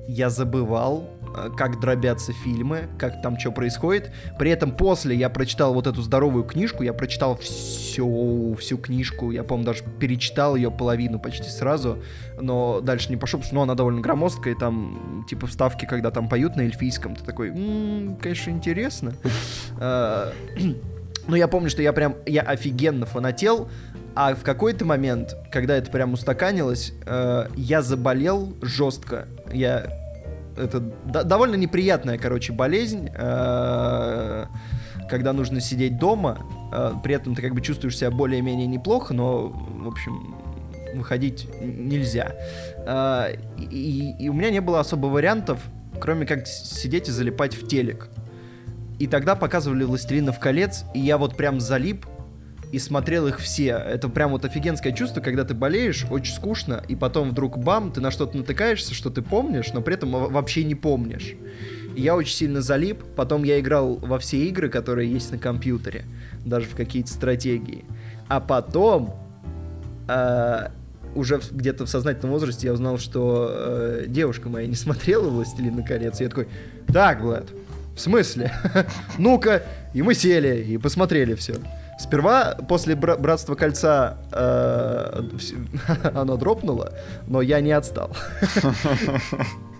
я забывал, э, как дробятся фильмы, как там что происходит. При этом после я прочитал вот эту здоровую книжку, я прочитал всю, всю книжку, я, по-моему, даже перечитал ее половину почти сразу, но дальше не пошел, потому что ну, она довольно громоздкая, там типа вставки, когда там поют на эльфийском, ты такой, «М, конечно, интересно. <laughs> <clears throat> Но я помню, что я прям, я офигенно фанател, а в какой-то момент, когда это прям устаканилось, э, я заболел жестко. Я это до- довольно неприятная, короче, болезнь, э, когда нужно сидеть дома, э, при этом ты как бы чувствуешь себя более-менее неплохо, но, в общем, выходить нельзя. Э, и, и у меня не было особо вариантов, кроме как сидеть и залипать в телек. И тогда показывали «Властелинов колец», и я вот прям залип и смотрел их все. Это прям вот офигенское чувство, когда ты болеешь, очень скучно, и потом вдруг бам, ты на что-то натыкаешься, что ты помнишь, но при этом во- вообще не помнишь. И я очень сильно залип, потом я играл во все игры, которые есть на компьютере, даже в какие-то стратегии. А потом, э, уже где-то в сознательном возрасте я узнал, что э, девушка моя не смотрела «Властелина колец», и я такой, так, Влад, в смысле? <laughs> Ну-ка, и мы сели, и посмотрели все. Сперва, после Бра- Братства Кольца, э, <laughs> оно дропнуло, но я не отстал. <laughs>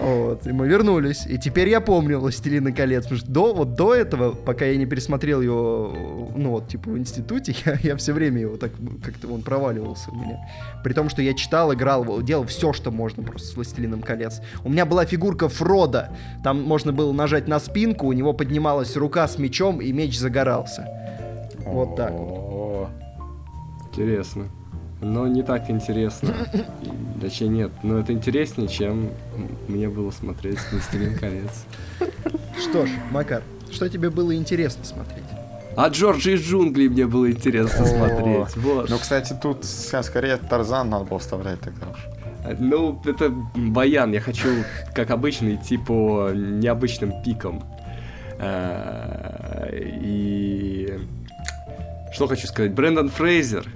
Вот, и мы вернулись. И теперь я помню «Властелина колец», потому что до, вот до этого, пока я не пересмотрел его, ну вот, типа, в институте, <laughs> я, я все время его так, как-то он проваливался у меня. При том, что я читал, играл, делал все, что можно просто с «Властелином колец». У меня была фигурка Фрода, там можно было нажать на спинку, у него поднималась рука с мечом, и меч загорался. Вот так вот. Интересно. Но не так интересно. И, <laughs> Точнее, нет, но это интереснее, чем мне было смотреть «Властелин колец». Что ж, Макар, что тебе было интересно смотреть? А Джорджи из джунглей мне было интересно О. смотреть. Вот. Ну, кстати, тут скорее Тарзан надо было вставлять тогда уж. Ну, это баян. Я хочу, как обычно, идти по необычным пикам. Э, И что хочу сказать? Брэндон Фрейзер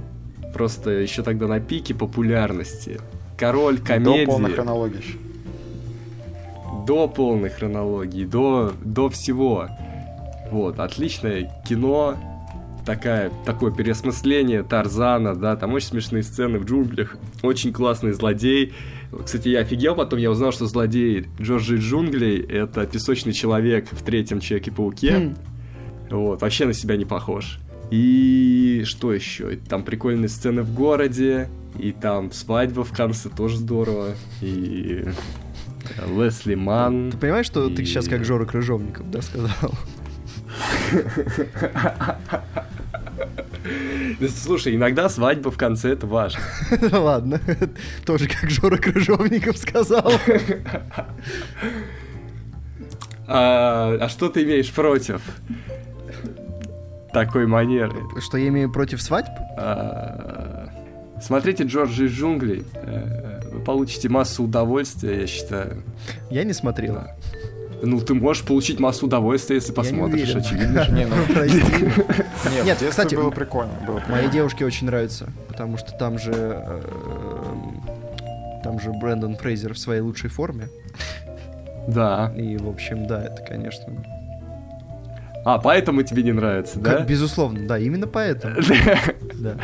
просто еще тогда на пике популярности. Король комедии. До полной хронологии еще. до полной хронологии, до, до всего. Вот, отличное кино, такая, такое переосмысление Тарзана, да, там очень смешные сцены в джунглях, очень классный злодей. Кстати, я офигел, потом я узнал, что злодей Джорджи из джунглей — это песочный человек в третьем Человеке-пауке. Хм. Вот, вообще на себя не похож. И что еще? Там прикольные сцены в городе, и там свадьба в конце тоже здорово, и э, Лесли Ман. Ты понимаешь, что ты И- сейчас как Жора Крыжовников, да, сказал? Слушай, иногда свадьба в конце это важно. <laughs> Ладно, <laughs> тоже как Жора Крыжовников сказал. А, а что ты имеешь против такой манеры? Что я имею против свадьб? А, Смотрите Джорджи из джунглей. Э, Вы получите массу удовольствия, я считаю. Я не смотрел. Да. Ну, ты можешь получить массу удовольствия, если посмотришь, очевидно. же. <laughs> Не, ну, <laughs> <laughs> нет, Нет, кстати, было прикольно. Было прикольно. Моей девушке очень нравится, потому что там же... э, Там же Брэндон Фрейзер в своей лучшей форме. Да. И, в общем, да, это, конечно... А, поэтому тебе не нравится, да? Как- безусловно, да, именно поэтому. <laughs> Да.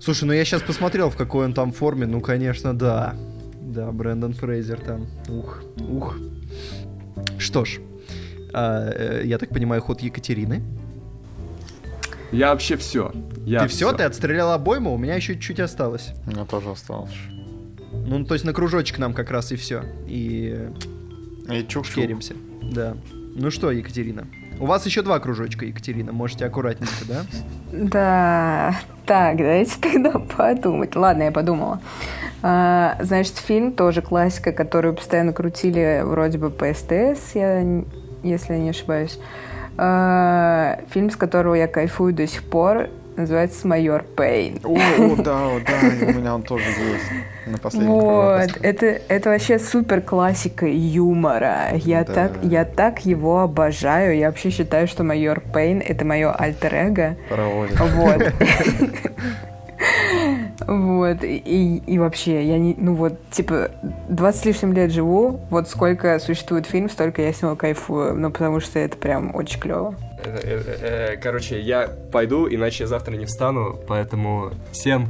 Слушай, ну я сейчас посмотрел, в какой он там форме. Ну, конечно, да. Да, Брэндон Фрейзер там. Ух, ух. Что ж, а, э, я так понимаю, ход Екатерины. Я вообще все. Я ты все, всё. ты отстрелял обойму, у меня еще чуть-чуть осталось. У меня тоже осталось. Ну, то есть на кружочек нам как раз и все. И И шкеримся. Да. Ну что, Екатерина? У вас еще два кружочка, Екатерина. Можете аккуратненько, да? Да, так, давайте тогда подумать. Ладно, я подумала. А, значит, фильм тоже классика, которую постоянно крутили вроде бы по СТС, я, если я не ошибаюсь. А, фильм, с которого я кайфую до сих пор, называется «Майор Пейн». О, о, да, о, да, у меня он тоже есть. На последнем Вот, это, это вообще супер классика юмора. Я, Да. так, я так его обожаю. Я вообще считаю, что майор Пейн это мое альтер-эго. Паровозик. Вот. <laughs> Вот, и, и вообще, я не, ну вот, типа, 20 с лишним лет живу, вот сколько существует фильм, столько я с него кайфую, ну, потому что это прям очень клево. Э, э, э, Короче, я пойду, иначе я завтра не встану, поэтому всем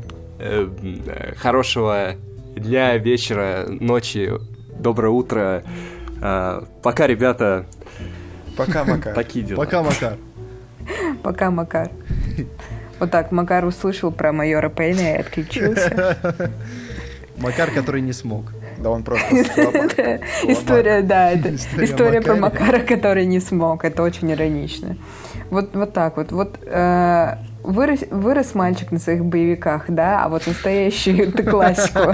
хорошего дня, вечера, ночи, доброе утро. Пока, ребята, Пока, Мака. такие дела. Пока, Макар. Пока, Макар. Вот так, Макар услышал про майора Пейна и отключился. <laughs> Макар, который не смог. Да он просто <laughs> История, да, это <laughs> История про. Макара, который не смог. Это очень иронично. Вот, вот так вот. Вот э, вырос, вырос мальчик на своих боевиках, да, а вот настоящую <laughs> ты классику,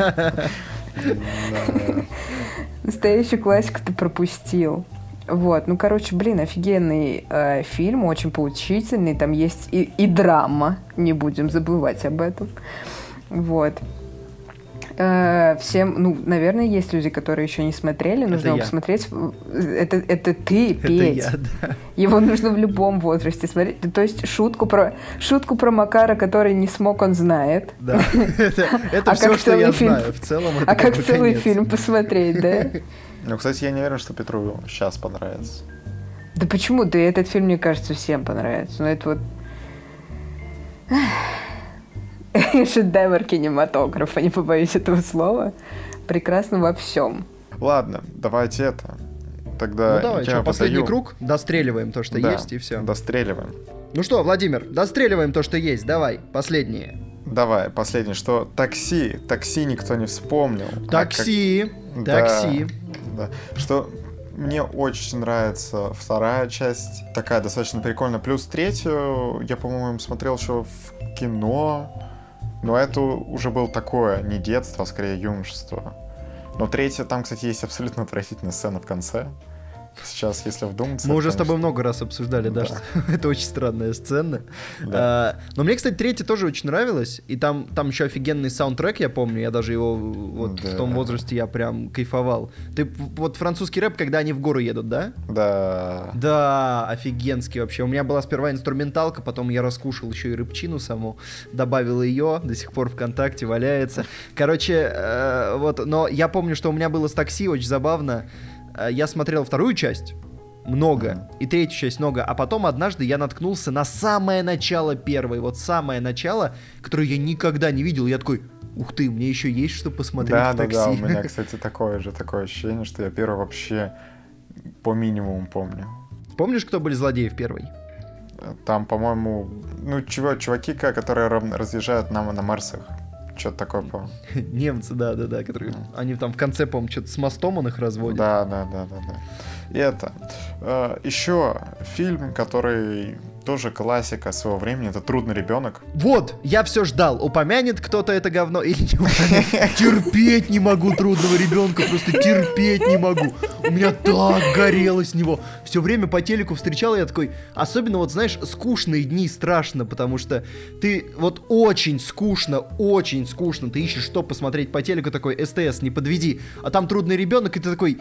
настоящую классику ты пропустил. Вот, ну, короче, блин, офигенный э, фильм, очень поучительный, там есть и, и драма, не будем забывать об этом. Вот. Э, всем, ну, наверное, есть люди, которые еще не смотрели, нужно его я. посмотреть. Это, это ты, Это Петь. я, да. Его нужно в любом возрасте смотреть. То есть шутку про, шутку про Макара, который не смог, он знает. Да. <laughs> Это, <laughs> это А все, как что я фильм? знаю. В целом это А как целый конец. фильм посмотреть, да? <laughs> Ну, кстати, я не уверен, что Петру сейчас понравится. Да почему? Да этот фильм, мне кажется, всем понравится. Ну, это вот... <laughs> Шедевр кинематографа, не побоюсь этого слова. Прекрасно во всем. Ладно, давайте это. Тогда Ну давай, я что, последний круг, достреливаем то, что Да, есть, и все. Достреливаем. Ну что, Владимир, достреливаем то, что есть, давай, последнее. Давай, последнее, что такси. Такси никто не вспомнил. А Такси, как- Да, такси. да. Что мне очень нравится вторая часть, такая достаточно прикольная. Плюс третью я, по-моему, смотрел еще в кино. Но это уже было такое, не детство, а скорее юношество. Но третья, там, кстати, есть абсолютно отвратительная сцена в конце. Сейчас, если вдуматься... Мы уже с тобой конечно, много раз обсуждали, да, Да. что <laughs> это очень странная сцена. Да. А, Но мне, кстати, третья тоже очень нравилась, и там, там еще офигенный саундтрек, я помню, я даже его вот в Да. том возрасте я прям кайфовал. Ты вот французский рэп, когда они в гору едут, да? Да. Да, офигенский вообще. У меня была сперва инструменталка, потом я раскушал еще и рыбчину саму, добавил ее, до сих пор ВКонтакте валяется. Короче, э, вот, но я помню, что у меня было с такси, очень забавно. Э, Я смотрел вторую часть, много, и третью часть много, а потом однажды я наткнулся на самое начало первой, вот самое начало, которое я никогда не видел. Я такой, ух ты, мне еще есть что посмотреть Да, в да, такси. да, у меня, <laughs> кстати, такое же, такое ощущение, что я первый вообще по минимуму помню. Помнишь, кто были злодеи в первой? Там, по-моему, ну, чего, чуваки, которые разъезжают на, на Марсах. Что-то такое, по <laughs> Немцы, да, да, да, которые. Они там в конце, по-моему, что-то с мостом он их разводит. Да, да, да, да, да. И это. э, еще фильм, который тоже классика своего времени, это «Трудный ребенок». Вот, я все ждал, упомянет кто-то это говно или не упомянет. Терпеть не могу трудного ребенка, просто терпеть не могу. У меня так горело с него. Все время по телеку встречал, я такой, особенно вот, знаешь, скучные дни страшно, потому что ты вот очень скучно, очень скучно, ты ищешь, что посмотреть по телеку, такой, СТС, не подведи, а там трудный ребенок, и ты такой,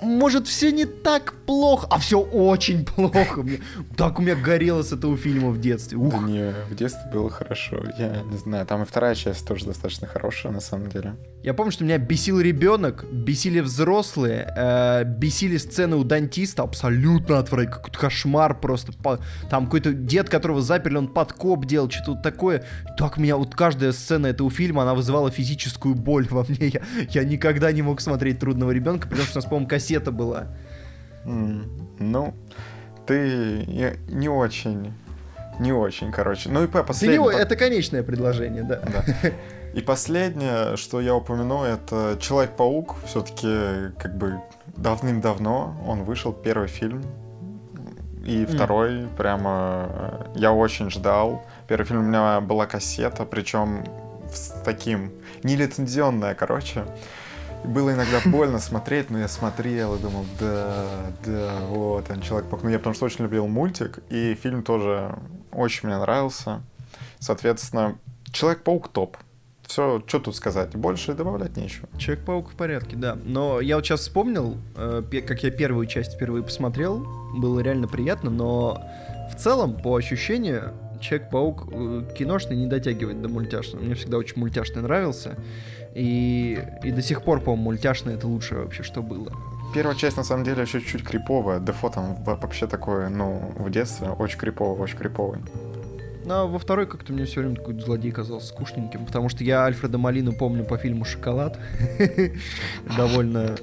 может, все не так плохо, а все очень плохо. Мне, так у меня горело с этого фильма в детстве. Ух. Да не, в детстве было хорошо. Я не знаю, там и вторая часть тоже достаточно хорошая, на самом деле. Я помню, что меня бесил ребенок, бесили взрослые, э, бесили сцены у дантиста, абсолютно отвратительно, какой-то кошмар просто. По, там какой-то дед, которого заперли, он подкоп делал, что-то вот такое. Так меня, вот каждая сцена этого фильма, она вызывала физическую боль во мне. Я, я никогда не мог смотреть «Трудного ребенка», потому что у нас, по-моему, кассета была. Ну, ты не- не очень, не очень, короче. Ну и по- Для последний... него по- это конечное предложение, да. Да. <laughs> И последнее, что я упомяну, это Человек-паук. Все-таки как бы давным-давно он вышел, первый фильм. И второй прямо э, я очень ждал. Первый фильм у меня была кассета, причем с таким нелицензионная, короче. Было иногда больно смотреть, но я смотрел и думал, да, да, вот он Человек-паук. Ну, я потому что очень любил мультик, и фильм тоже очень мне нравился. Соответственно, Человек-паук топ. Все, что тут сказать, больше добавлять нечего. Человек-паук в порядке, да. Но я вот сейчас вспомнил, э, как я первую часть впервые посмотрел. Было реально приятно, но в целом, по ощущению, Человек-паук э, киношный не дотягивает до мультяшного. Мне всегда очень мультяшный нравился. И, и до сих пор, по-моему, мультяшный это лучшее вообще, что было. Первая часть, на самом деле, еще чуть-чуть криповая. Дефо там во- вообще такое, ну, в детстве очень криповый, очень криповый. Ну, а во второй как-то мне все время такой злодей казался скучненьким, потому что я Альфреда Малину помню по фильму «Шоколад». <laughs> Довольно...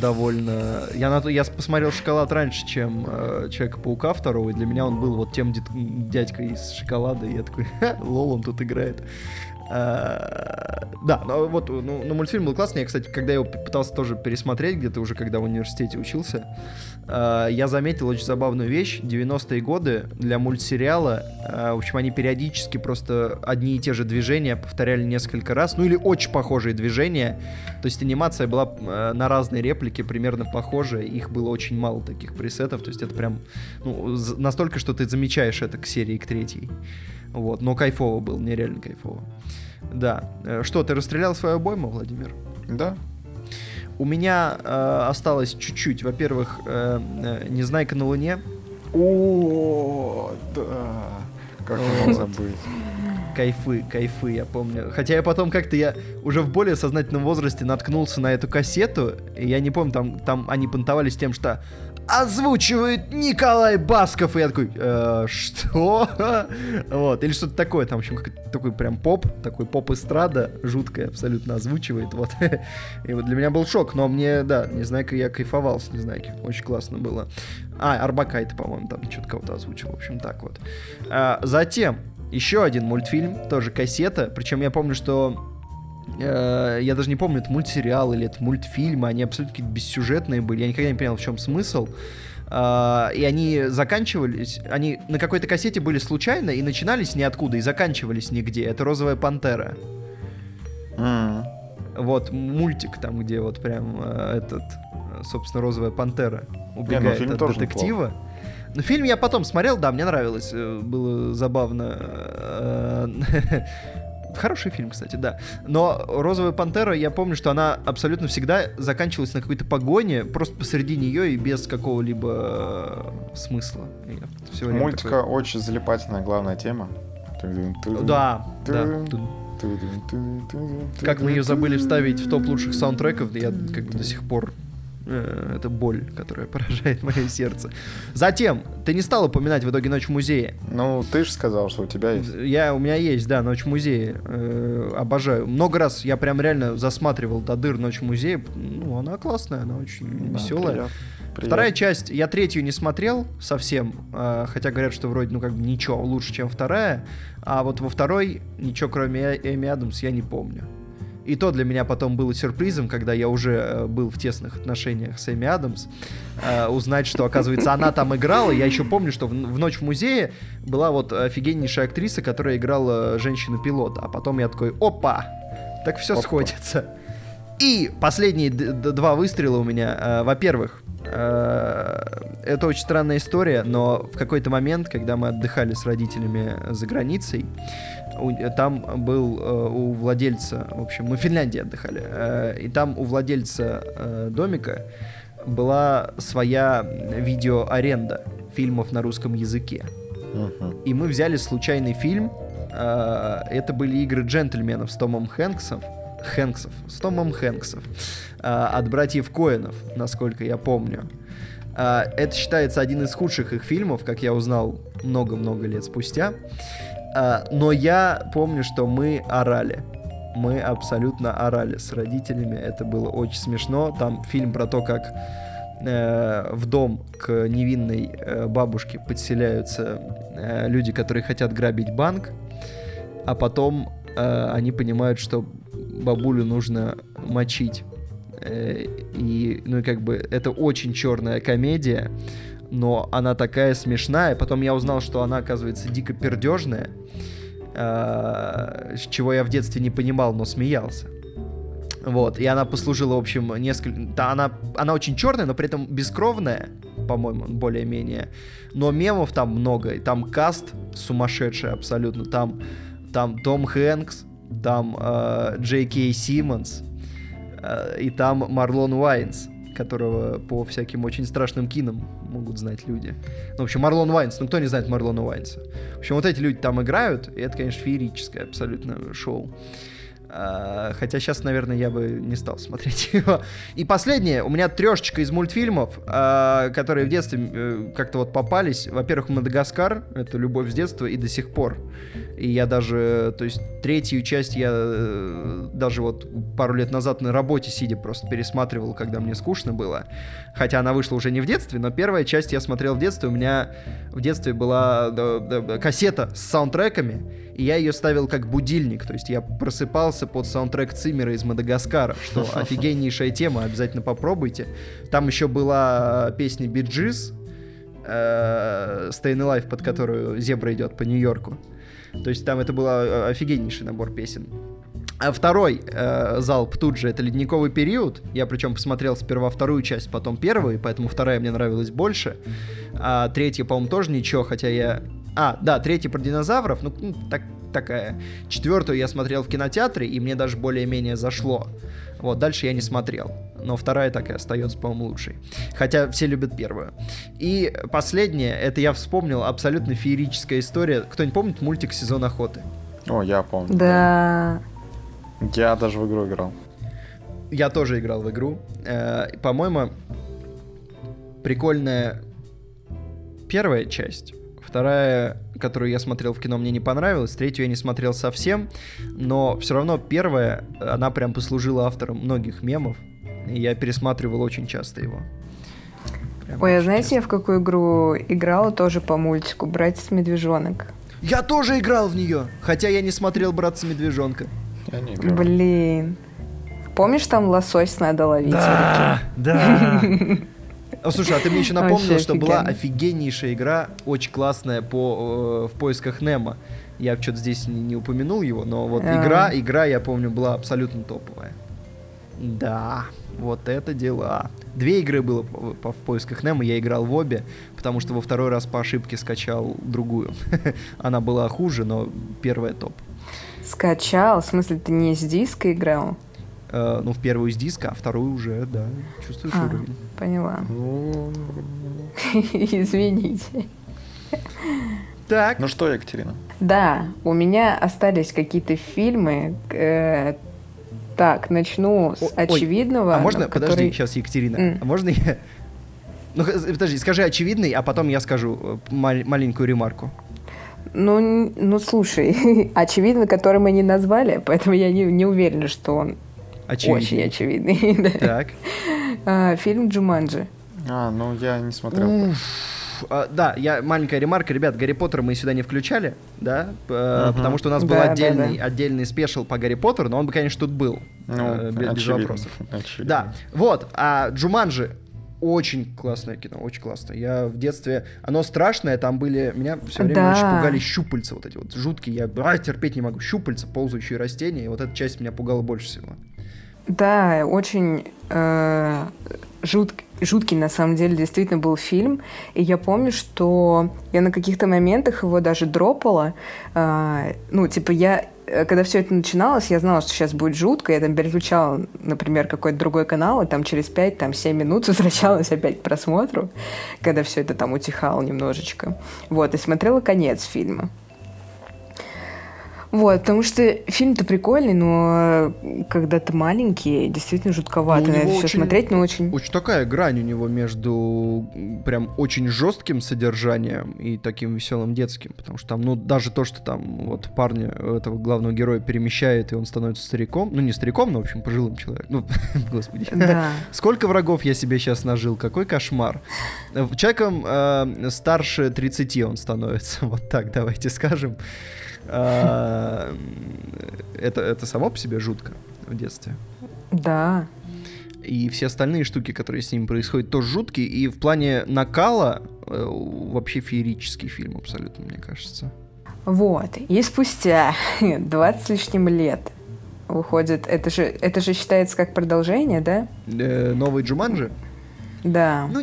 Довольно... Я, на я посмотрел «Шоколад» раньше, чем э, «Человека-паука» второго, и для меня он был вот тем дядькой из «Шоколада», и я такой, <laughs> «Ха, лол, он тут играет. А, Да, но вот, ну, ну, мультфильм был классный. Я, кстати, когда его пытался тоже пересмотреть, где-то уже, когда в университете учился, а, я заметил очень забавную вещь. 90-е годы для мультсериала, а, в общем, они периодически просто одни и те же движения повторяли несколько раз, ну или очень похожие движения. То есть анимация была на разные реплики примерно похожая, их было очень мало таких пресетов, то есть это прям ну, настолько, что ты замечаешь это к серии, к третьей. Вот, но кайфово было, нереально кайфово. Да. Э, Что, ты расстрелял свою обойму, Владимир? Да? У меня э, осталось чуть-чуть. Во-первых, э, э, «Незнайка на Луне». О, да. Как я мог забыть? Кайфы, кайфы, я помню. Хотя я потом как-то я уже в более сознательном возрасте наткнулся на эту кассету, и я не помню, там, там они понтовались тем, что озвучивает Николай Басков, и я такой, «Э, что? <laughs> Вот, или что-то такое, там, в общем, такой прям поп, такой поп-эстрада, жуткая абсолютно озвучивает, вот. <laughs> И вот для меня был шок, но мне, да, не знаю, как я кайфовал с Незнайки, очень классно было. А, Арбакайте, по-моему, там что-то кого-то озвучил, в общем, так вот. А, затем, еще один мультфильм, тоже кассета, причем я помню, что э, я даже не помню, это мультсериал или это мультфильмы, они абсолютно какие-то бессюжетные были, я никогда не понял, в чем смысл. А, и они заканчивались, они на какой-то кассете были случайно и начинались ниоткуда и заканчивались нигде. Это «Розовая пантера». М, Вот мультик там, где вот прям э, этот, э, собственно, розовая пантера убегает фильм от тоже детектива. Ну, фильм я потом смотрел, да, мне нравилось, э, было забавно. <laughs> Хороший фильм, кстати, да. Но «Розовая пантера», я помню, что она абсолютно всегда заканчивалась на какой-то погоне, просто посреди нее и без какого-либо э, смысла. Время мультика такой, очень залипательная главная тема. Да, да. Как мы ее забыли вставить в топ лучших саундтреков, я как бы до сих пор это боль, которая <laughs> поражает мое сердце. Затем, ты не стал упоминать в итоге «Ночь в музее». Ну, ты же сказал, что у тебя есть. Я, у меня есть, да, «Ночь в музее». Э, обожаю. Много раз я прям реально засматривал до дыр «Ночь в музее». Ну, она классная, она очень Да, веселая. приятно. Вторая часть, я третью не смотрел совсем, э, хотя говорят, что вроде, ну, как бы ничего лучше, чем вторая, а вот во второй ничего, кроме Э- Эми Адамс, я не помню. И то для меня потом было сюрпризом, когда я уже э, был в тесных отношениях с Эми Адамс, э, узнать, что, оказывается, она там играла. Я еще помню, что в, в «Ночь в музее» была вот офигеннейшая актриса, которая играла женщину-пилота. А потом я такой, опа, так все Опа. сходится. И последние два выстрела у меня. Э, Во-первых, э, это очень странная история, но в какой-то момент, когда мы отдыхали с родителями за границей, у- там был э, у владельца, в общем, мы в Финляндии отдыхали, э, и там у владельца э, домика была своя видеоаренда фильмов на русском языке. И мы взяли случайный фильм. э, Это были игры джентльменов с Томом Хэнксом. Хэнксов. С Томом Хэнксов. э, От братьев Коэнов, насколько я помню. Это считается один из худших их фильмов, как я узнал много-много лет спустя. Э, Но я помню, что мы орали. Мы абсолютно орали с родителями. Это было очень смешно. Там фильм про то, как э, в дом к невинной э, бабушке подселяются э, люди, которые хотят грабить банк, а потом они понимают, что бабулю нужно мочить. И, ну и как бы, это очень черная комедия, но она такая смешная. Потом я узнал, что она, оказывается, дико пердежная, э, с чего я в детстве не понимал, но смеялся. Вот, и она послужила, в общем, несколько... Да, она, она очень черная, но при этом бескровная, по-моему, более-менее. Но мемов там много, и там каст сумасшедший абсолютно. Там, там Том Хэнкс, там э, Джей Кей Симмонс, э, и там Марлон Уайнс, которого по всяким очень страшным кинам могут знать люди. Ну, в общем, Марлон Уайнс, ну кто не знает Марлона Уайнса? В общем, вот эти люди там играют, и это, конечно, феерическое абсолютно шоу. А, Хотя сейчас, наверное, я бы не стал смотреть <laughs> его. И последнее, у меня трешечка из мультфильмов, а, которые в детстве э, как-то вот попались. Во-первых, Мадагаскар, это любовь с детства и до сих пор. И я даже, то есть третью часть я э, даже вот пару лет назад на работе сидя просто пересматривал, когда мне скучно было. Хотя она вышла уже не в детстве, но первая часть я смотрел в детстве. У меня в детстве была да, да, кассета с саундтреками, и я ее ставил как будильник. То есть я просыпался под саундтрек Циммера из Мадагаскара, что <laughs> офигеннейшая тема, обязательно попробуйте. Там еще была песня Биджис, Staying Alive, под которую зебра идет по Нью-Йорку. То есть там это был э, офигеннейший набор песен. А второй э, залп тут же это ледниковый период. Я причем посмотрел сперва вторую часть, потом первую, поэтому вторая мне нравилась больше. А третья, по-моему, тоже ничего, хотя я. А, да, третья про динозавров, ну, ну, так, такая. Четвертую я смотрел в кинотеатре, и мне даже более-менее зашло. Вот, дальше я не смотрел. Но вторая так и остается, по-моему, лучшей. Хотя все любят первую. И последнее, это я вспомнил, абсолютно феерическая история. Кто-нибудь помнит мультик «Сезон охоты»? О, я помню. Да. Я даже в игру играл. Я тоже играл в игру. Э, По-моему, прикольная первая часть. Вторая, которую я смотрел в кино, мне не понравилась. Третью я не смотрел совсем. Но все равно первая, она прям послужила автором многих мемов. И я пересматривал очень часто его. Прям Ой, а знаете, часто. я в какую игру играла тоже по мультику? Братец Медвежонок. Я тоже играл в нее, хотя я не смотрел «Братца Медвежонка». Я не играл. Блин. Помнишь, там лосось надо ловить? реке? да. О, слушай, а ты мне еще напомнил, Вообще что была офигеннейшая игра, очень классная по э, в поисках Немо. Я что-то здесь не, не упомянул его, но вот А. игра, игра, я помню, была абсолютно топовая. Да, вот это дела. Две игры было по, по- в поисках Немо, я играл в обе, потому что во второй раз по ошибке скачал другую. <laughs> Она была хуже, но первая топ. Скачал? В смысле, ты не с диска играл? Э, ну, в первую из диска, а вторую уже, да, чувствуешь А. уровень. Поняла. <laughs> Извините. Так, Ну что, Екатерина? Да, у меня остались какие-то фильмы. Так, начну с О- ой, очевидного. А можно, но подожди, который- сейчас, Екатерина, М. а можно я... Ну, подожди, скажи очевидный, а потом я скажу э, мал- маленькую ремарку. Ну, ну, слушай, <laughs> очевидно, который мы не назвали, поэтому я не, не уверена, что он очень Очевидный. очевидный. <laughs> да. Так. А, Фильм «Джуманджи». А, ну я не смотрел. Уф, а, да, я маленькая ремарка, ребят, Гарри Поттер мы сюда не включали, да, Мгм. потому что у нас был Да, да, отдельный, да. отдельный спешл по Гарри Поттеру, но он бы, конечно, тут был, Ну, э, без, без очевидно, вопросов. очевидно. Да, вот, а Джуманджи очень классное кино, очень классное. Я в детстве... Оно страшное, там были... Меня все время Да. очень пугали щупальца вот эти вот жуткие. Я а, терпеть не могу. Щупальца, ползающие растения. И вот эта часть меня пугала больше всего. Да, очень э, жут- жуткий на самом деле действительно был фильм. И я помню, что я на каких-то моментах его даже дропала. Э, ну, типа, я э, когда все это начиналось, я знала, что сейчас будет жутко. Я там переключала, например, какой-то другой канал, и там через 5-7 минут <laughs> возвращалась опять к просмотру, когда все это там утихало немножечко. Вот, и смотрела конец фильма. Вот, потому что фильм-то прикольный, но когда ты маленький, действительно жутковато Ну, на это все очень- смотреть, но очень... Очень такая грань у него между прям очень жестким содержанием и таким веселым детским, потому что там, ну, даже то, что там вот парня, этого главного героя перемещает, и он становится стариком, ну, не стариком, но, в общем, пожилым человеком, ну, <laughs> господи. Да. Сколько врагов я себе сейчас нажил, какой кошмар. Э, Человеком э, старше 30 он становится, <laughs> вот так давайте скажем. А, Это, это само по себе жутко в детстве. Да. И все остальные штуки, которые с ним происходят, тоже жуткие. И в плане накала э, вообще феерический фильм абсолютно, мне кажется. Вот. И спустя <laughs> 20 с лишним лет выходит... Это же, это же считается как продолжение, да? Э, Новый Джуманджи? Да. Ну,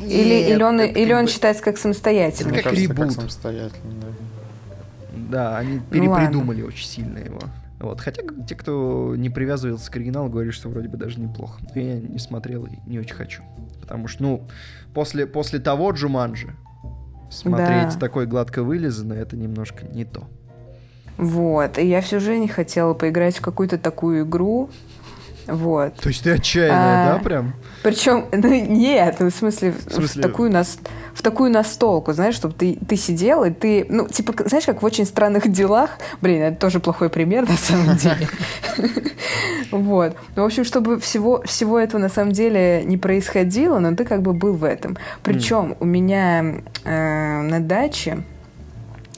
или, нет, или, он, это или как он бы- считается как самостоятельный. Мне как кажется, как ребут. самостоятельно, да. Да, они Ну перепридумали очень сильно его. Вот. Хотя те, кто не привязывается к оригиналу, говорят, что вроде бы даже неплохо. Но Я не смотрел и не очень хочу. Потому что, ну, после, после того Джуманджи смотреть Да. такой гладко вылизанный, это немножко не то. Вот. И я всю жизнь хотела поиграть в какую-то такую игру. Вот. То есть ты отчаянная, А, да, прям? Причем, ну нет, ну, в смысле, в, В смысле? такую нас, в такую настолку, знаешь, чтобы ты, ты сидел, и ты, ну, типа, знаешь, как в очень странных делах, блин, это тоже плохой пример на самом <laughs> деле. Вот. Ну, в общем, чтобы всего, всего этого на самом деле не происходило, но ты как бы был в этом. Причем у меня э, на даче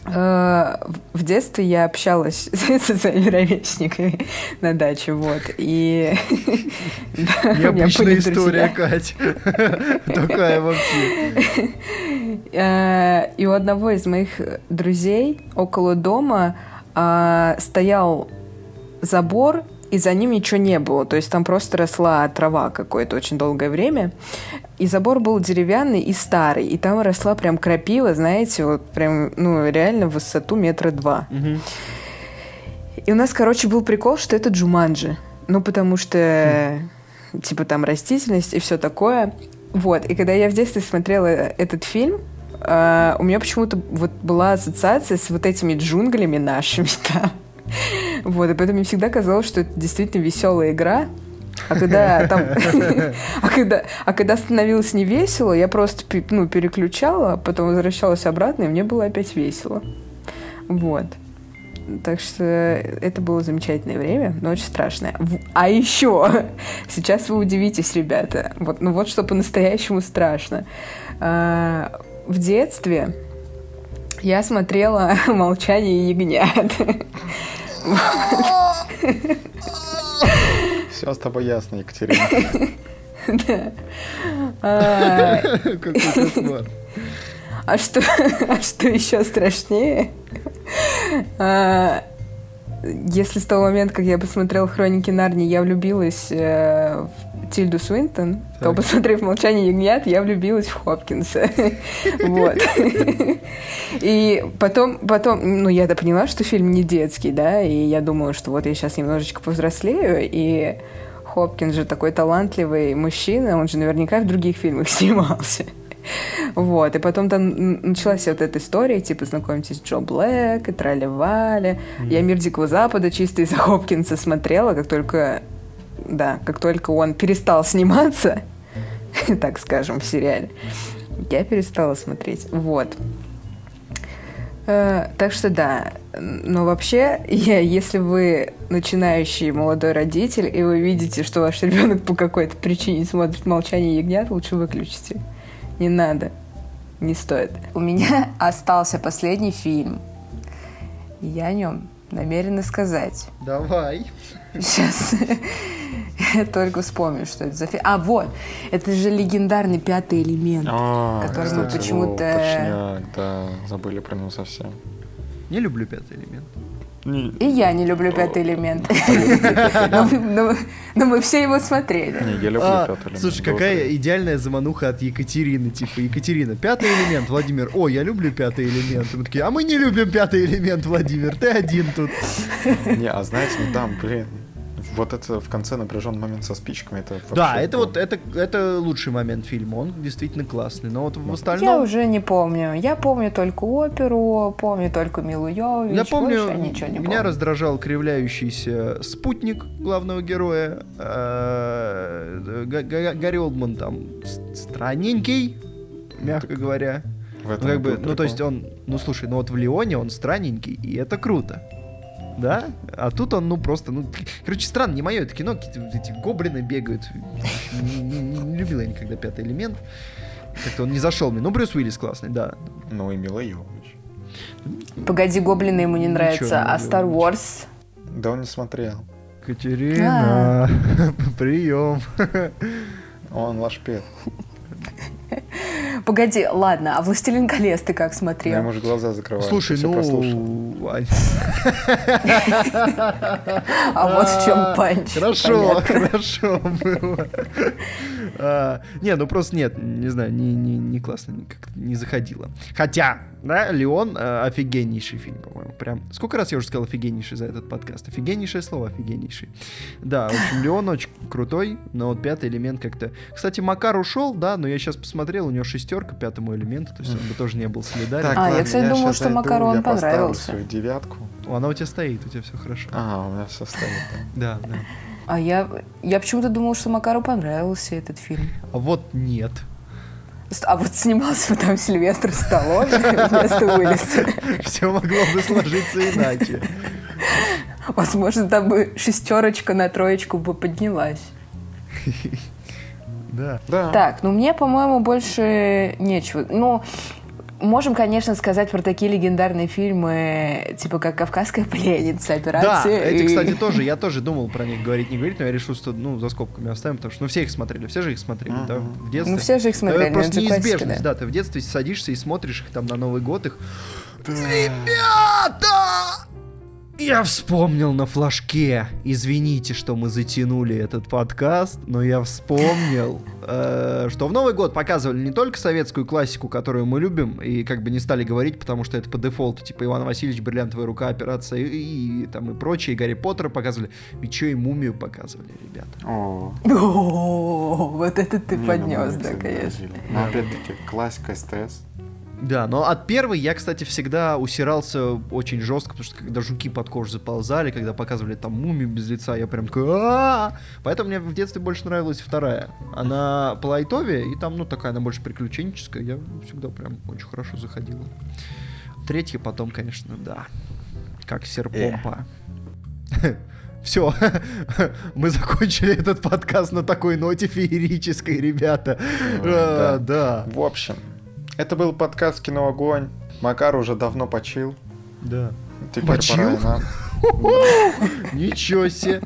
в- в детстве я общалась <laughs> со своими ровесниками на даче, вот, и... <laughs> Необычная история. Кать. <laughs> Такая вообще. Э, И у одного из моих друзей около дома а, стоял забор, и за ним ничего не было. То есть там просто росла трава какое-то очень долгое время. И забор был деревянный и старый. И там росла прям крапива, знаете, вот прям, ну, реально в высоту метра два. И у нас, короче, был прикол, что это Джуманджи. Ну, потому что, типа, там растительность и все такое. Вот. И когда я в детстве смотрела этот фильм, а, у меня почему-то вот была ассоциация с вот этими джунглями нашими <laughs> там. Вот, и поэтому мне всегда казалось, что это действительно веселая игра. А когда там... <laughs> а, когда, а когда становилось не весело, я просто ну, переключала, потом возвращалась обратно, и мне было опять весело. Вот. Так что это было замечательное время, но очень страшное. А еще, <laughs> сейчас вы удивитесь, ребята, вот, ну вот что по-настоящему страшно. А, в детстве я смотрела <laughs> «Молчание ягнят». Все с тобой ясно, Екатерина. А, Какой кошмар. А что, а что еще страшнее? А, Если с того момента, как я посмотрела «Хроники Нарнии», я влюбилась э, в Тильду Свинтон, то, Так. посмотрев «Молчание ягнят», я влюбилась в Хопкинса. <laughs> Вот. <laughs> И потом, потом, ну, я-то поняла, что фильм не детский, да, и я думала, что вот я сейчас немножечко повзрослею, и Хопкинс же такой талантливый мужчина, он же наверняка в других фильмах <laughs> снимался. Вот, и потом там началась вот эта история, типа, знакомьтесь, Джо Блэк и Трали-Вали. Я «Мир Дикого Запада» чисто из-за Хопкинса смотрела, как только, да, как только он перестал сниматься, <laughs> так скажем, в сериале, я перестала смотреть. Вот. Э, Так что да, но вообще, <laughs> я- если вы начинающий молодой родитель, и вы видите, что ваш ребенок по какой-то причине смотрит «Молчание ягнят», лучше выключите. Не надо. Не стоит. У меня <laughs> остался последний фильм. Я о нем намерена сказать. Давай. Сейчас <laughs> я только вспомню, что это за фильм. А, вот. Это же легендарный пятый элемент. А, Который мы почему-то- да, забыли про него совсем. Не люблю пятый элемент. Не, И я не люблю пятый элемент. Но мы- но- мы все его смотрели. не, я люблю А, пятый элемент. слушай, какая идеальная замануха от Екатерины, типа, Екатерина, пятый элемент, Владимир, о, я люблю пятый элемент. Мы такие, а мы не любим пятый элемент, Владимир, ты один тут. Не, а знаете, ну там, блин, вот это в конце напряженный момент со спичками, это вообще... Да, это было. вот, это, это лучший момент фильма, он действительно классный, но вот в Я остальном... уже не помню. Я помню только оперу, помню только Милу Йовович. Я помню, больше ничего не меня помню. раздражал кривляющийся спутник главного героя. э, Га- Га- Гарри Олдман там странненький, мягко говоря. В Ну, этом как и бы, ну, то есть он, ну, слушай, ну вот в Леоне он странненький, и это круто. Да? <laughs> А тут он, ну, просто, ну, короче, странно, не мое это кино, какие-то эти гоблины бегают. Не, не- не- не любил я никогда пятый элемент. Как-то он не зашел мне. Ну, Брюс Уиллис классный, да. Ну и Мила Йовович. Погоди, гоблины ему не нравятся, а. Star Wars? Да он не смотрел. Катерина, <laughs> прием. Он ваш пет. Погоди, ладно, а «Властелин колец» ты как Я смотрел? ему же глаза закрываю. Слушай, ну... <laughs> А вот в чем панч. Хорошо, хорошо было. А, Не, ну просто нет, не знаю, не, не, не классно, не- как-то не заходило. Хотя, да, Леон э, офигеннейший фильм, по-моему. Прям. Сколько раз я уже сказал офигеннейший за этот подкаст? Офигеннейшее слово, офигеннейший. Да, в общем, Леон очень крутой, но вот пятый элемент как-то. Кстати, Макар ушел, да, но я сейчас посмотрел, у него шестерка пятому элементу, то есть он бы тоже не был солидарен. А, я, кстати, думала, щас что зайду, Макарон я поставлю понравился. свою девятку. О, Она у тебя стоит, у тебя все хорошо. Ага, у меня все стоит. да. Да, да. А я, я почему-то думала, что Макару понравился этот фильм. А вот нет. А вот снимался бы там Сильвестр Сталлоне вместо Уиллиса. <laughs> Все могло бы сложиться иначе. Возможно, там бы шестерочка на троечку бы поднялась. <laughs> Да. Да. Так, ну мне, по-моему, больше нечего. Ну, можем, конечно, сказать про такие легендарные фильмы, типа как «Кавказская пленница», Да, «Операция». эти, и- кстати, тоже, я тоже думал про них говорить, не говорить, но я решил, что, ну, за скобками оставим, потому что, ну, все их смотрели, все же их смотрели, да, в детстве. Ну, все же их смотрели, Это ну, просто неизбежность, да. да. ты в детстве садишься и смотришь их там на Новый год, их... Ребята! Я вспомнил на флажке. Извините, что мы затянули этот подкаст, но я вспомнил, <laughs> э, что в Новый год показывали не только советскую классику, которую мы любим, и как бы не стали говорить, потому что это по дефолту, типа Иван Васильевич, Бриллиантовая рука, операция и, и там и прочие, Гарри Поттера показывали, еще и Мумию показывали, ребята. О, вот это ты ну, поднес, да, конечно. Но опять-таки, классика СТС. Да, но от первой я, кстати, всегда усирался очень жестко, потому что когда жуки под кожу заползали, когда показывали там мумию без лица, я прям такой «А-а-а!» Поэтому мне в детстве больше нравилась вторая. Она по лайтове, и там, ну, такая, она больше приключенческая, я всегда прям очень хорошо заходила. Третья потом, конечно, да, как серпомпа. <laughs> Все, <laughs> мы закончили этот подкаст на такой ноте феерической, ребята. А, Да, В общем, это был подкаст «Кино Огонь». Макар уже давно почил. да. Теперь Почил? пора и нам. Ничего себе.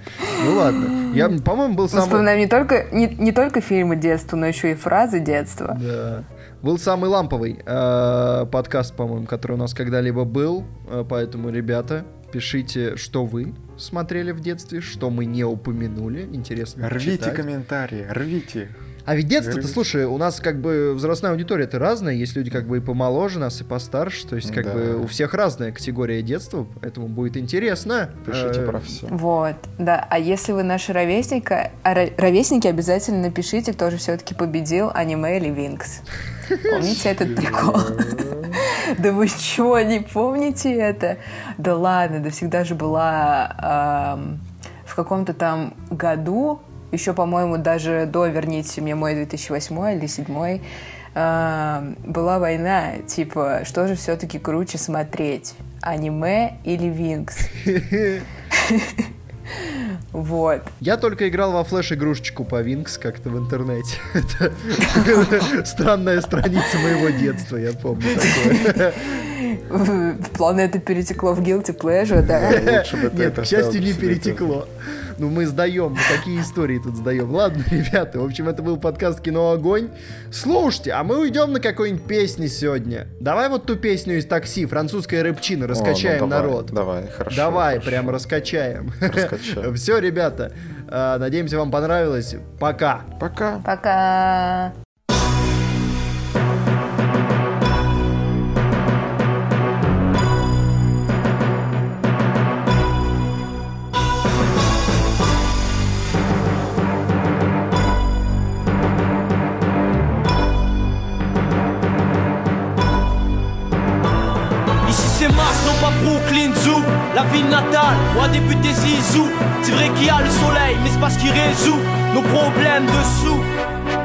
Ну ладно. Я, по-моему, был Мы самый... вспоминаем не только, не, не только фильмы детства, но еще и фразы детства. Да. Был самый ламповый э, подкаст, по-моему, который у нас когда-либо был. Э, Поэтому, ребята, пишите, что вы смотрели в детстве, что мы не упомянули. Интересно Рвите комментарии, рвите. А ведь детство-то, слушай, у нас как бы возрастная аудитория-то разная. Есть люди как бы и помоложе нас, и постарше. То есть как Да. бы у всех разная категория детства. Поэтому будет интересно. Пишите Э, про все. Вот, да. А если вы наши ровесника, а ро- ровесники, обязательно напишите, кто же все-таки победил, аниме или Винкс. Помните этот прикол? <laughs> Да вы чего, не помните это? Да ладно, да всегда же была в каком-то там году, еще, по-моему, даже до «Верните мне мой 2008 или 2007 была война, типа, что же все-таки круче смотреть, аниме или Винкс? Вот. Я только играл во флеш-игрушечку по Винкс как-то в интернете. <laughs> Это <laughs> странная страница моего детства, я помню такое. <laughs> плавно это перетекло в guilty pleasure, да. Лучше бы ты Нет, это к счастью, не перетекло. Ну, мы сдаем, мы такие истории тут сдаем. Ладно, <laughs> ребята, в общем, это был подкаст «Кино Огонь». Слушайте, а мы уйдем на какой-нибудь песни сегодня. Давай вот ту песню из такси, французская рыбчина, О, ну раскачаем давай, народ. Давай, хорошо. Давай, хорошо. прям раскачаем. Раскачаем. <laughs> Все, ребята, э, надеемся, вам понравилось. Пока. Пока. Пока. Où a débuté Zizou. C'est vrai qu'il y a le soleil, mais c'est parce qu'il résout Nos problèmes dessous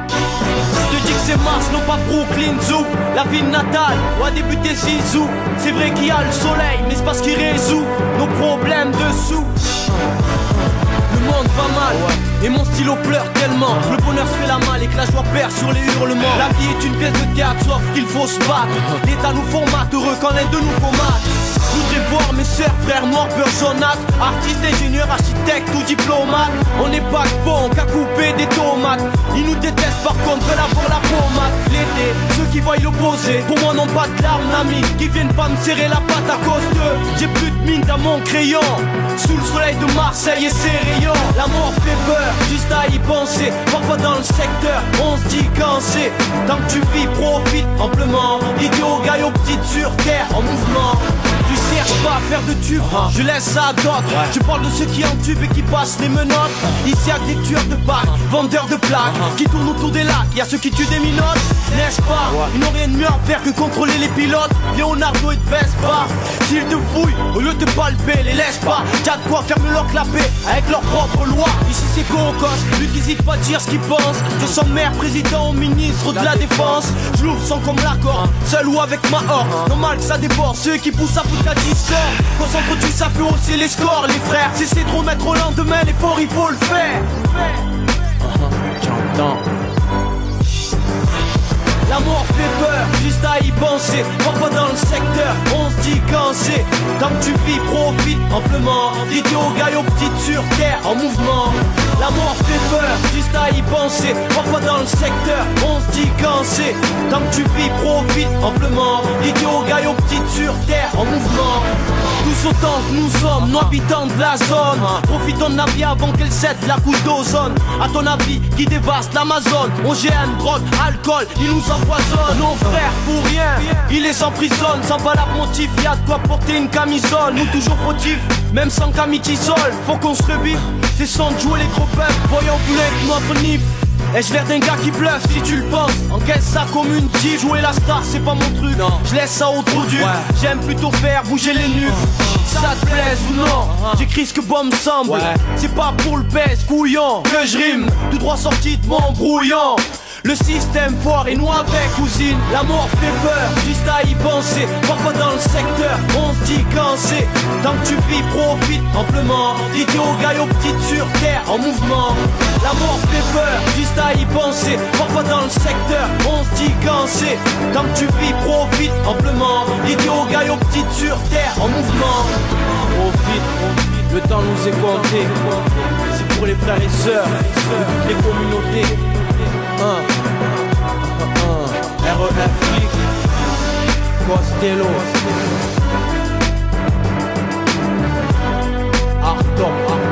Je te dis que c'est Mars, non pas Brooklyn Zoo. La ville natale, où a débuté Zizou. C'est vrai qu'il y a le soleil, mais c'est parce qu'il résout Nos problèmes dessous le monde va mal Et mon stylo pleure tellement. Le bonheur se fait la malle et que la joie perd sur les hurlements. La vie est une pièce de théâtre sauf qu'il faut se battre. L'état nous formate heureux quand l'un de nous voudrais voir mes sœurs, frères noirs, beurre jaunâtre. Artistes, ingénieurs, architectes ou diplomates On n'est pas bon qu'à couper des tomates. Ils nous détestent par contre veulent avoir la pommade. L'été, ceux qui voient l'opposé. Pour moi n'ont pas de larmes d'amis Qui viennent pas me serrer la patte à cause d'eux. J'ai plus de mine dans mon crayon. Sous le soleil de Marseille et ses rayons. La mort fait peur, juste à y penser. Parfois dans le secteur, on se dit c'est. Tant que tu vis, profite amplement. Idiot, gaillot, petite sur terre, en mouvement tu cherches pas à faire de tube, je laisse ça à d'autres. Je parle de ceux qui en tube et qui passent les menottes. Ici y'a que des tueurs de bacs, vendeurs de plaques, qui tournent autour des lacs. Y'a ceux qui tuent des minottes, n'est-ce pas? Ils n'ont rien de mieux à faire que contrôler les pilotes. Leonardo et pas. S'ils te fouillent, au lieu de te palper, les laisse pas. T'as de quoi faire leur clapper avec leurs propres lois. Ici c'est Cocos, lui qui hésite pas à dire ce qu'il pense. De son maire, président au ministre de la défense. Je l'ouvre sans comme l'accord, seul ou avec ma horde. Normal que ça déborde, ceux qui poussent à discorde. Concentre-tu, ça fait hausser les scores, les frères. Cessez de remettre au lendemain l'effort, il faut le faire. J'entends. La mort fait peur, juste à y penser. Parfois dans le secteur, on se dit c'est. Tant que tu vis, profite amplement. Idiot, gaillot, petite sur terre, en mouvement. La mort fait peur, juste à y penser. Parfois dans le secteur, on se dit c'est. Tant que tu vis, profite amplement. Idiot, gaillot, petite sur terre, en mouvement. Tous autant que nous sommes, nous habitants de la zone. Profitons de la vie avant qu'elle cède la couche d'ozone. À ton avis, qui dévaste l'Amazon OGM, drogue, alcool, ils nous empoisonnent. Nos frères pour rien, ils les emprisonnent. Sans valable motif, y'a de quoi porter une camisole. Nous toujours fautifs, même sans camitisol. Faut qu'on se rebiffe, c'est sans jouer les gros peuples. Voyons poulet notre nif. Ai-je l'air d'un gars qui bluffe si tu le penses? Encaisse ça comme une tige Jouer la star? C'est pas mon truc Je laisse ça au trou dur J'aime plutôt faire bouger les nuques Ça te plaise ou non? J'écris ce que bon me semble C'est pas pour le pèse couillon Que je rime Tout droit sorti de mon brouillon le système fort et nous avec cousine La mort fait peur, juste à y penser. Parfois dans le secteur, on se dit c'est. Tant que tu vis, profite amplement. Idiot, gaillot, petite sur terre, en mouvement. La mort fait peur, juste à y penser. Parfois dans le secteur, on se dit c'est. Tant que tu vis, profite amplement. Idiot, gaillot, petite sur terre, en mouvement. Profite, le temps nous est compté. C'est pour les frères et sœurs, toutes les communautés REFX Costello. Artom